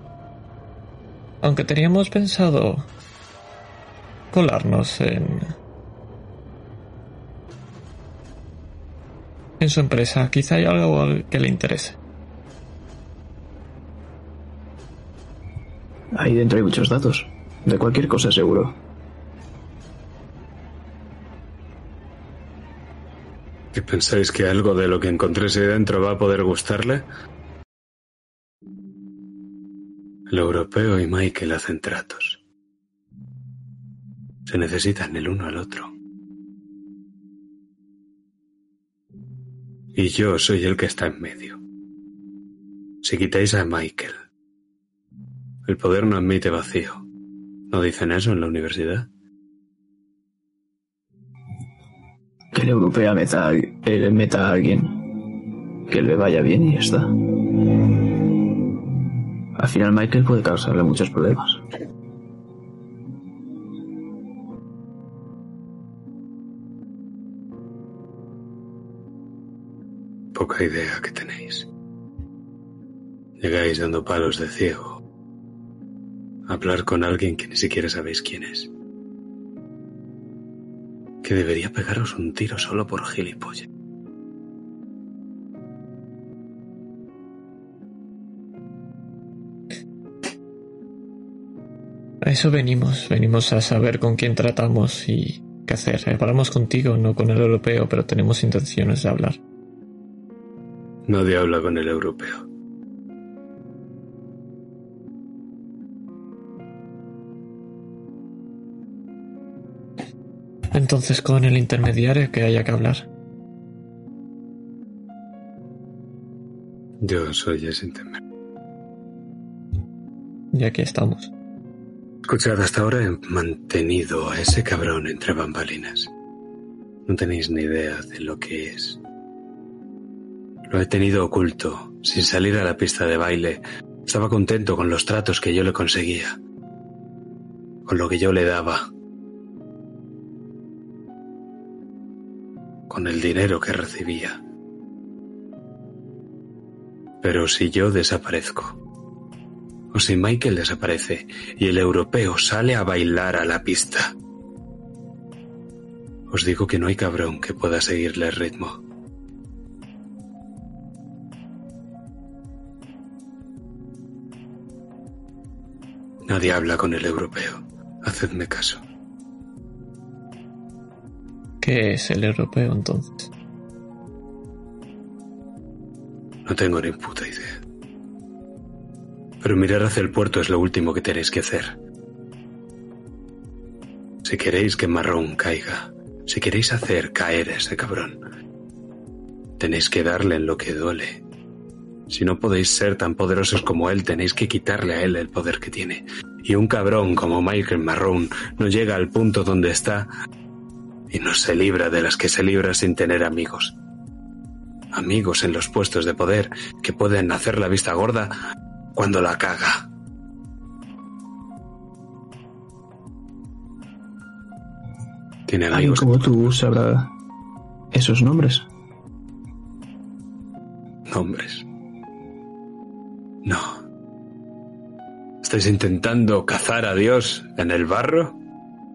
Aunque teníamos pensado colarnos en en su empresa. Quizá hay algo que le interese. Ahí dentro hay muchos datos. De cualquier cosa seguro. ¿Y pensáis que algo de lo que encontréis ahí dentro va a poder gustarle? El europeo y Michael hacen tratos. Se necesitan el uno al otro. Y yo soy el que está en medio. Si quitáis a Michael, el poder no admite vacío. ¿No dicen eso en la universidad? Que el europeo meta, a- alguien. Que le vaya bien y está. Al final Michael puede causarle muchos problemas. Poca idea que tenéis. Llegáis dando palos de ciego. Hablar con alguien que ni siquiera sabéis quién es. Que debería pegaros un tiro solo por gilipollas. A eso venimos, venimos a saber con quién tratamos y qué hacer. Hablamos contigo, no con el europeo, pero tenemos intenciones de hablar. Nadie habla con el europeo. Entonces con el intermediario que haya que hablar. Yo soy ese intermedio. Y aquí estamos. Escuchad, hasta ahora he mantenido a ese cabrón entre bambalinas. No tenéis ni idea de lo que es. Lo he tenido oculto, sin salir a la pista de baile. Estaba contento con los tratos que yo le conseguía, con lo que yo le daba, con el dinero que recibía. Pero si yo desaparezco, o si Michael desaparece y el europeo sale a bailar a la pista, os digo que no hay cabrón que pueda seguirle el ritmo. Nadie habla con el europeo. Hacedme caso. ¿Qué es el europeo entonces? No tengo ni puta idea. Pero mirar hacia el puerto es lo último que tenéis que hacer. Si queréis que Marrón caiga, si queréis hacer caer a ese cabrón, tenéis que darle en lo que duele. Si no podéis ser tan poderosos como él, tenéis que quitarle a él el poder que tiene. Y un cabrón como Michael Marrón no llega al punto donde está y no se libra de las que se libra sin tener amigos. Amigos en los puestos de poder que pueden hacer la vista gorda cuando la caga. Tiene amigos. como tú sabrá esos nombres. Nombres. No. ¿Estáis intentando cazar a Dios en el barro?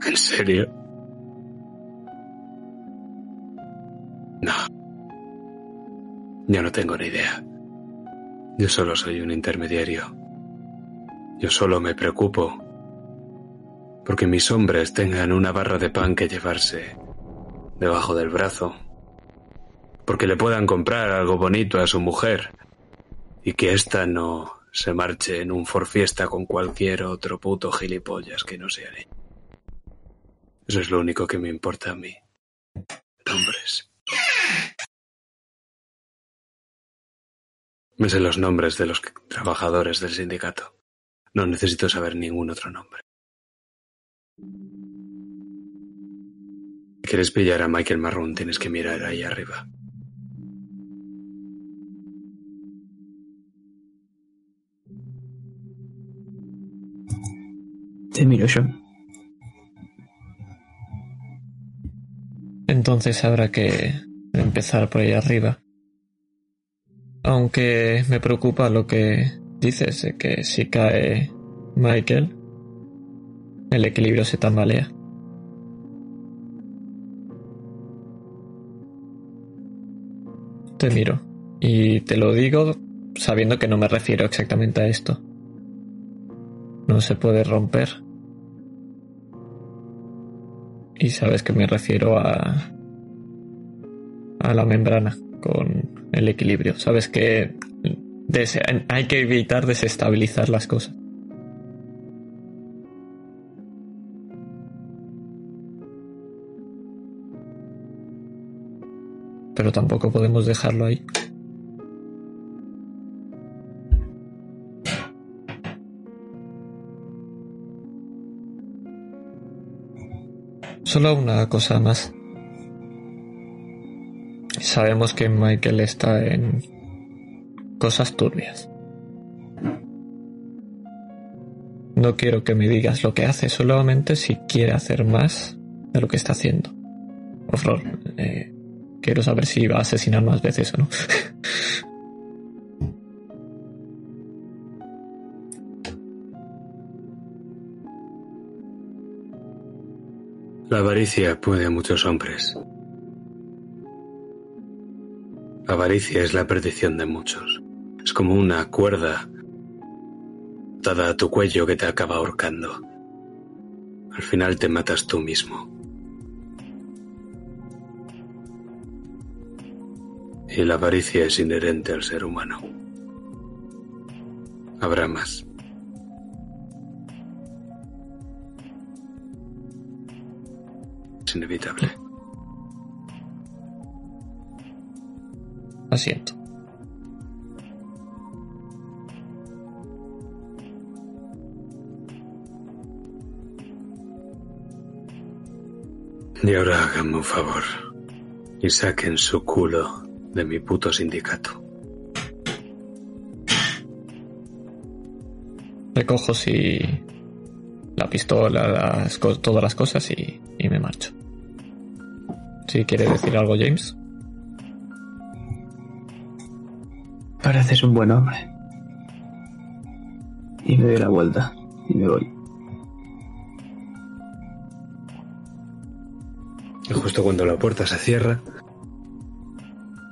¿En serio? No. Yo no tengo ni idea. Yo solo soy un intermediario. Yo solo me preocupo porque mis hombres tengan una barra de pan que llevarse debajo del brazo porque le puedan comprar algo bonito a su mujer y que ésta no se marche en un forfiesta con cualquier otro puto gilipollas que no sea él. Eso es lo único que me importa a mí. Nombres. Me sé los nombres de los trabajadores del sindicato. No necesito saber ningún otro nombre. Si quieres pillar a Michael Marrón, tienes que mirar ahí arriba. Te miro, Sean. Entonces habrá que empezar por ahí arriba. Aunque me preocupa lo que dices, que si cae Michael, el equilibrio se tambalea. Te miro y te lo digo sabiendo que no me refiero exactamente a esto. No se puede romper. Y sabes que me refiero a a la membrana con el equilibrio. Sabes que hay que evitar desestabilizar las cosas. Pero tampoco podemos dejarlo ahí. Solo una cosa más. Sabemos que Michael está en cosas turbias. No quiero que me digas lo que hace, solamente si quiere hacer más de lo que está haciendo. Por favor, eh, quiero saber si va a asesinar más veces o no. La avaricia puede a muchos hombres. Avaricia es la perdición de muchos. Es como una cuerda atada a tu cuello que te acaba ahorcando. Al final te matas tú mismo. Y la avaricia es inherente al ser humano. Habrá más. Es inevitable. Asiento. Y ahora háganme un favor y saquen su culo de mi puto sindicato. Recojo si la pistola, las, todas las cosas y, y me marcho. Si quiere decir algo, James. Pareces un buen hombre. Y me doy la vuelta y me voy. Y justo cuando la puerta se cierra,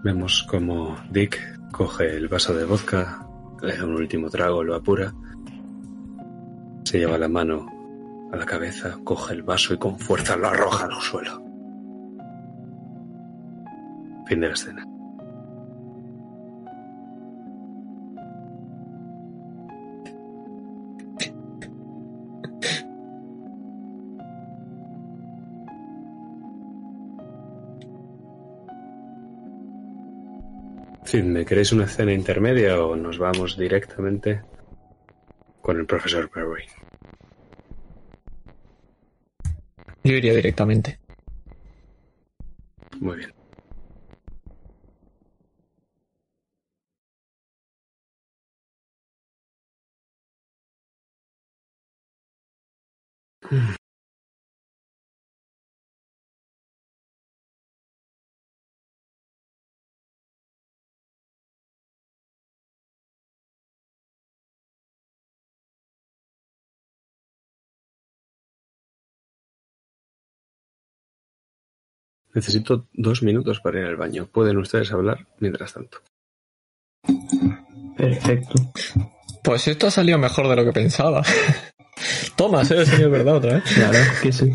vemos como Dick coge el vaso de vodka, le da un último trago, lo apura, se lleva la mano a la cabeza, coge el vaso y con fuerza lo arroja al suelo. Fin de la escena. ¿Me queréis una escena intermedia o nos vamos directamente con el profesor Perry? Yo iría directamente. Muy bien. Necesito dos minutos para ir al baño. Pueden ustedes hablar mientras tanto. Perfecto. Pues esto ha salido mejor de lo que pensaba. (laughs) Toma, ¿eh? señor verdad otra vez. Claro que sí.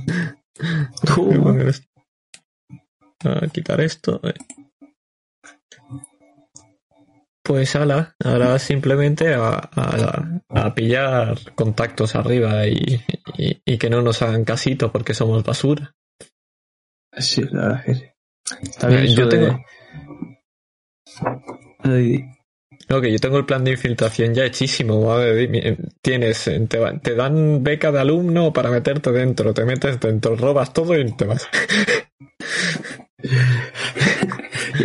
A quitar esto. eh. Pues ala, ahora simplemente a, a- a pillar contactos arriba y, y- y que no nos hagan casito porque somos basura. Sí, la verdad que sí. Está bien Eh, yo de- tengo- No, que yo tengo el plan de infiltración ya hechísimo. Tienes, te, va- te dan beca de alumno para meterte dentro, te metes dentro, robas todo y te vas. (laughs)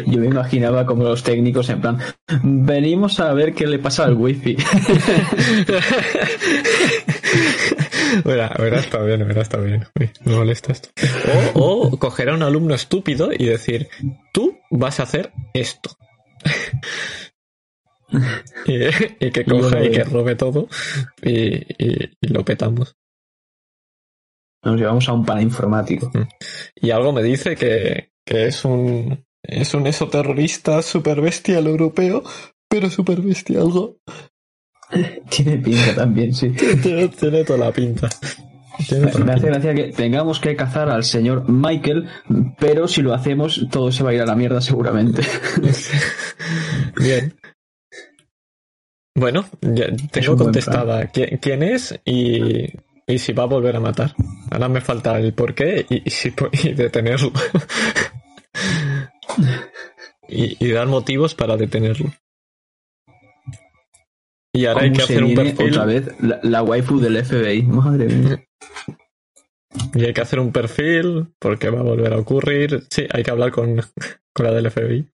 Yo me imaginaba como los técnicos en plan, venimos a ver qué le pasa al wifi. (laughs) Verá, verá, está bien, verá, está bien. Uy, me molesta esto. O, o coger a un alumno estúpido y decir, tú vas a hacer esto. (laughs) y, y que coja y que robe todo y, y- y lo petamos. Nos llevamos a un parainformático. Y algo me dice que, que es un es un esoterrorista super bestial europeo, pero super bestia algo. (laughs) Tiene pinta también, sí. Tiene, tiene toda la pinta. Tiene toda Me hace pinta. gracia que tengamos que cazar al señor Michael, pero si lo hacemos, todo se va a ir a la mierda seguramente. (laughs) Bien. Bueno, ya tengo contestada quién, es y, y si va a volver a matar. Ahora me falta el por qué y, y (laughs) y detenerlo. y, y dar motivos para detenerlo. Y ahora hay ¿Cómo que hacer un perfil. otra vez la, la waifu del FBI? Madre mía. Y hay que hacer un perfil porque va a volver a ocurrir. Sí, hay que hablar con, con la del FBI.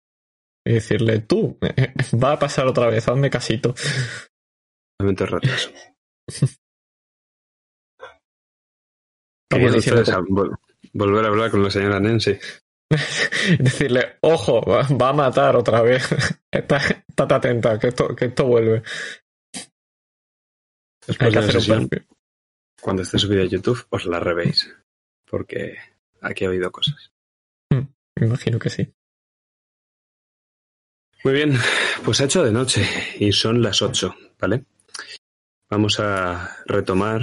Y decirle, tú, (laughs) va a pasar otra vez, hazme casito. Momento retraso. Vol- volver a hablar con la señora Nancy. (laughs) decirle, ojo, va a matar otra vez. (laughs) Está- Estate atenta, que esto, que esto vuelve. Hay Después que de la un sesión, cuando esté subida a YouTube, os la revéis. Porque aquí ha habido cosas. Me imagino que sí. Muy bien, pues ha hecho de noche y son las 8, ¿vale? Vamos a retomar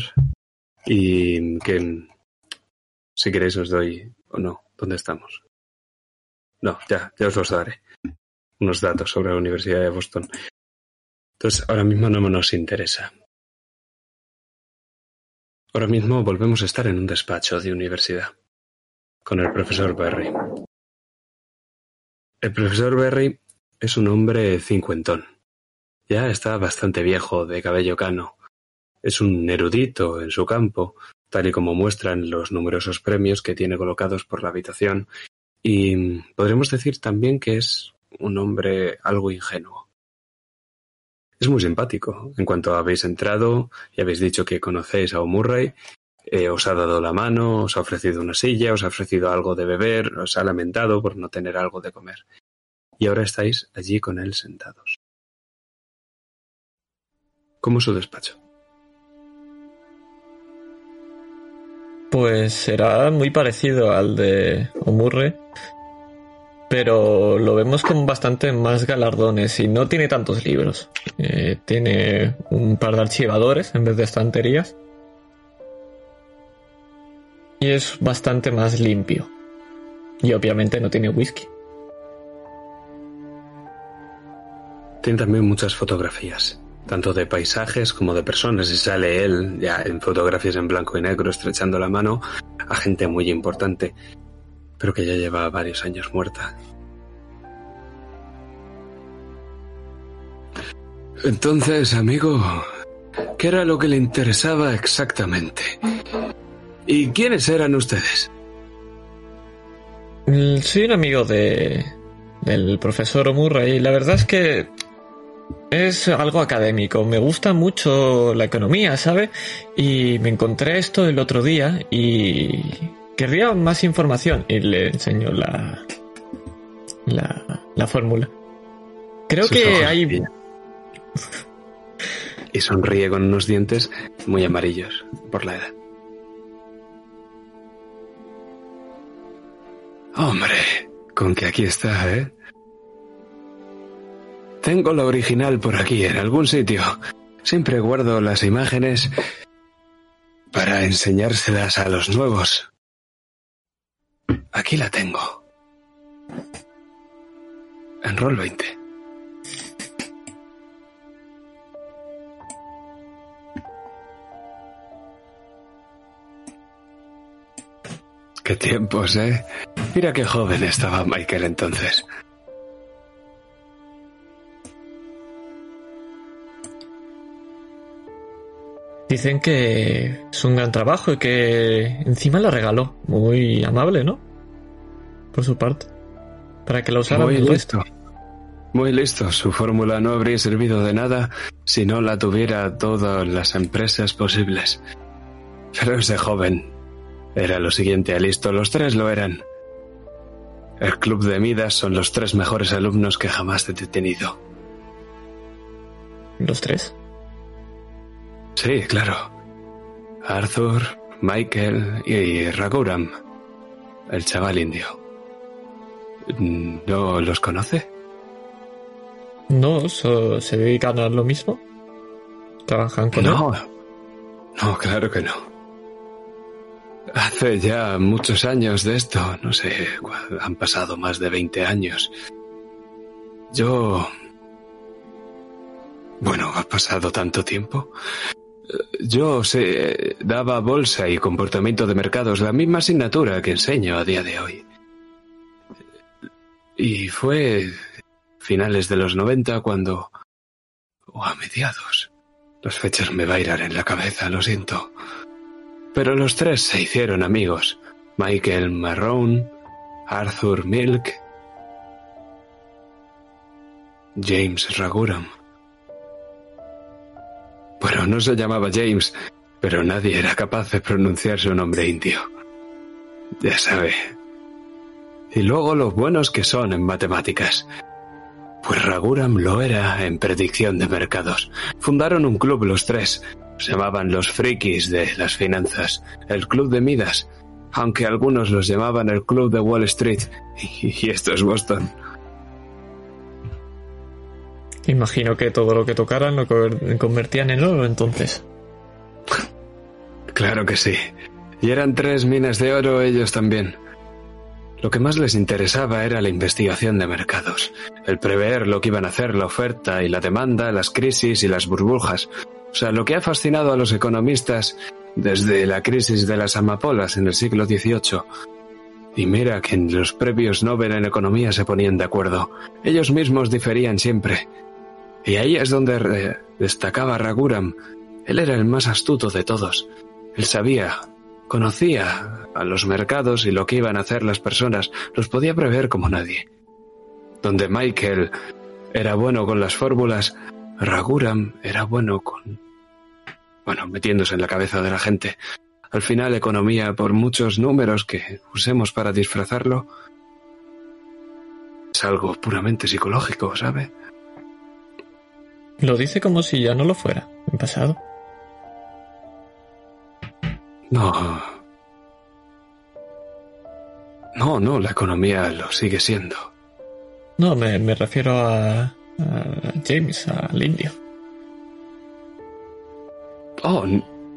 y que si queréis os doy o no, ¿dónde estamos? No, ya, ya os los daré. Unos datos sobre la Universidad de Boston. Entonces, ahora mismo no nos interesa. Ahora mismo volvemos a estar en un despacho de universidad con el profesor Berry. El profesor Berry es un hombre cincuentón. Ya está bastante viejo, de cabello cano. Es un erudito en su campo, tal y como muestran los numerosos premios que tiene colocados por la habitación, y podremos decir también que es un hombre algo ingenuo. Es muy simpático. En cuanto habéis entrado y habéis dicho que conocéis a O'Murray, eh, os ha dado la mano, os ha ofrecido una silla, os ha ofrecido algo de beber, os ha lamentado por no tener algo de comer y ahora estáis allí con él sentados. ¿Cómo su despacho? Pues será muy parecido al de Omurre, pero lo vemos con bastante más galardones y no tiene tantos libros. Eh, tiene un par de archivadores en vez de estanterías. Y es bastante más limpio. Y obviamente no tiene whisky. Tiene también muchas fotografías, tanto de paisajes como de personas, y sale él ya en fotografías en blanco y negro estrechando la mano a gente muy importante, pero que ya lleva varios años muerta. Entonces, amigo, ¿qué era lo que le interesaba exactamente? ¿Y quiénes eran ustedes? Mm, Soy un amigo de del profesor Omurra y la verdad es que es algo académico. Me gusta mucho la economía, ¿sabe? Y me encontré esto el otro día y querría más información y le enseño la la, la fórmula. Creo Sus que hay. Y sonríe con unos dientes muy amarillos por la edad. Hombre, con que aquí está, ¿eh? Tengo la original por aquí, en algún sitio. Siempre guardo las imágenes para enseñárselas a los nuevos. Aquí la tengo. En Roll 20. Qué tiempos, ¿eh? Mira qué joven estaba Michael entonces. dicen que es un gran trabajo y que encima lo regaló. Muy amable, ¿no? Por su parte. Para que lo usara Muy el resto. listo. Muy listo. Su fórmula no habría servido de nada si no la tuviera todas las empresas posibles. Pero ese joven era lo siguiente a listo. Los tres lo eran. El club de Midas son los tres mejores alumnos que jamás he tenido. ¿Los tres? Sí, claro. Arthur, Michael y Raguram, el chaval indio. ¿No los conoce? No, se dedican a lo mismo. ¿Trabajan con no, No, claro que no. Hace ya muchos años de esto, no sé, han pasado más de 20 años. Yo... Bueno, ha pasado tanto tiempo. Yo sé, daba bolsa y comportamiento de mercados, la misma asignatura que enseño a día de hoy. Y fue finales de los 90 cuando... o a mediados. Las fechas me bailan en la cabeza, lo siento. Pero los tres se hicieron amigos. Michael Marrone, Arthur Milk, James Raguram. Bueno, no se llamaba James, pero nadie era capaz de pronunciar su nombre indio. Ya sabe. Y luego los buenos que son en matemáticas. Pues Raguram lo era en predicción de mercados. Fundaron un club los tres. Se llamaban los frikis de las finanzas, el club de Midas, aunque algunos los llamaban el club de Wall Street. (laughs) Y esto es Boston. Imagino que todo lo que tocaran lo convertían en oro entonces. Claro que sí. Y eran tres minas de oro ellos también. Lo que más les interesaba era la investigación de mercados, el prever lo que iban a hacer la oferta y la demanda, las crisis y las burbujas. O sea, lo que ha fascinado a los economistas desde la crisis de las amapolas en el siglo XVIII. Y mira que en los previos Nobel en economía se ponían de acuerdo. Ellos mismos diferían siempre. Y ahí es donde destacaba Raguram. Él era el más astuto de todos. Él sabía, conocía a los mercados y lo que iban a hacer las personas, los podía prever como nadie. Donde Michael era bueno con las fórmulas, Raguram era bueno con... bueno, metiéndose en la cabeza de la gente. Al final, economía, por muchos números que usemos para disfrazarlo, es algo puramente psicológico, ¿sabe? Lo dice como si ya no lo fuera, en pasado. No. No, no, la economía lo sigue siendo. No, me, me refiero a, a, James, al indio. Oh,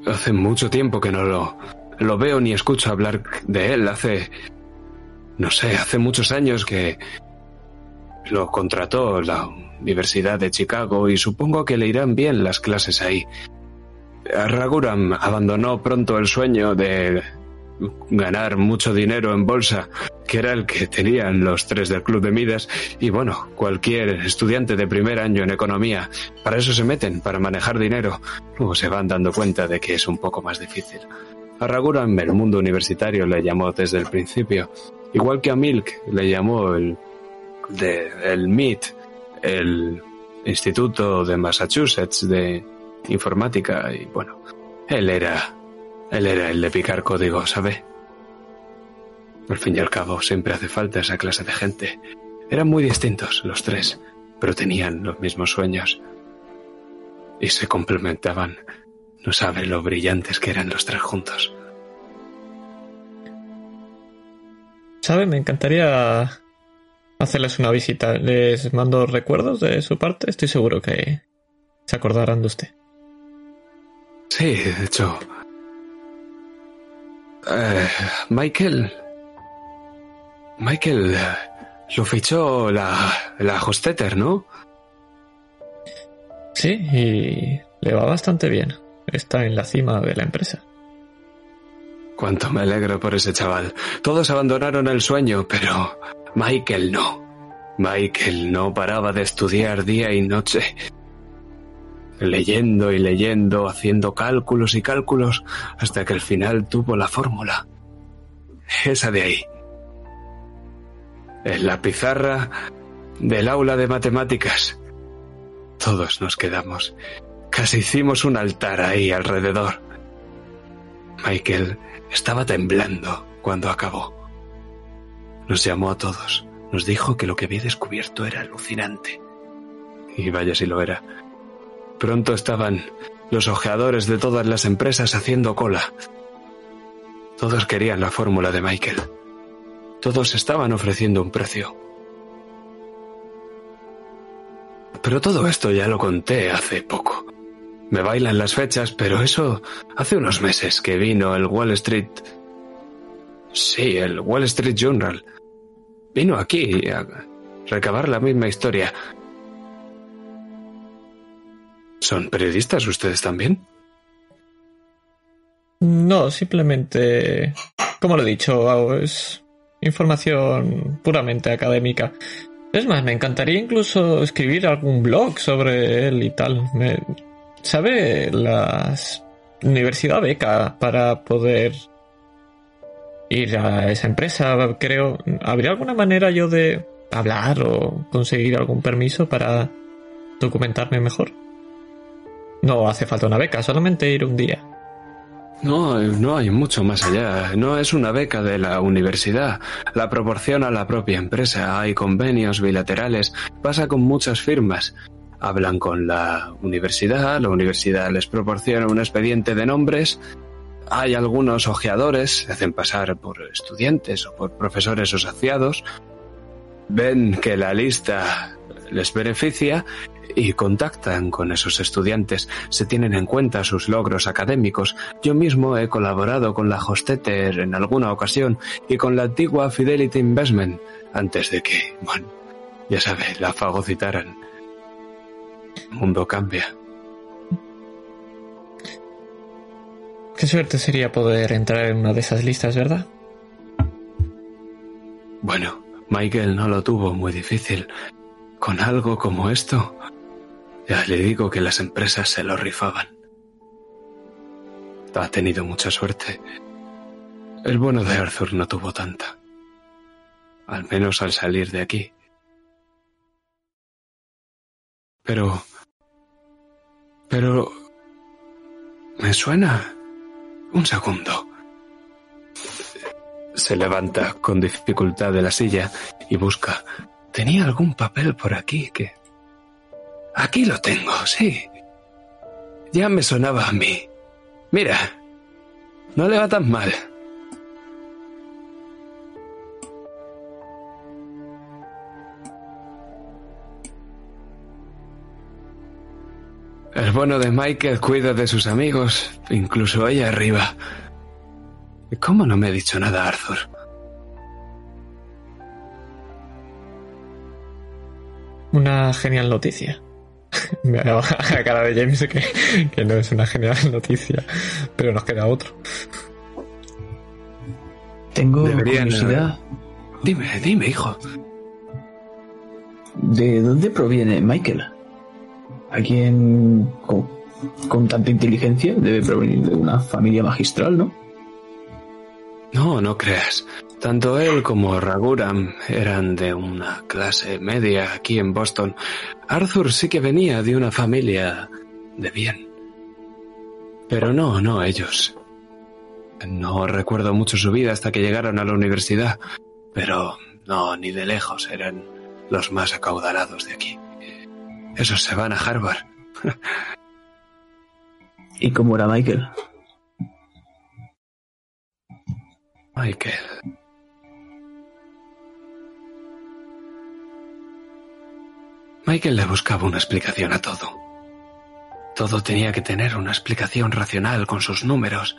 hace mucho tiempo que no lo, lo veo ni escucho hablar de él. Hace, no sé, hace muchos años que lo contrató la Universidad de Chicago y supongo que le irán bien las clases ahí. Raguram abandonó pronto el sueño de ganar mucho dinero en bolsa, que era el que tenían los tres del Club de Midas, y bueno, cualquier estudiante de primer año en economía, para eso se meten, para manejar dinero, luego se van dando cuenta de que es un poco más difícil. A Raguram el mundo universitario le llamó desde el principio, igual que a Milk le llamó el, de, el MIT, el Instituto de Massachusetts de Informática y bueno, él era, él era el de picar código, ¿sabe? Al fin y al cabo siempre hace falta esa clase de gente. Eran muy distintos los tres, pero tenían los mismos sueños. Y se complementaban. No sabe lo brillantes que eran los tres juntos. ¿Sabe? Me encantaría hacerles una visita. Les mando recuerdos de su parte. Estoy seguro que se acordarán de usted. Sí, de hecho. Eh, Michael. Michael lo fichó la, la Hostetter, ¿no? Sí, y le va bastante bien. Está en la cima de la empresa. Cuánto me alegro por ese chaval. Todos abandonaron el sueño, pero Michael no. Michael no paraba de estudiar día y noche. Leyendo y leyendo, haciendo cálculos y cálculos, hasta que al final tuvo la fórmula. Esa de ahí. En la pizarra del aula de matemáticas. Todos nos quedamos. Casi hicimos un altar ahí alrededor. Michael estaba temblando cuando acabó. Nos llamó a todos. Nos dijo que lo que había descubierto era alucinante. Y vaya si lo era. Pronto estaban los ojeadores de todas las empresas haciendo cola. Todos querían la fórmula de Michael. Todos estaban ofreciendo un precio. Pero todo esto ya lo conté hace poco. Me bailan las fechas, pero eso hace unos meses que vino el Wall Street. Sí, el Wall Street Journal. Vino aquí a recabar la misma historia. ¿Son periodistas ustedes también? No, simplemente, como lo he dicho, es información puramente académica. Es más, me encantaría incluso escribir algún blog sobre él y tal. Me, ¿Sabe la universidad beca para poder ir a esa empresa? Creo, ¿habría alguna manera yo de hablar o conseguir algún permiso para documentarme mejor? No hace falta una beca, solamente ir un día. No, no hay mucho más allá. No es una beca de la universidad. La proporciona la propia empresa. Hay convenios bilaterales. Pasa con muchas firmas. Hablan con la universidad. La universidad les proporciona un expediente de nombres. Hay algunos ojeadores. Se hacen pasar por estudiantes o por profesores asociados. Ven que la lista les beneficia y contactan con esos estudiantes, se tienen en cuenta sus logros académicos. Yo mismo he colaborado con la Hostetter en alguna ocasión y con la antigua Fidelity Investment antes de que, bueno, ya sabe, la fagocitaran. El mundo cambia. Qué suerte sería poder entrar en una de esas listas, ¿verdad? Bueno, Michael no lo tuvo muy difícil. Con algo como esto, ya le digo que las empresas se lo rifaban. Ha tenido mucha suerte. El bueno de Arthur no tuvo tanta. Al menos al salir de aquí. Pero... Pero... Me suena... Un segundo. Se levanta con dificultad de la silla y busca. Tenía algún papel por aquí que... Aquí lo tengo, sí. Ya me sonaba a mí. Mira, no le va tan mal. El bueno de Michael cuida de sus amigos, incluso ella arriba. ¿Cómo no me ha dicho nada Arthur? Una genial noticia. (laughs) Me ha dado la cara de James que, que no es una genial noticia, pero nos queda otro. Tengo Deberían, curiosidad. Dime, dime, hijo. ¿De dónde proviene Michael? ¿Alguien con, con tanta inteligencia debe provenir de una familia magistral, no? No, no creas. Tanto él como Raguram eran de una clase media aquí en Boston. Arthur sí que venía de una familia de bien. Pero no, no ellos. No recuerdo mucho su vida hasta que llegaron a la universidad, pero no, ni de lejos eran los más acaudalados de aquí. Esos se van a Harvard. (laughs) ¿Y cómo era Michael? Michael. Michael le buscaba una explicación a todo. Todo tenía que tener una explicación racional con sus números.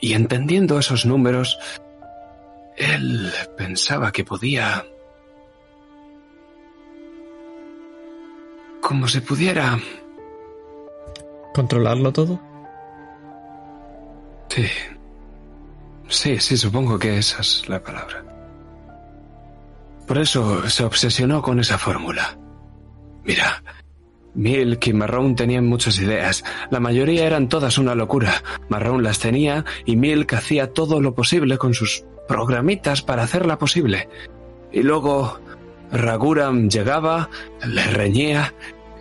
Y entendiendo esos números, él pensaba que podía... Como si pudiera... ¿Controlarlo todo? Sí. Sí, sí, supongo que esa es la palabra. Por eso se obsesionó con esa fórmula. Mira, Milk y Marrón tenían muchas ideas. La mayoría eran todas una locura. Marrón las tenía y Milk hacía todo lo posible con sus programitas para hacerla posible. Y luego Raguram llegaba, le reñía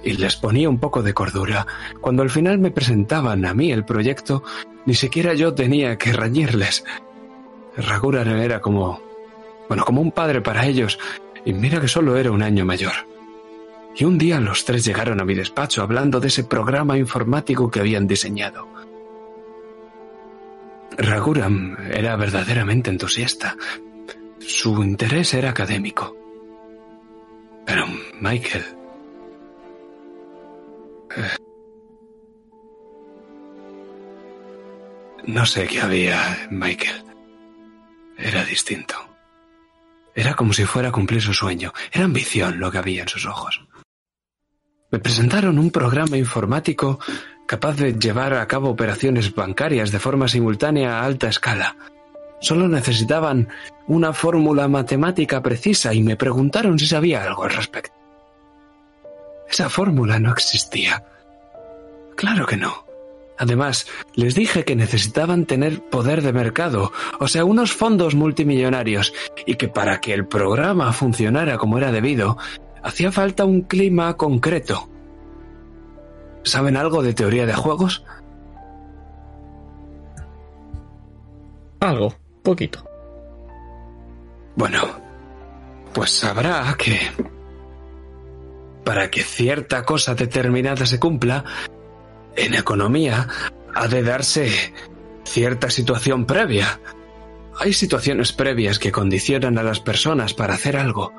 y les ponía un poco de cordura. Cuando al final me presentaban a mí el proyecto, ni siquiera yo tenía que reñirles. Raguran era como... bueno, como un padre para ellos, y mira que solo era un año mayor. Y un día los tres llegaron a mi despacho hablando de ese programa informático que habían diseñado. Raguram era verdaderamente entusiasta. Su interés era académico. Pero Michael... eh, No sé qué había en Michael. Era distinto. Era como si fuera a cumplir su sueño. Era ambición lo que había en sus ojos. Me presentaron un programa informático capaz de llevar a cabo operaciones bancarias de forma simultánea a alta escala. Solo necesitaban una fórmula matemática precisa y me preguntaron si sabía algo al respecto. Esa fórmula no existía. Claro que no. Además, les dije que necesitaban tener poder de mercado, o sea, unos fondos multimillonarios, y que para que el programa funcionara como era debido, hacía falta un clima concreto. ¿Saben algo de teoría de juegos? Algo, poquito. Bueno, pues sabrá que para que cierta cosa determinada se cumpla, en economía ha de darse cierta situación previa. Hay situaciones previas que condicionan a las personas para hacer algo.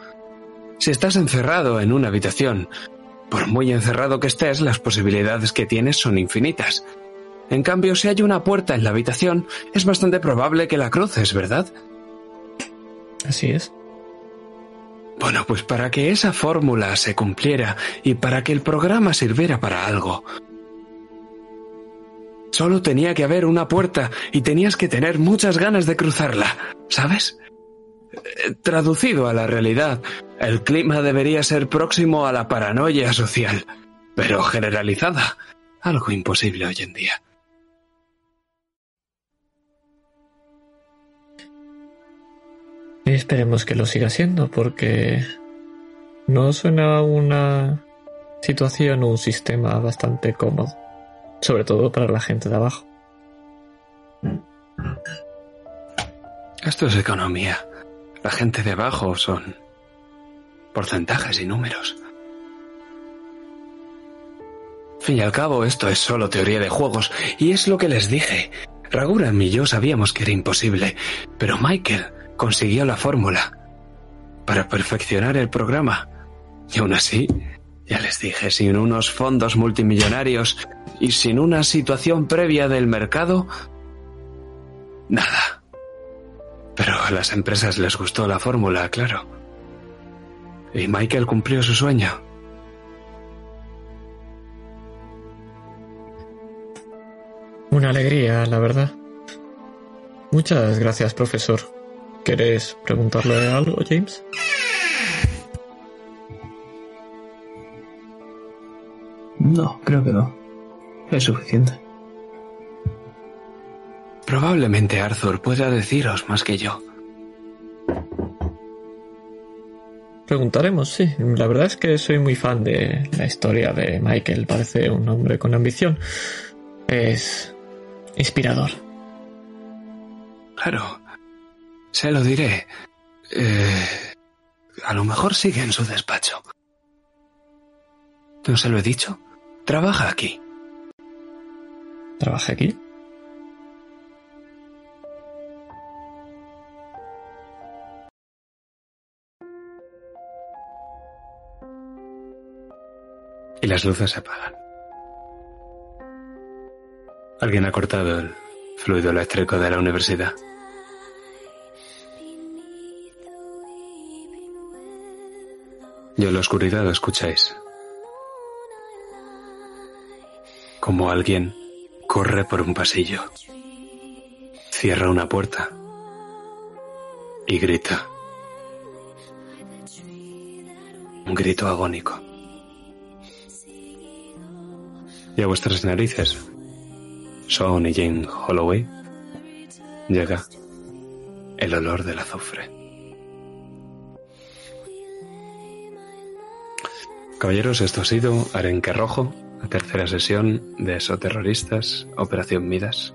Si estás encerrado en una habitación, por muy encerrado que estés, las posibilidades que tienes son infinitas. En cambio, si hay una puerta en la habitación, es bastante probable que la cruces, ¿verdad? Así es. Bueno, pues para que esa fórmula se cumpliera y para que el programa sirviera para algo, solo tenía que haber una puerta y tenías que tener muchas ganas de cruzarla, ¿sabes? Eh, Traducido a la realidad, el clima debería ser próximo a la paranoia social, pero generalizada, algo imposible hoy en día. Esperemos que lo siga siendo, porque no suena una situación o un sistema bastante cómodo, sobre todo para la gente de abajo. Esto es economía. La gente de abajo son porcentajes y números. Fin y al cabo, esto es solo teoría de juegos, y es lo que les dije. Raguram y yo sabíamos que era imposible, pero Michael consiguió la fórmula para perfeccionar el programa. Y aún así, ya les dije, sin unos fondos multimillonarios y sin una situación previa del mercado, nada. Pero a las empresas les gustó la fórmula, claro. Y Michael cumplió su sueño. Una alegría, la verdad. Muchas gracias, profesor. ¿Quieres preguntarle algo, James? No, creo que no. Es suficiente. Probablemente Arthur pueda deciros más que yo. Preguntaremos, sí. La verdad es que soy muy fan de la historia de Michael. Parece un hombre con ambición. Es inspirador. Claro, se lo diré. Eh, a lo mejor sigue en su despacho. ¿No se lo he dicho? Trabaja aquí. ¿Trabaja aquí? Y las luces se apagan. Alguien ha cortado el fluido eléctrico de la universidad. Y en la oscuridad escucháis como alguien corre por un pasillo, cierra una puerta y grita. Un grito agónico y a vuestras narices. Son y Jane Holloway llega el olor del azufre. Caballeros, esto ha sido Arenque Rojo, la tercera sesión de Eso Terroristas, Operación Midas.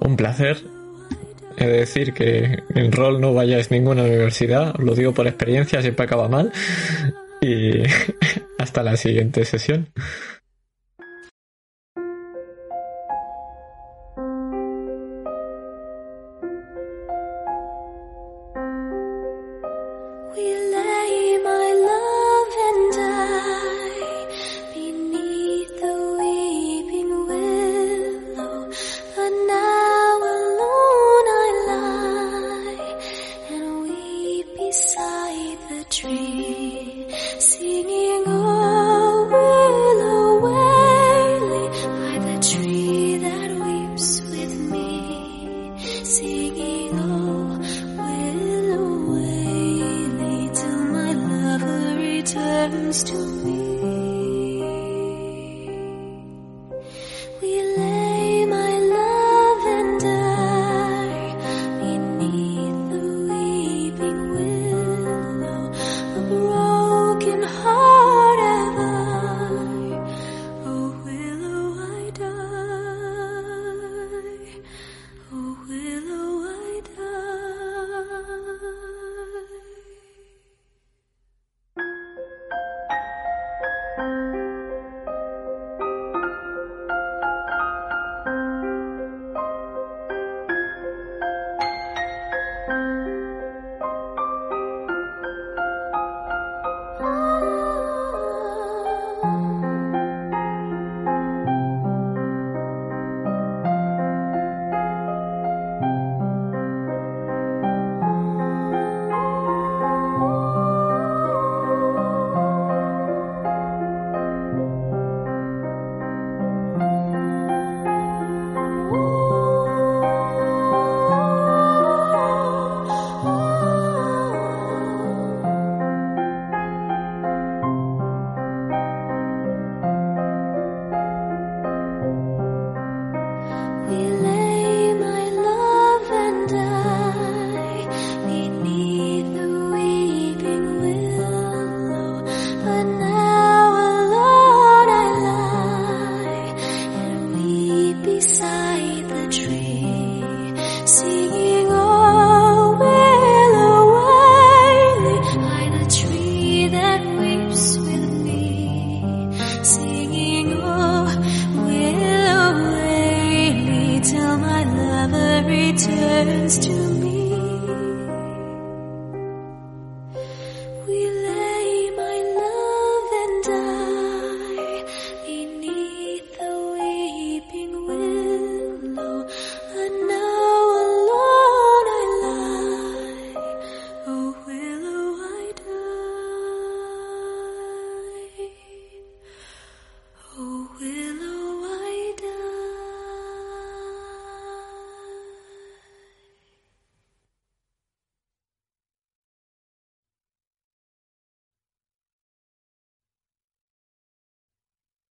Un placer es decir, que en rol no vayáis ninguna universidad, lo digo por experiencia, siempre acaba mal. Y (laughs) hasta la siguiente sesión.